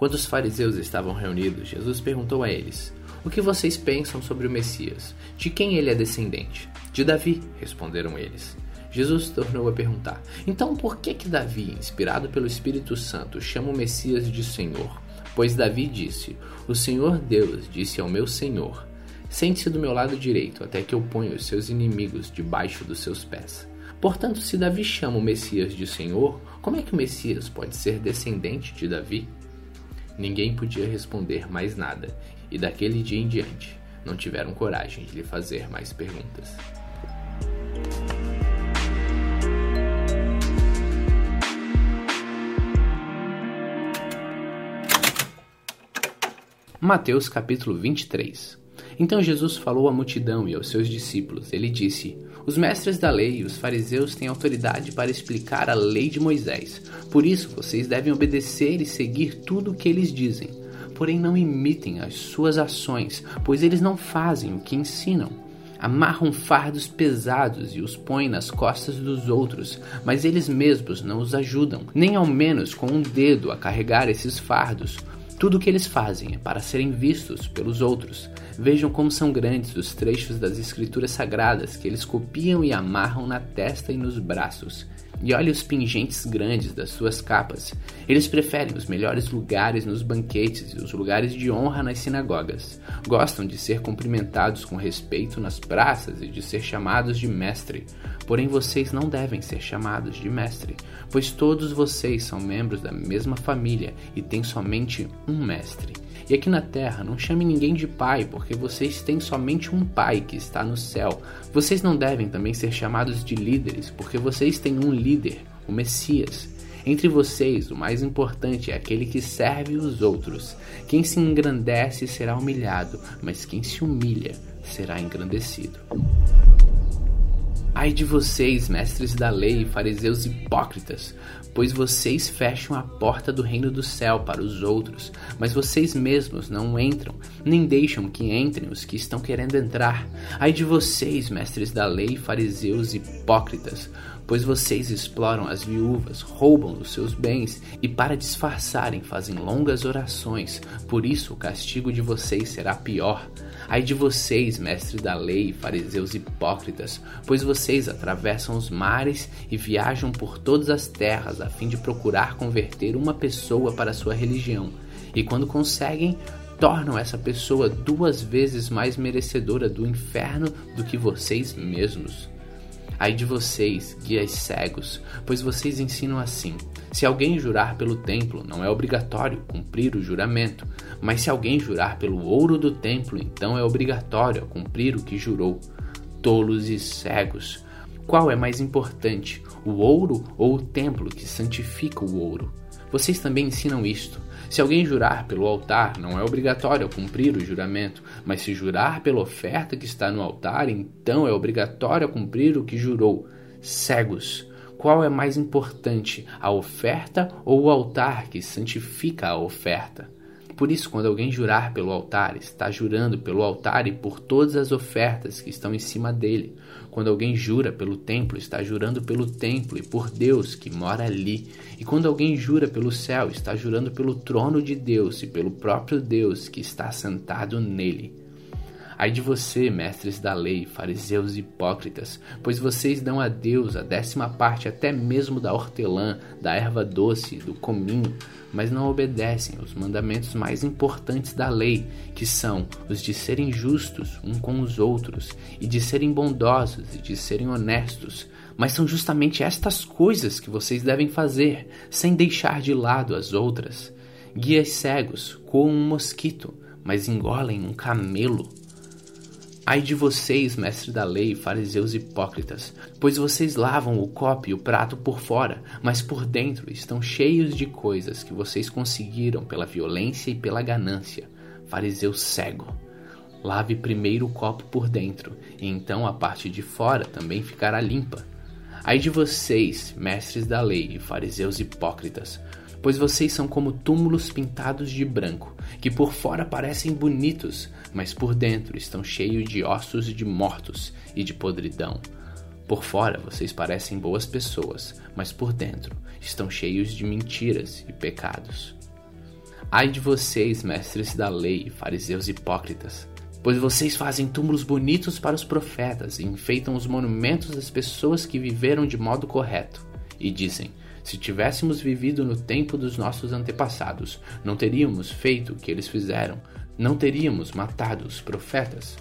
Quando os fariseus estavam reunidos, Jesus perguntou a eles: O que vocês pensam sobre o Messias? De quem ele é descendente? De Davi, responderam eles. Jesus tornou a perguntar: Então por que que Davi, inspirado pelo Espírito Santo, chama o Messias de Senhor? Pois Davi disse: O Senhor Deus disse ao meu Senhor: Sente-se do meu lado direito, até que eu ponha os seus inimigos debaixo dos seus pés. Portanto, se Davi chama o Messias de Senhor, como é que o Messias pode ser descendente de Davi? Ninguém podia responder mais nada, e daquele dia em diante não tiveram coragem de lhe fazer mais perguntas. Mateus capítulo 23 Então Jesus falou à multidão e aos seus discípulos. Ele disse: Os mestres da lei e os fariseus têm autoridade para explicar a lei de Moisés. Por isso vocês devem obedecer e seguir tudo o que eles dizem. Porém, não imitem as suas ações, pois eles não fazem o que ensinam amarram fardos pesados e os põem nas costas dos outros, mas eles mesmos não os ajudam, nem ao menos com um dedo a carregar esses fardos. Tudo o que eles fazem é para serem vistos pelos outros. Vejam como são grandes os trechos das escrituras sagradas que eles copiam e amarram na testa e nos braços. E olhe os pingentes grandes das suas capas. Eles preferem os melhores lugares nos banquetes e os lugares de honra nas sinagogas. Gostam de ser cumprimentados com respeito nas praças e de ser chamados de mestre. Porém, vocês não devem ser chamados de mestre, pois todos vocês são membros da mesma família e têm somente um mestre. E aqui na terra, não chame ninguém de pai, porque vocês têm somente um pai que está no céu. Vocês não devem também ser chamados de líderes, porque vocês têm um líder, o Messias. Entre vocês, o mais importante é aquele que serve os outros. Quem se engrandece será humilhado, mas quem se humilha será engrandecido. Ai de vocês, mestres da lei, fariseus hipócritas, pois vocês fecham a porta do reino do céu para os outros, mas vocês mesmos não entram, nem deixam que entrem os que estão querendo entrar. Ai de vocês, mestres da lei, fariseus hipócritas, pois vocês exploram as viúvas, roubam os seus bens e, para disfarçarem, fazem longas orações. Por isso, o castigo de vocês será pior. Ai de vocês, mestres da lei, fariseus hipócritas, pois vocês atravessam os mares e viajam por todas as terras a fim de procurar converter uma pessoa para a sua religião. E quando conseguem, tornam essa pessoa duas vezes mais merecedora do inferno do que vocês mesmos. Ai de vocês, guias cegos, pois vocês ensinam assim: se alguém jurar pelo templo, não é obrigatório cumprir o juramento, mas se alguém jurar pelo ouro do templo, então é obrigatório cumprir o que jurou. Tolos e cegos. Qual é mais importante, o ouro ou o templo que santifica o ouro? Vocês também ensinam isto. Se alguém jurar pelo altar, não é obrigatório cumprir o juramento, mas se jurar pela oferta que está no altar, então é obrigatório cumprir o que jurou. Cegos. Qual é mais importante, a oferta ou o altar que santifica a oferta? Por isso, quando alguém jurar pelo altar, está jurando pelo altar e por todas as ofertas que estão em cima dele. Quando alguém jura pelo templo, está jurando pelo templo e por Deus que mora ali. E quando alguém jura pelo céu, está jurando pelo trono de Deus e pelo próprio Deus que está sentado nele. Ai de você, mestres da lei, fariseus hipócritas, pois vocês dão a Deus a décima parte até mesmo da hortelã, da erva doce, do cominho, mas não obedecem aos mandamentos mais importantes da lei, que são os de serem justos um com os outros, e de serem bondosos e de serem honestos. Mas são justamente estas coisas que vocês devem fazer, sem deixar de lado as outras. Guias cegos coam um mosquito, mas engolem um camelo. Ai de vocês, mestres da lei, fariseus hipócritas, pois vocês lavam o copo e o prato por fora, mas por dentro estão cheios de coisas que vocês conseguiram pela violência e pela ganância. Fariseu cego. Lave primeiro o copo por dentro, e então a parte de fora também ficará limpa. Ai de vocês, mestres da lei e fariseus hipócritas, pois vocês são como túmulos pintados de branco, que por fora parecem bonitos, mas por dentro estão cheios de ossos de mortos e de podridão. Por fora vocês parecem boas pessoas, mas por dentro estão cheios de mentiras e pecados. Ai de vocês, mestres da lei fariseus hipócritas, Pois vocês fazem túmulos bonitos para os profetas e enfeitam os monumentos das pessoas que viveram de modo correto. E dizem: se tivéssemos vivido no tempo dos nossos antepassados, não teríamos feito o que eles fizeram, não teríamos matado os profetas.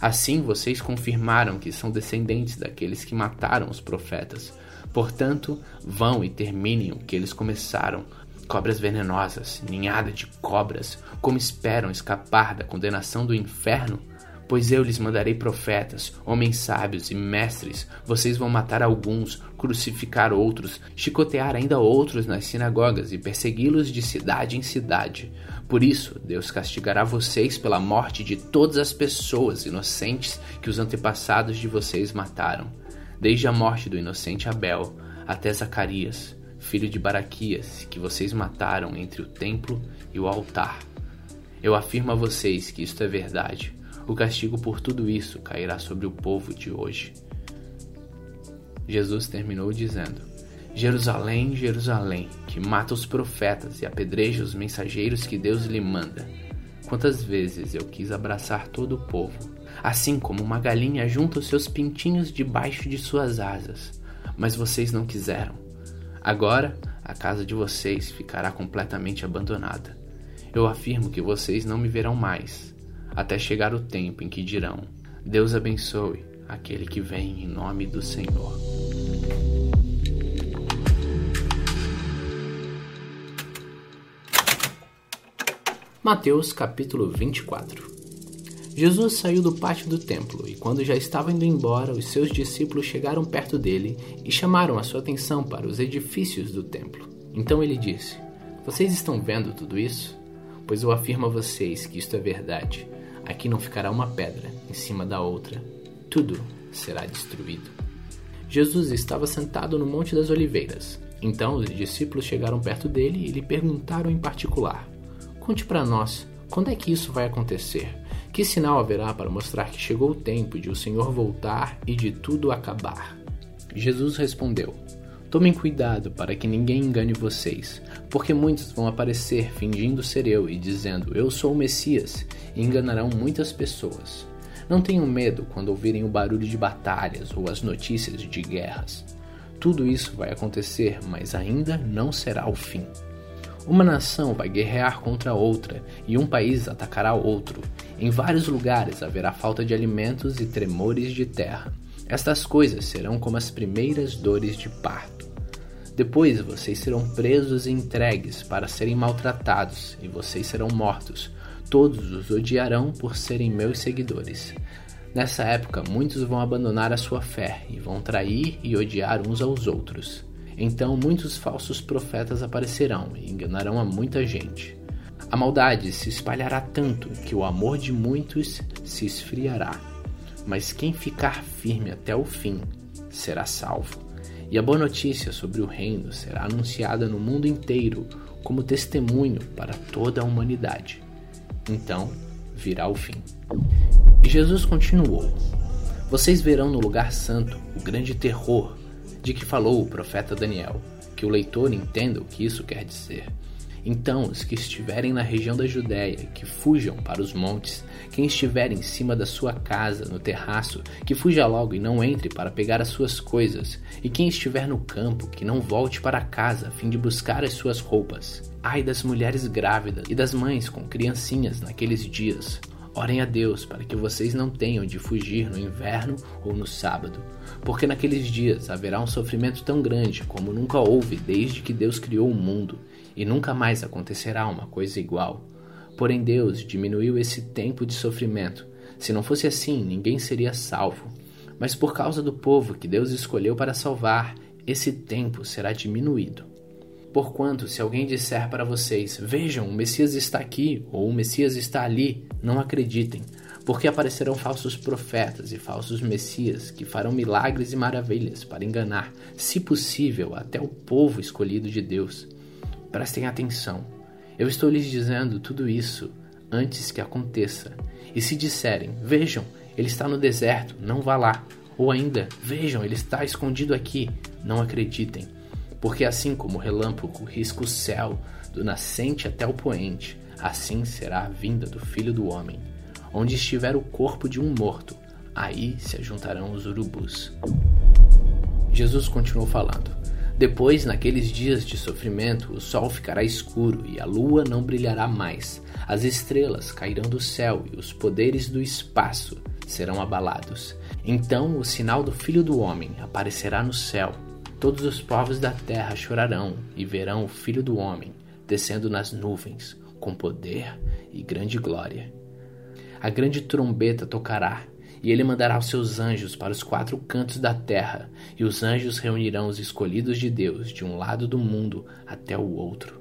Assim vocês confirmaram que são descendentes daqueles que mataram os profetas. Portanto, vão e terminem o que eles começaram, Cobras venenosas, ninhada de cobras, como esperam escapar da condenação do inferno? Pois eu lhes mandarei profetas, homens sábios e mestres. Vocês vão matar alguns, crucificar outros, chicotear ainda outros nas sinagogas e persegui-los de cidade em cidade. Por isso, Deus castigará vocês pela morte de todas as pessoas inocentes que os antepassados de vocês mataram, desde a morte do inocente Abel até Zacarias filho de Baraquias, que vocês mataram entre o templo e o altar. Eu afirmo a vocês que isto é verdade. O castigo por tudo isso cairá sobre o povo de hoje. Jesus terminou dizendo: Jerusalém, Jerusalém, que mata os profetas e apedreja os mensageiros que Deus lhe manda. Quantas vezes eu quis abraçar todo o povo, assim como uma galinha junta os seus pintinhos debaixo de suas asas, mas vocês não quiseram. Agora, a casa de vocês ficará completamente abandonada. Eu afirmo que vocês não me verão mais, até chegar o tempo em que dirão: Deus abençoe aquele que vem em nome do Senhor. Mateus capítulo 24 Jesus saiu do pátio do templo e, quando já estava indo embora, os seus discípulos chegaram perto dele e chamaram a sua atenção para os edifícios do templo. Então ele disse: Vocês estão vendo tudo isso? Pois eu afirmo a vocês que isto é verdade. Aqui não ficará uma pedra em cima da outra. Tudo será destruído. Jesus estava sentado no Monte das Oliveiras. Então os discípulos chegaram perto dele e lhe perguntaram em particular: Conte para nós, quando é que isso vai acontecer? Que sinal haverá para mostrar que chegou o tempo de o Senhor voltar e de tudo acabar? Jesus respondeu: Tomem cuidado para que ninguém engane vocês, porque muitos vão aparecer fingindo ser eu e dizendo: Eu sou o Messias, e enganarão muitas pessoas. Não tenham medo quando ouvirem o barulho de batalhas ou as notícias de guerras. Tudo isso vai acontecer, mas ainda não será o fim. Uma nação vai guerrear contra outra e um país atacará outro. Em vários lugares haverá falta de alimentos e tremores de terra. Estas coisas serão como as primeiras dores de parto. Depois vocês serão presos e entregues para serem maltratados, e vocês serão mortos. Todos os odiarão por serem meus seguidores. Nessa época, muitos vão abandonar a sua fé e vão trair e odiar uns aos outros. Então muitos falsos profetas aparecerão e enganarão a muita gente. A maldade se espalhará tanto que o amor de muitos se esfriará. Mas quem ficar firme até o fim será salvo. E a boa notícia sobre o reino será anunciada no mundo inteiro como testemunho para toda a humanidade. Então virá o fim. E Jesus continuou: Vocês verão no lugar santo o grande terror de que falou o profeta Daniel, que o leitor entenda o que isso quer dizer. Então, os que estiverem na região da Judéia, que fujam para os montes, quem estiver em cima da sua casa, no terraço, que fuja logo e não entre para pegar as suas coisas, e quem estiver no campo, que não volte para casa a fim de buscar as suas roupas. Ai das mulheres grávidas e das mães com criancinhas naqueles dias. Orem a Deus para que vocês não tenham de fugir no inverno ou no sábado, porque naqueles dias haverá um sofrimento tão grande como nunca houve desde que Deus criou o mundo, e nunca mais acontecerá uma coisa igual. Porém, Deus diminuiu esse tempo de sofrimento. Se não fosse assim, ninguém seria salvo. Mas por causa do povo que Deus escolheu para salvar, esse tempo será diminuído. Porquanto, se alguém disser para vocês: Vejam, o Messias está aqui ou o Messias está ali, não acreditem, porque aparecerão falsos profetas e falsos messias que farão milagres e maravilhas para enganar, se possível, até o povo escolhido de Deus. Prestem atenção. Eu estou lhes dizendo tudo isso antes que aconteça. E se disserem: Vejam, ele está no deserto, não vá lá. Ou ainda: Vejam, ele está escondido aqui, não acreditem. Porque assim como o relâmpago risca o céu do nascente até o poente, assim será a vinda do Filho do Homem. Onde estiver o corpo de um morto, aí se ajuntarão os urubus. Jesus continuou falando. Depois, naqueles dias de sofrimento, o sol ficará escuro e a lua não brilhará mais. As estrelas cairão do céu e os poderes do espaço serão abalados. Então o sinal do Filho do Homem aparecerá no céu. Todos os povos da terra chorarão e verão o Filho do Homem descendo nas nuvens, com poder e grande glória a grande trombeta tocará, e ele mandará os seus anjos para os quatro cantos da terra, e os anjos reunirão os escolhidos de Deus de um lado do mundo até o outro.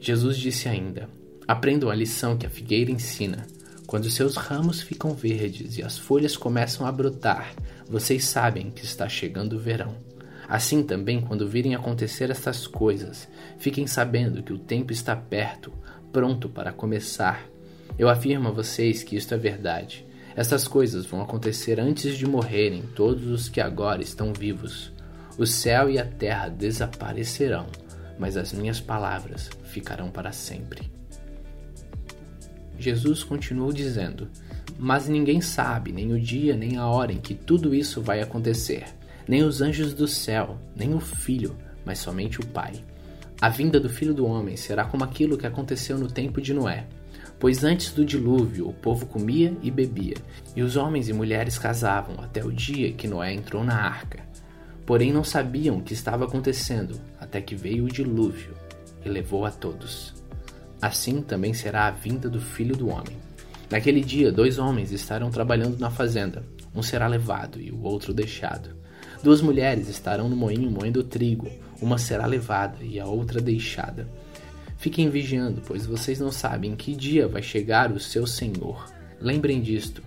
Jesus disse ainda: Aprendam a lição que a figueira ensina. Quando seus ramos ficam verdes e as folhas começam a brotar, vocês sabem que está chegando o verão. Assim também, quando virem acontecer estas coisas, fiquem sabendo que o tempo está perto, pronto para começar. Eu afirmo a vocês que isto é verdade. Essas coisas vão acontecer antes de morrerem todos os que agora estão vivos. O céu e a terra desaparecerão, mas as minhas palavras ficarão para sempre. Jesus continuou dizendo: Mas ninguém sabe nem o dia nem a hora em que tudo isso vai acontecer, nem os anjos do céu, nem o Filho, mas somente o Pai. A vinda do Filho do Homem será como aquilo que aconteceu no tempo de Noé. Pois antes do dilúvio o povo comia e bebia, e os homens e mulheres casavam até o dia que Noé entrou na arca. Porém não sabiam o que estava acontecendo, até que veio o dilúvio e levou a todos. Assim também será a vinda do filho do homem. Naquele dia, dois homens estarão trabalhando na fazenda, um será levado e o outro deixado. Duas mulheres estarão no moinho moendo trigo, uma será levada e a outra deixada. Fiquem vigiando, pois vocês não sabem em que dia vai chegar o seu senhor. Lembrem disto.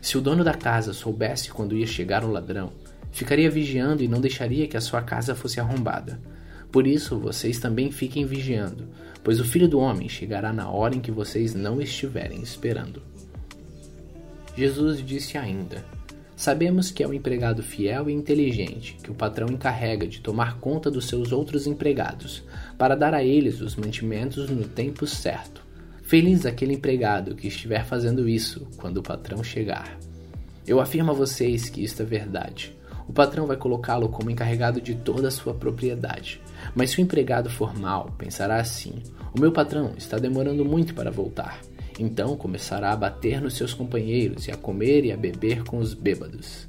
Se o dono da casa soubesse quando ia chegar o ladrão, ficaria vigiando e não deixaria que a sua casa fosse arrombada. Por isso, vocês também fiquem vigiando, pois o filho do homem chegará na hora em que vocês não estiverem esperando. Jesus disse ainda: Sabemos que é o empregado fiel e inteligente que o patrão encarrega de tomar conta dos seus outros empregados, para dar a eles os mantimentos no tempo certo. Feliz aquele empregado que estiver fazendo isso quando o patrão chegar. Eu afirmo a vocês que isto é verdade. O patrão vai colocá-lo como encarregado de toda a sua propriedade. Mas se o empregado for mal, pensará assim: o meu patrão está demorando muito para voltar. Então começará a bater nos seus companheiros e a comer e a beber com os bêbados.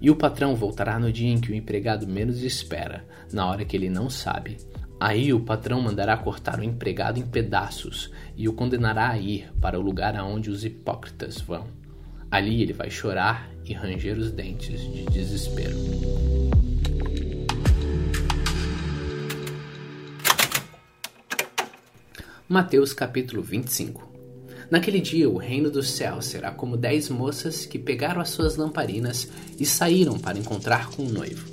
E o patrão voltará no dia em que o empregado menos espera, na hora que ele não sabe. Aí o patrão mandará cortar o empregado em pedaços e o condenará a ir para o lugar aonde os hipócritas vão. Ali ele vai chorar e ranger os dentes de desespero. Mateus capítulo 25 Naquele dia, o reino dos céus será como dez moças que pegaram as suas lamparinas e saíram para encontrar com o noivo.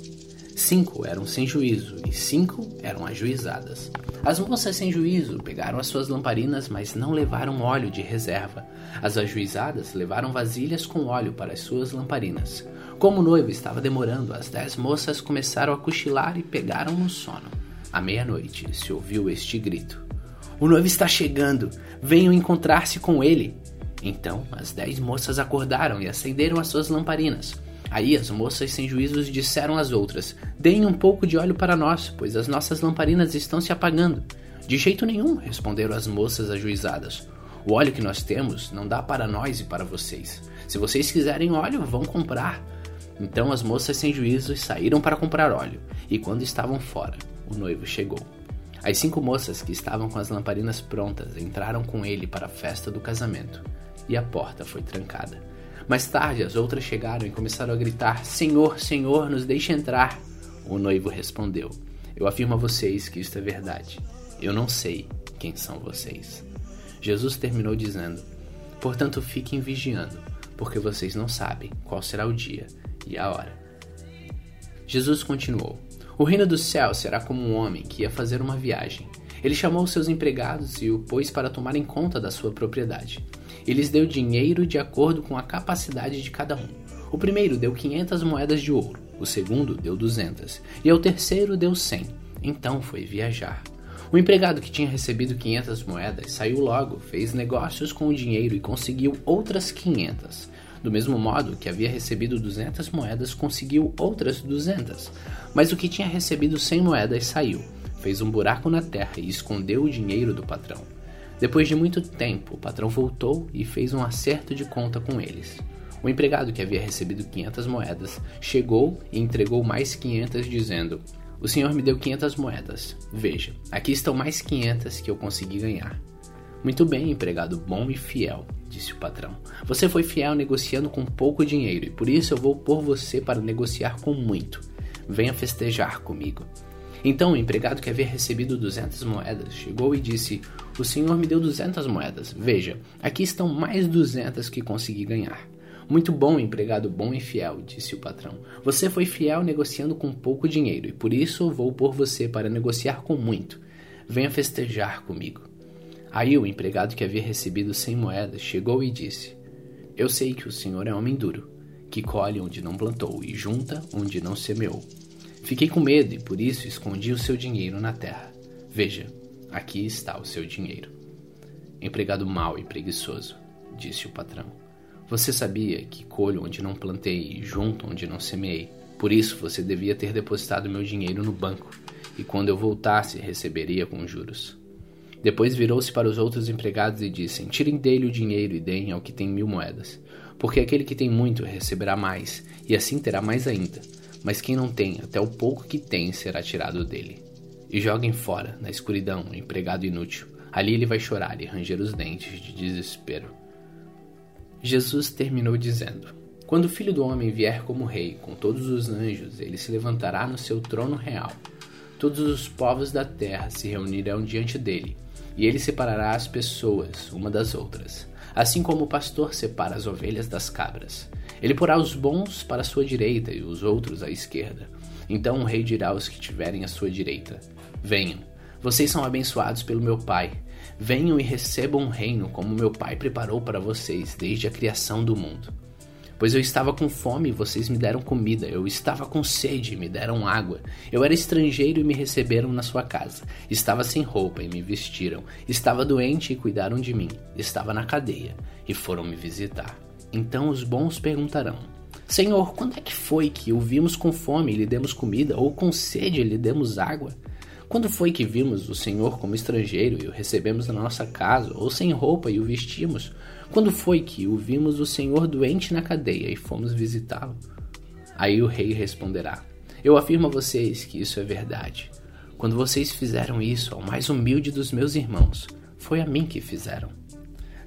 Cinco eram sem juízo e cinco eram ajuizadas. As moças sem juízo pegaram as suas lamparinas, mas não levaram óleo de reserva. As ajuizadas levaram vasilhas com óleo para as suas lamparinas. Como o noivo estava demorando, as dez moças começaram a cochilar e pegaram no sono. À meia-noite se ouviu este grito: o noivo está chegando. Venham encontrar-se com ele. Então as dez moças acordaram e acenderam as suas lamparinas. Aí as moças sem juízos disseram às outras: Deem um pouco de óleo para nós, pois as nossas lamparinas estão se apagando. De jeito nenhum, responderam as moças ajuizadas. O óleo que nós temos não dá para nós e para vocês. Se vocês quiserem óleo, vão comprar. Então as moças sem juízos saíram para comprar óleo, e quando estavam fora, o noivo chegou. As cinco moças que estavam com as lamparinas prontas entraram com ele para a festa do casamento, e a porta foi trancada. Mais tarde, as outras chegaram e começaram a gritar: Senhor, Senhor, nos deixe entrar. O noivo respondeu: Eu afirmo a vocês que isto é verdade. Eu não sei quem são vocês. Jesus terminou dizendo: Portanto, fiquem vigiando, porque vocês não sabem qual será o dia e a hora. Jesus continuou: O reino do céu será como um homem que ia fazer uma viagem. Ele chamou seus empregados e o pôs para tomarem conta da sua propriedade. E lhes deu dinheiro de acordo com a capacidade de cada um. O primeiro deu 500 moedas de ouro, o segundo deu 200 e ao terceiro deu 100. Então foi viajar. O empregado que tinha recebido 500 moedas saiu logo, fez negócios com o dinheiro e conseguiu outras 500. Do mesmo modo que havia recebido 200 moedas, conseguiu outras 200. Mas o que tinha recebido 100 moedas saiu, fez um buraco na terra e escondeu o dinheiro do patrão. Depois de muito tempo, o patrão voltou e fez um acerto de conta com eles. O empregado que havia recebido 500 moedas chegou e entregou mais 500, dizendo: o senhor me deu 500 moedas. Veja, aqui estão mais 500 que eu consegui ganhar. Muito bem, empregado bom e fiel, disse o patrão. Você foi fiel negociando com pouco dinheiro e por isso eu vou pôr você para negociar com muito. Venha festejar comigo. Então o empregado que havia recebido 200 moedas chegou e disse: O senhor me deu 200 moedas. Veja, aqui estão mais 200 que consegui ganhar. Muito bom, empregado bom e fiel, disse o patrão. Você foi fiel negociando com pouco dinheiro, e por isso vou pôr você para negociar com muito. Venha festejar comigo. Aí o empregado que havia recebido cem moedas chegou e disse: Eu sei que o senhor é homem duro, que colhe onde não plantou e junta onde não semeou. Fiquei com medo e por isso escondi o seu dinheiro na terra. Veja, aqui está o seu dinheiro. Empregado mau e preguiçoso, disse o patrão. Você sabia que colho onde não plantei e junto onde não semeei. Por isso você devia ter depositado meu dinheiro no banco, e quando eu voltasse receberia com juros. Depois virou-se para os outros empregados e disse: Tirem dele o dinheiro e deem ao que tem mil moedas. Porque aquele que tem muito receberá mais, e assim terá mais ainda. Mas quem não tem, até o pouco que tem será tirado dele. E joguem fora, na escuridão, o empregado inútil. Ali ele vai chorar e ranger os dentes de desespero. Jesus terminou dizendo: Quando o filho do homem vier como rei, com todos os anjos, ele se levantará no seu trono real. Todos os povos da terra se reunirão diante dele, e ele separará as pessoas uma das outras, assim como o pastor separa as ovelhas das cabras. Ele porá os bons para a sua direita e os outros à esquerda. Então o rei dirá aos que tiverem à sua direita: Venham, vocês são abençoados pelo meu Pai Venham e recebam um reino como meu Pai preparou para vocês desde a criação do mundo. Pois eu estava com fome e vocês me deram comida, eu estava com sede e me deram água, eu era estrangeiro e me receberam na sua casa, estava sem roupa e me vestiram, estava doente e cuidaram de mim, estava na cadeia e foram me visitar. Então os bons perguntarão: Senhor, quando é que foi que o vimos com fome e lhe demos comida, ou com sede e lhe demos água? Quando foi que vimos o Senhor como estrangeiro e o recebemos na nossa casa, ou sem roupa e o vestimos? Quando foi que o vimos o Senhor doente na cadeia e fomos visitá-lo? Aí o rei responderá: Eu afirmo a vocês que isso é verdade. Quando vocês fizeram isso ao mais humilde dos meus irmãos, foi a mim que fizeram.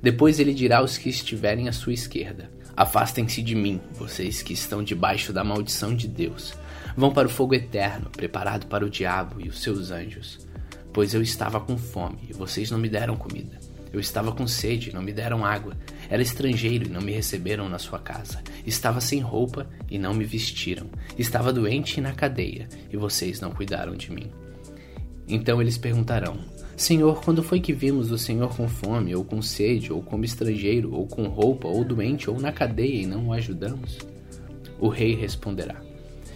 Depois ele dirá aos que estiverem à sua esquerda: Afastem-se de mim, vocês que estão debaixo da maldição de Deus Vão para o fogo eterno, preparado para o diabo e os seus anjos. Pois eu estava com fome e vocês não me deram comida. Eu estava com sede não me deram água. Era estrangeiro e não me receberam na sua casa. Estava sem roupa e não me vestiram. Estava doente e na cadeia e vocês não cuidaram de mim. Então eles perguntarão: Senhor, quando foi que vimos o Senhor com fome, ou com sede, ou como estrangeiro, ou com roupa, ou doente, ou na cadeia e não o ajudamos? O rei responderá: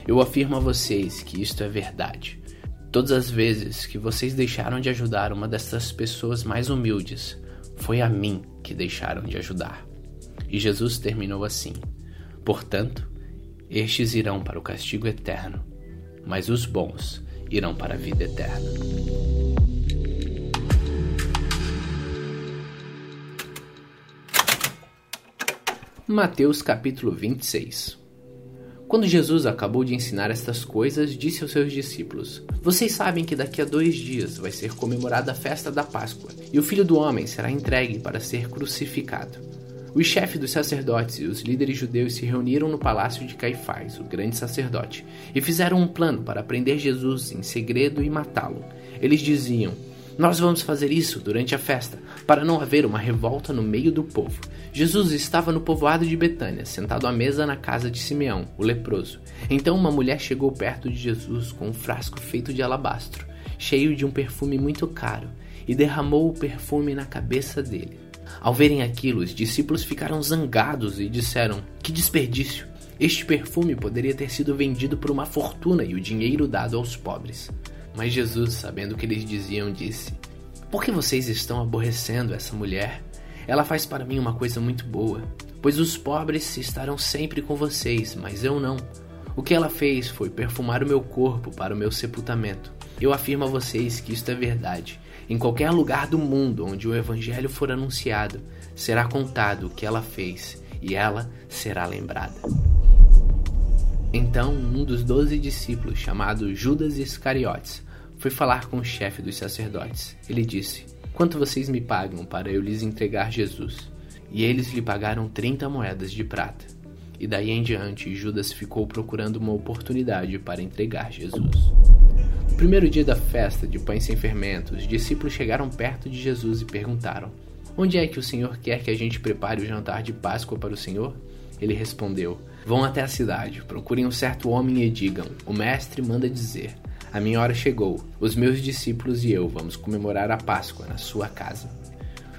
eu afirmo a vocês que isto é verdade. Todas as vezes que vocês deixaram de ajudar uma dessas pessoas mais humildes, foi a mim que deixaram de ajudar. E Jesus terminou assim: Portanto, estes irão para o castigo eterno, mas os bons irão para a vida eterna. Mateus capítulo 26 quando Jesus acabou de ensinar estas coisas, disse aos seus discípulos: Vocês sabem que daqui a dois dias vai ser comemorada a festa da Páscoa, e o filho do homem será entregue para ser crucificado. Os chefes dos sacerdotes e os líderes judeus se reuniram no palácio de Caifás, o grande sacerdote, e fizeram um plano para prender Jesus em segredo e matá-lo. Eles diziam: Nós vamos fazer isso durante a festa, para não haver uma revolta no meio do povo. Jesus estava no povoado de Betânia, sentado à mesa na casa de Simeão, o leproso. Então uma mulher chegou perto de Jesus com um frasco feito de alabastro, cheio de um perfume muito caro, e derramou o perfume na cabeça dele. Ao verem aquilo, os discípulos ficaram zangados e disseram: Que desperdício! Este perfume poderia ter sido vendido por uma fortuna e o dinheiro dado aos pobres. Mas Jesus, sabendo o que eles diziam, disse: Por que vocês estão aborrecendo essa mulher? Ela faz para mim uma coisa muito boa, pois os pobres estarão sempre com vocês, mas eu não. O que ela fez foi perfumar o meu corpo para o meu sepultamento. Eu afirmo a vocês que isto é verdade. Em qualquer lugar do mundo onde o Evangelho for anunciado, será contado o que ela fez e ela será lembrada. Então, um dos doze discípulos, chamado Judas Iscariotes, foi falar com o chefe dos sacerdotes. Ele disse: Quanto vocês me pagam para eu lhes entregar Jesus? E eles lhe pagaram trinta moedas de prata. E daí em diante, Judas ficou procurando uma oportunidade para entregar Jesus. No primeiro dia da festa de pães sem fermento, os discípulos chegaram perto de Jesus e perguntaram: Onde é que o Senhor quer que a gente prepare o jantar de Páscoa para o Senhor? Ele respondeu: Vão até a cidade, procurem um certo homem e digam: O mestre manda dizer: A minha hora chegou, os meus discípulos e eu vamos comemorar a Páscoa na sua casa.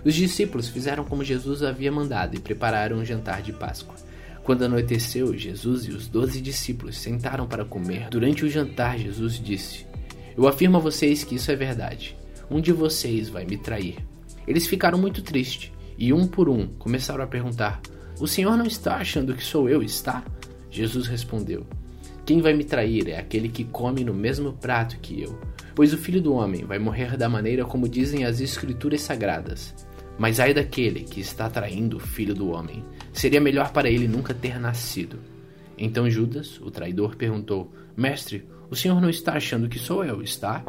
Os discípulos fizeram como Jesus havia mandado e prepararam um jantar de Páscoa. Quando anoiteceu, Jesus e os doze discípulos sentaram para comer. Durante o jantar, Jesus disse: Eu afirmo a vocês que isso é verdade. Um de vocês vai me trair. Eles ficaram muito tristes e, um por um, começaram a perguntar: o senhor não está achando que sou eu, está? Jesus respondeu: Quem vai me trair é aquele que come no mesmo prato que eu. Pois o filho do homem vai morrer da maneira como dizem as Escrituras sagradas. Mas ai daquele que está traindo o filho do homem. Seria melhor para ele nunca ter nascido. Então Judas, o traidor, perguntou: Mestre, o senhor não está achando que sou eu, está?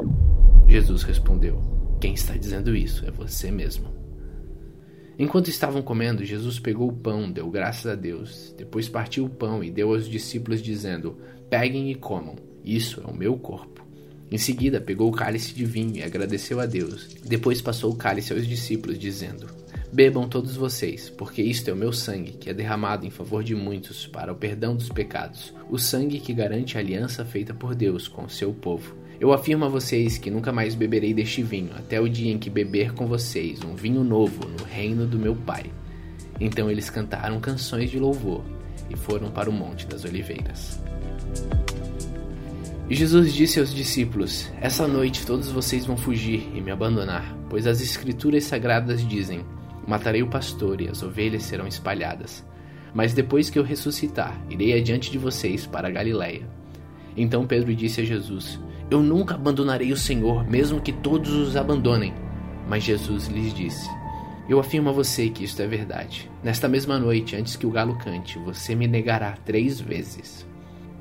Jesus respondeu: Quem está dizendo isso é você mesmo. Enquanto estavam comendo, Jesus pegou o pão, deu graças a Deus, depois partiu o pão e deu aos discípulos, dizendo: Peguem e comam, isso é o meu corpo. Em seguida, pegou o cálice de vinho e agradeceu a Deus. Depois passou o cálice aos discípulos, dizendo: Bebam todos vocês, porque isto é o meu sangue, que é derramado em favor de muitos para o perdão dos pecados, o sangue que garante a aliança feita por Deus com o seu povo. Eu afirmo a vocês que nunca mais beberei deste vinho, até o dia em que beber com vocês um vinho novo no reino do meu Pai. Então eles cantaram canções de louvor e foram para o Monte das Oliveiras. E Jesus disse aos discípulos: Essa noite todos vocês vão fugir e me abandonar, pois as Escrituras sagradas dizem: Matarei o pastor e as ovelhas serão espalhadas. Mas depois que eu ressuscitar, irei adiante de vocês para a Galiléia. Então Pedro disse a Jesus: eu nunca abandonarei o Senhor, mesmo que todos os abandonem. Mas Jesus lhes disse: Eu afirmo a você que isto é verdade. Nesta mesma noite, antes que o galo cante, você me negará três vezes.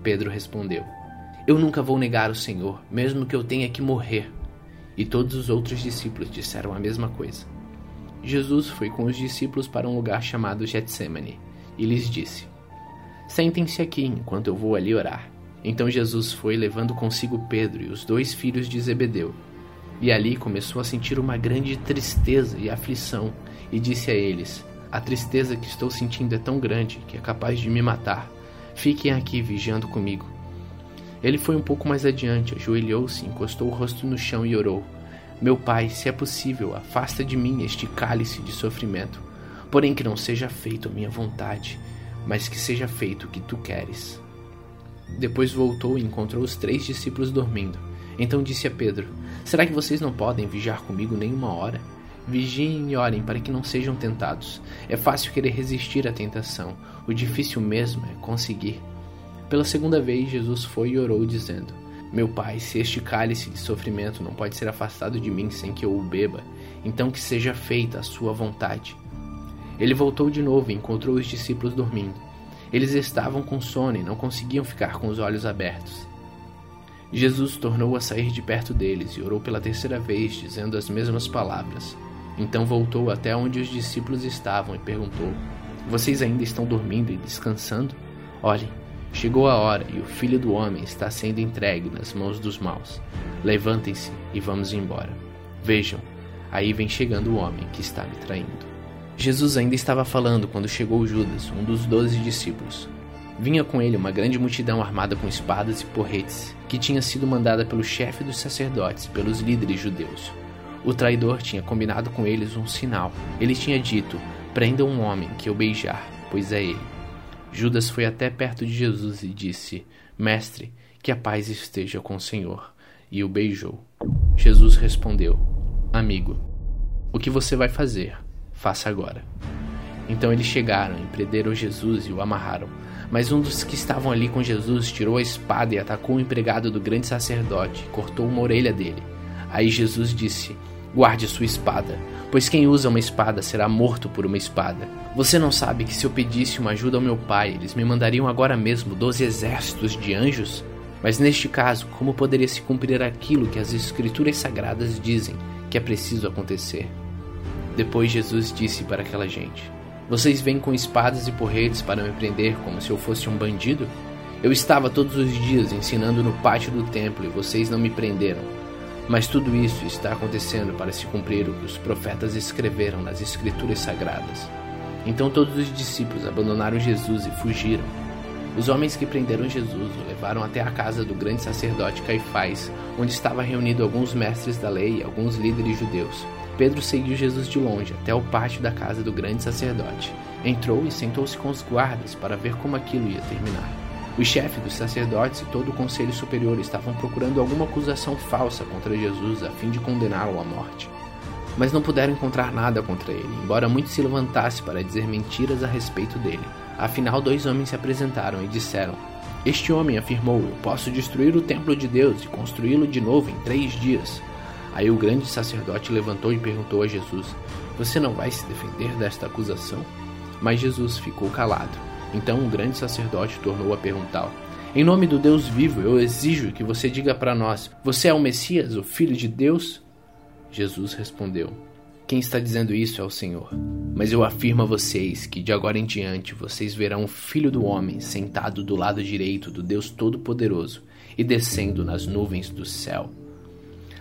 Pedro respondeu: Eu nunca vou negar o Senhor, mesmo que eu tenha que morrer. E todos os outros discípulos disseram a mesma coisa. Jesus foi com os discípulos para um lugar chamado Getsemane e lhes disse: Sentem-se aqui enquanto eu vou ali orar. Então Jesus foi levando consigo Pedro e os dois filhos de Zebedeu. E ali começou a sentir uma grande tristeza e aflição, e disse a eles: A tristeza que estou sentindo é tão grande que é capaz de me matar. Fiquem aqui vigiando comigo. Ele foi um pouco mais adiante, ajoelhou-se, encostou o rosto no chão e orou: Meu pai, se é possível, afasta de mim este cálice de sofrimento. Porém, que não seja feito a minha vontade, mas que seja feito o que tu queres. Depois voltou e encontrou os três discípulos dormindo. Então disse a Pedro: Será que vocês não podem vigiar comigo nem uma hora? Vigiem e orem para que não sejam tentados. É fácil querer resistir à tentação, o difícil mesmo é conseguir. Pela segunda vez, Jesus foi e orou, dizendo: Meu Pai, se este cálice de sofrimento não pode ser afastado de mim sem que eu o beba, então que seja feita a sua vontade. Ele voltou de novo e encontrou os discípulos dormindo. Eles estavam com sono e não conseguiam ficar com os olhos abertos. Jesus tornou a sair de perto deles e orou pela terceira vez, dizendo as mesmas palavras. Então voltou até onde os discípulos estavam e perguntou: Vocês ainda estão dormindo e descansando? Olhem, chegou a hora e o filho do homem está sendo entregue nas mãos dos maus. Levantem-se e vamos embora. Vejam, aí vem chegando o homem que está me traindo. Jesus ainda estava falando quando chegou Judas, um dos doze discípulos. Vinha com ele uma grande multidão armada com espadas e porretes, que tinha sido mandada pelo chefe dos sacerdotes, pelos líderes judeus. O traidor tinha combinado com eles um sinal. Ele tinha dito: Prendam um homem que eu beijar, pois é ele. Judas foi até perto de Jesus e disse: Mestre, que a paz esteja com o Senhor. E o beijou. Jesus respondeu: Amigo, o que você vai fazer? Faça agora. Então eles chegaram e prenderam Jesus e o amarraram. Mas um dos que estavam ali com Jesus tirou a espada e atacou o empregado do grande sacerdote, e cortou uma orelha dele. Aí Jesus disse: Guarde sua espada, pois quem usa uma espada será morto por uma espada. Você não sabe que se eu pedisse uma ajuda ao meu pai, eles me mandariam agora mesmo doze exércitos de anjos? Mas neste caso, como poderia se cumprir aquilo que as Escrituras Sagradas dizem que é preciso acontecer? Depois Jesus disse para aquela gente: Vocês vêm com espadas e porretes para me prender como se eu fosse um bandido? Eu estava todos os dias ensinando no pátio do templo e vocês não me prenderam. Mas tudo isso está acontecendo para se cumprir o que os profetas escreveram nas Escrituras Sagradas. Então todos os discípulos abandonaram Jesus e fugiram. Os homens que prenderam Jesus o levaram até a casa do grande sacerdote Caifás, onde estava reunido alguns mestres da lei e alguns líderes judeus. Pedro seguiu Jesus de longe até o pátio da casa do grande sacerdote. Entrou e sentou-se com os guardas para ver como aquilo ia terminar. Os chefes dos sacerdotes e todo o conselho superior estavam procurando alguma acusação falsa contra Jesus a fim de condená-lo à morte. Mas não puderam encontrar nada contra ele, embora muito se levantasse para dizer mentiras a respeito dele. Afinal, dois homens se apresentaram e disseram: Este homem afirmou: Eu posso destruir o templo de Deus e construí-lo de novo em três dias. Aí o grande sacerdote levantou e perguntou a Jesus: Você não vai se defender desta acusação? Mas Jesus ficou calado. Então o grande sacerdote tornou a perguntar: Em nome do Deus vivo, eu exijo que você diga para nós: Você é o Messias, o Filho de Deus? Jesus respondeu: Quem está dizendo isso é o Senhor. Mas eu afirmo a vocês que de agora em diante vocês verão o Filho do Homem sentado do lado direito do Deus Todo-Poderoso e descendo nas nuvens do céu.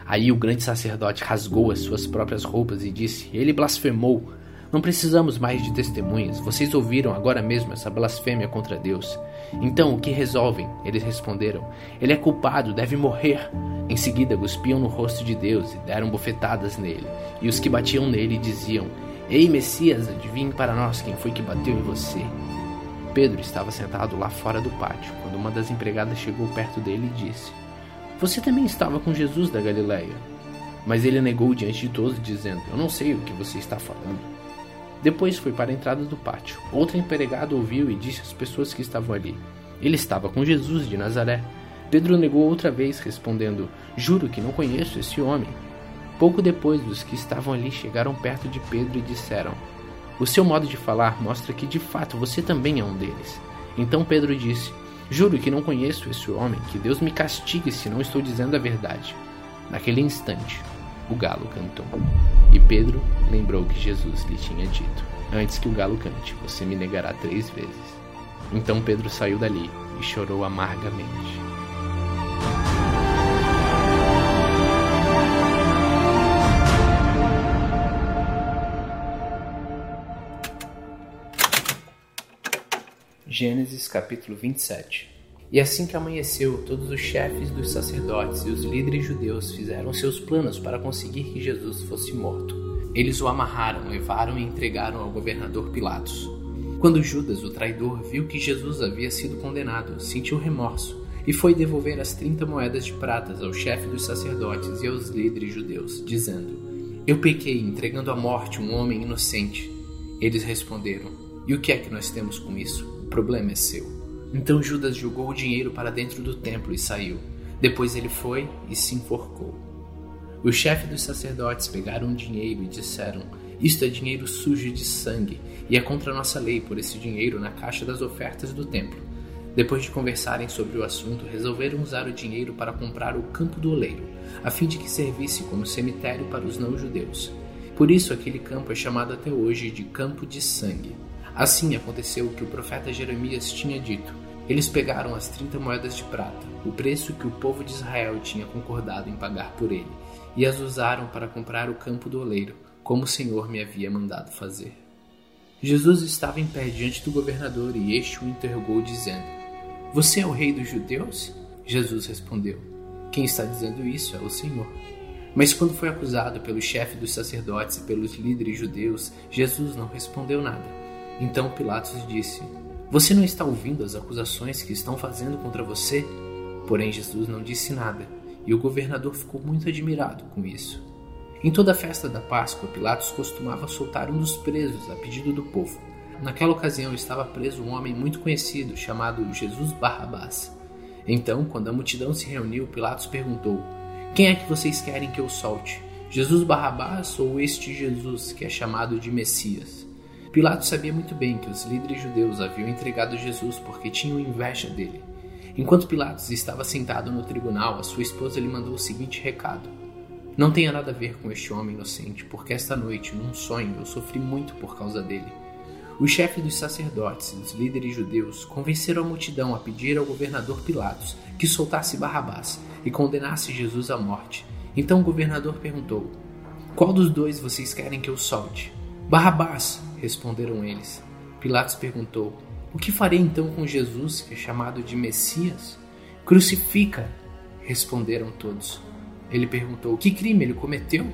Aí o grande sacerdote rasgou as suas próprias roupas e disse: Ele blasfemou. Não precisamos mais de testemunhas. Vocês ouviram agora mesmo essa blasfêmia contra Deus. Então, o que resolvem? Eles responderam: Ele é culpado, deve morrer. Em seguida, cuspiam no rosto de Deus e deram bofetadas nele. E os que batiam nele diziam: Ei, Messias, adivinhe para nós quem foi que bateu em você. Pedro estava sentado lá fora do pátio, quando uma das empregadas chegou perto dele e disse: Você também estava com Jesus da Galileia. Mas ele negou diante de todos, dizendo: Eu não sei o que você está falando. Depois foi para a entrada do pátio. Outro empregado ouviu e disse às pessoas que estavam ali: Ele estava com Jesus de Nazaré. Pedro negou outra vez, respondendo: Juro que não conheço esse homem. Pouco depois, os que estavam ali chegaram perto de Pedro e disseram: O seu modo de falar mostra que de fato você também é um deles. Então Pedro disse: Juro que não conheço esse homem, que Deus me castigue se não estou dizendo a verdade. Naquele instante, o galo cantou. E Pedro lembrou que Jesus lhe tinha dito: Antes que o galo cante, você me negará três vezes. Então Pedro saiu dali e chorou amargamente. Gênesis capítulo 27 e assim que amanheceu, todos os chefes dos sacerdotes e os líderes judeus fizeram seus planos para conseguir que Jesus fosse morto. Eles o amarraram, levaram e entregaram ao governador Pilatos. Quando Judas, o traidor, viu que Jesus havia sido condenado, sentiu remorso e foi devolver as trinta moedas de pratas ao chefe dos sacerdotes e aos líderes judeus, dizendo: Eu pequei entregando à morte um homem inocente. Eles responderam: E o que é que nós temos com isso? Problema é seu. Então Judas jogou o dinheiro para dentro do templo e saiu. Depois ele foi e se enforcou. Os chefes dos sacerdotes pegaram o dinheiro e disseram: Isto é dinheiro sujo de sangue, e é contra nossa lei por esse dinheiro na caixa das ofertas do templo. Depois de conversarem sobre o assunto, resolveram usar o dinheiro para comprar o campo do oleiro, a fim de que servisse como cemitério para os não-judeus. Por isso, aquele campo é chamado até hoje de Campo de Sangue. Assim aconteceu o que o profeta Jeremias tinha dito. Eles pegaram as trinta moedas de prata, o preço que o povo de Israel tinha concordado em pagar por ele, e as usaram para comprar o campo do oleiro, como o Senhor me havia mandado fazer. Jesus estava em pé diante do governador e este o interrogou, dizendo: Você é o rei dos judeus? Jesus respondeu: Quem está dizendo isso é o Senhor. Mas quando foi acusado pelo chefe dos sacerdotes e pelos líderes judeus, Jesus não respondeu nada. Então Pilatos disse: Você não está ouvindo as acusações que estão fazendo contra você? Porém, Jesus não disse nada, e o governador ficou muito admirado com isso. Em toda a festa da Páscoa, Pilatos costumava soltar um dos presos a pedido do povo. Naquela ocasião estava preso um homem muito conhecido chamado Jesus Barrabás. Então, quando a multidão se reuniu, Pilatos perguntou: Quem é que vocês querem que eu solte? Jesus Barrabás ou este Jesus que é chamado de Messias? Pilatos sabia muito bem que os líderes judeus haviam entregado Jesus porque tinham inveja dele. Enquanto Pilatos estava sentado no tribunal, a sua esposa lhe mandou o seguinte recado: Não tenha nada a ver com este homem inocente, porque esta noite, num sonho, eu sofri muito por causa dele. Os chefes dos sacerdotes e dos líderes judeus convenceram a multidão a pedir ao governador Pilatos que soltasse Barrabás e condenasse Jesus à morte. Então o governador perguntou: Qual dos dois vocês querem que eu solte? Barrabás, responderam eles. Pilatos perguntou: o que farei então com Jesus, que é chamado de Messias? Crucifica! Responderam todos. Ele perguntou: Que crime ele cometeu?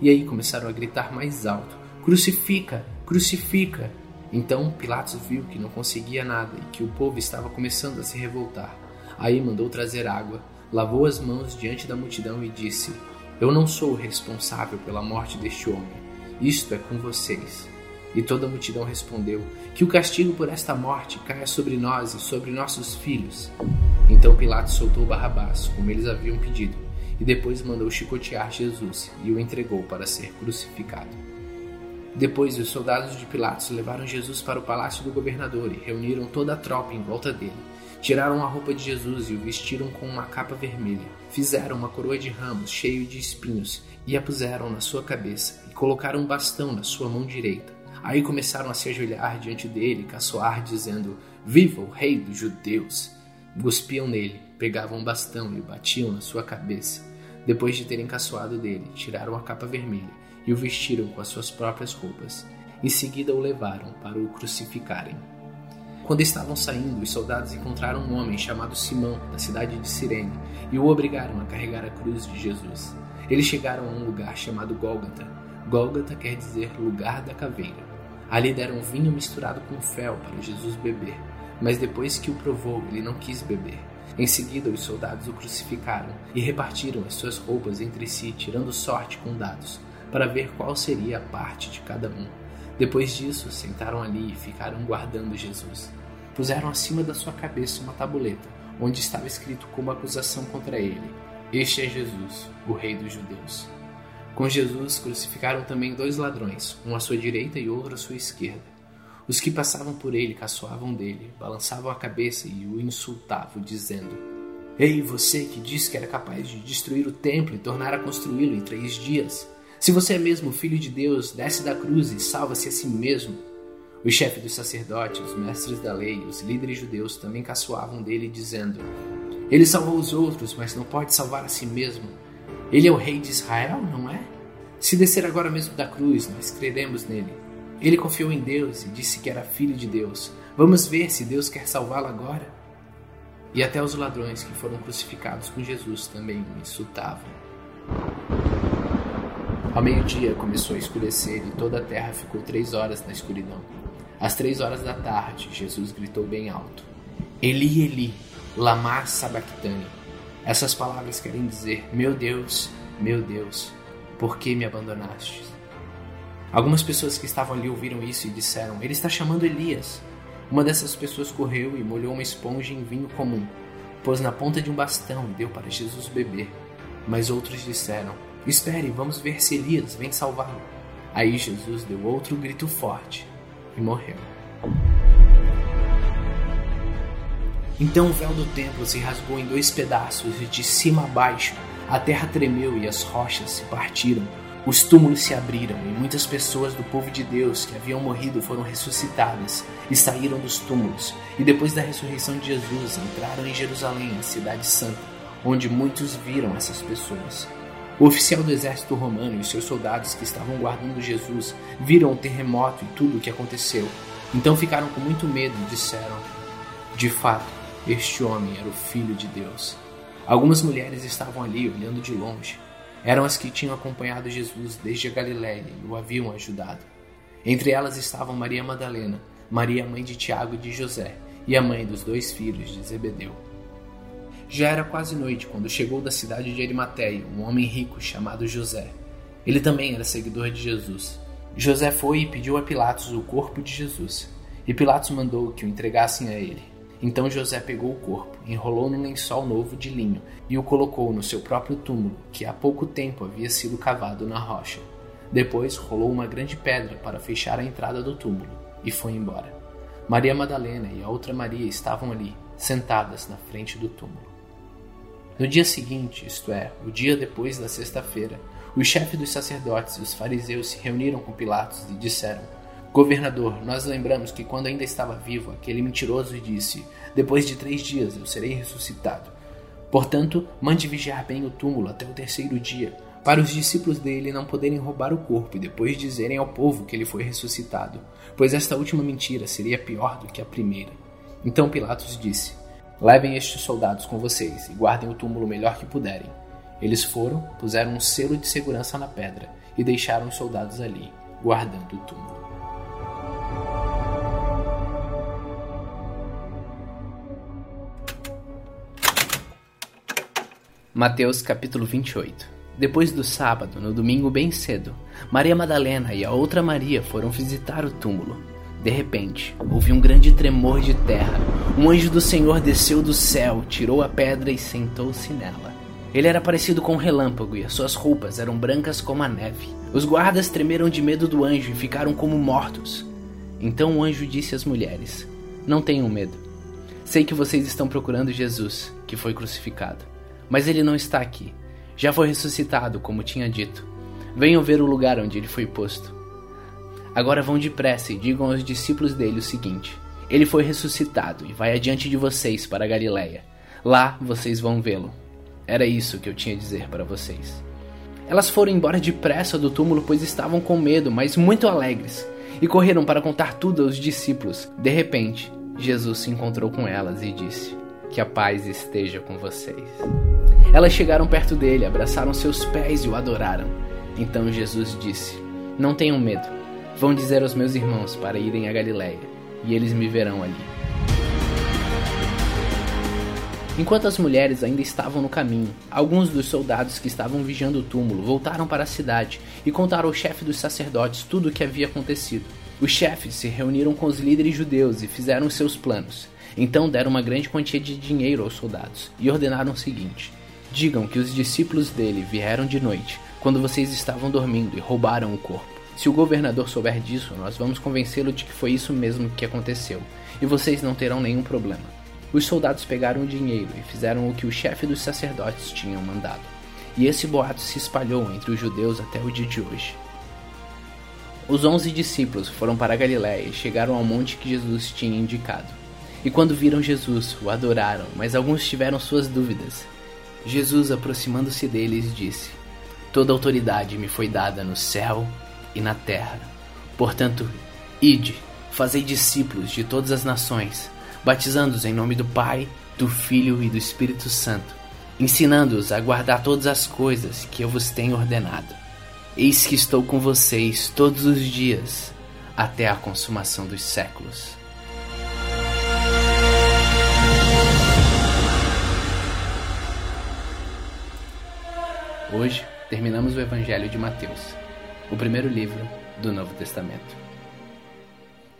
E aí começaram a gritar mais alto: Crucifica! Crucifica! Então Pilatos viu que não conseguia nada e que o povo estava começando a se revoltar. Aí mandou trazer água, lavou as mãos diante da multidão e disse: Eu não sou o responsável pela morte deste homem. Isto é com vocês. E toda a multidão respondeu: Que o castigo por esta morte caia sobre nós e sobre nossos filhos. Então Pilatos soltou Barrabás, como eles haviam pedido, e depois mandou chicotear Jesus e o entregou para ser crucificado. Depois, os soldados de Pilatos levaram Jesus para o palácio do governador e reuniram toda a tropa em volta dele. Tiraram a roupa de Jesus e o vestiram com uma capa vermelha. Fizeram uma coroa de ramos cheio de espinhos e a puseram na sua cabeça e colocaram um bastão na sua mão direita. Aí começaram a se ajoelhar diante dele, caçoar, dizendo: Viva o rei dos judeus! Guspiam nele, pegavam um bastão e batiam na sua cabeça. Depois de terem caçoado dele, tiraram a capa vermelha e o vestiram com as suas próprias roupas. Em seguida o levaram para o crucificarem. Quando estavam saindo, os soldados encontraram um homem chamado Simão, da cidade de Cirene, e o obrigaram a carregar a cruz de Jesus. Eles chegaram a um lugar chamado Gólgota. Gólgota quer dizer lugar da caveira. Ali deram vinho misturado com fel para Jesus beber, mas depois que o provou, ele não quis beber. Em seguida, os soldados o crucificaram e repartiram as suas roupas entre si, tirando sorte com dados, para ver qual seria a parte de cada um. Depois disso, sentaram ali e ficaram guardando Jesus. Puseram acima da sua cabeça uma tabuleta, onde estava escrito como acusação contra ele: Este é Jesus, o Rei dos Judeus. Com Jesus crucificaram também dois ladrões, um à sua direita e outro à sua esquerda. Os que passavam por ele caçoavam dele, balançavam a cabeça e o insultavam, dizendo: Ei, você que diz que era capaz de destruir o templo e tornar a construí-lo em três dias, se você é mesmo filho de Deus, desce da cruz e salva-se a si mesmo. Os chefes dos sacerdotes, os mestres da lei, os líderes judeus também caçoavam dele, dizendo: Ele salvou os outros, mas não pode salvar a si mesmo. Ele é o rei de Israel, não é? Se descer agora mesmo da cruz, nós creremos nele. Ele confiou em Deus e disse que era filho de Deus. Vamos ver se Deus quer salvá-lo agora. E até os ladrões que foram crucificados com Jesus também o insultavam. Ao meio-dia começou a escurecer e toda a terra ficou três horas na escuridão. Às três horas da tarde, Jesus gritou bem alto: Eli, Eli, lama sabachthani essas palavras querem dizer: Meu Deus, meu Deus, por que me abandonaste? Algumas pessoas que estavam ali ouviram isso e disseram: Ele está chamando Elias. Uma dessas pessoas correu e molhou uma esponja em vinho comum, pôs na ponta de um bastão e deu para Jesus beber. Mas outros disseram: Espere, vamos ver se Elias vem salvá-lo. Aí Jesus deu outro grito forte e morreu. Então o véu do templo se rasgou em dois pedaços e de cima a baixo a terra tremeu e as rochas se partiram. Os túmulos se abriram e muitas pessoas do povo de Deus que haviam morrido foram ressuscitadas e saíram dos túmulos. E depois da ressurreição de Jesus entraram em Jerusalém, a cidade santa, onde muitos viram essas pessoas. O oficial do exército romano e seus soldados que estavam guardando Jesus viram o terremoto e tudo o que aconteceu. Então ficaram com muito medo e disseram: De fato, este homem era o filho de Deus. Algumas mulheres estavam ali olhando de longe. Eram as que tinham acompanhado Jesus desde a Galiléia e o haviam ajudado. Entre elas estavam Maria Madalena, Maria mãe de Tiago e de José, e a mãe dos dois filhos de Zebedeu. Já era quase noite quando chegou da cidade de Arimateia um homem rico chamado José. Ele também era seguidor de Jesus. José foi e pediu a Pilatos o corpo de Jesus, e Pilatos mandou que o entregassem a ele. Então José pegou o corpo, enrolou num lençol novo de linho e o colocou no seu próprio túmulo, que há pouco tempo havia sido cavado na rocha. Depois rolou uma grande pedra para fechar a entrada do túmulo e foi embora. Maria Madalena e a outra Maria estavam ali, sentadas na frente do túmulo. No dia seguinte, isto é, o dia depois da sexta-feira, os chefes dos sacerdotes e os fariseus se reuniram com Pilatos e disseram: Governador, nós lembramos que quando ainda estava vivo, aquele mentiroso disse: Depois de três dias eu serei ressuscitado. Portanto, mande vigiar bem o túmulo até o terceiro dia, para os discípulos dele não poderem roubar o corpo e depois dizerem ao povo que ele foi ressuscitado, pois esta última mentira seria pior do que a primeira. Então Pilatos disse: Levem estes soldados com vocês e guardem o túmulo melhor que puderem. Eles foram, puseram um selo de segurança na pedra e deixaram os soldados ali, guardando o túmulo. Mateus capítulo 28 Depois do sábado, no domingo bem cedo, Maria Madalena e a outra Maria foram visitar o túmulo. De repente, houve um grande tremor de terra. Um anjo do Senhor desceu do céu, tirou a pedra e sentou-se nela. Ele era parecido com um relâmpago e as suas roupas eram brancas como a neve. Os guardas tremeram de medo do anjo e ficaram como mortos. Então o anjo disse às mulheres: Não tenham medo. Sei que vocês estão procurando Jesus, que foi crucificado. Mas ele não está aqui. Já foi ressuscitado, como tinha dito. Venham ver o lugar onde ele foi posto. Agora vão depressa e digam aos discípulos dele o seguinte: Ele foi ressuscitado e vai adiante de vocês para a Galiléia. Lá vocês vão vê-lo. Era isso que eu tinha a dizer para vocês. Elas foram embora depressa do túmulo, pois estavam com medo, mas muito alegres, e correram para contar tudo aos discípulos. De repente, Jesus se encontrou com elas e disse: Que a paz esteja com vocês. Elas chegaram perto dele, abraçaram seus pés e o adoraram. Então Jesus disse: Não tenham medo. Vão dizer aos meus irmãos para irem a Galiléia, e eles me verão ali. Enquanto as mulheres ainda estavam no caminho, alguns dos soldados que estavam vigiando o túmulo voltaram para a cidade e contaram ao chefe dos sacerdotes tudo o que havia acontecido. Os chefes se reuniram com os líderes judeus e fizeram seus planos. Então deram uma grande quantia de dinheiro aos soldados e ordenaram o seguinte: Digam que os discípulos dele vieram de noite, quando vocês estavam dormindo, e roubaram o corpo. Se o governador souber disso, nós vamos convencê-lo de que foi isso mesmo que aconteceu, e vocês não terão nenhum problema. Os soldados pegaram o dinheiro e fizeram o que o chefe dos sacerdotes tinham mandado. E esse boato se espalhou entre os judeus até o dia de hoje. Os onze discípulos foram para Galiléia e chegaram ao monte que Jesus tinha indicado. E quando viram Jesus, o adoraram, mas alguns tiveram suas dúvidas. Jesus, aproximando-se deles, disse: Toda autoridade me foi dada no céu e na terra. Portanto, ide, fazei discípulos de todas as nações, batizando-os em nome do Pai, do Filho e do Espírito Santo, ensinando-os a guardar todas as coisas que eu vos tenho ordenado. Eis que estou com vocês todos os dias, até a consumação dos séculos. Hoje terminamos o Evangelho de Mateus, o primeiro livro do Novo Testamento.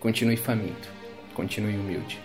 Continue faminto, continue humilde.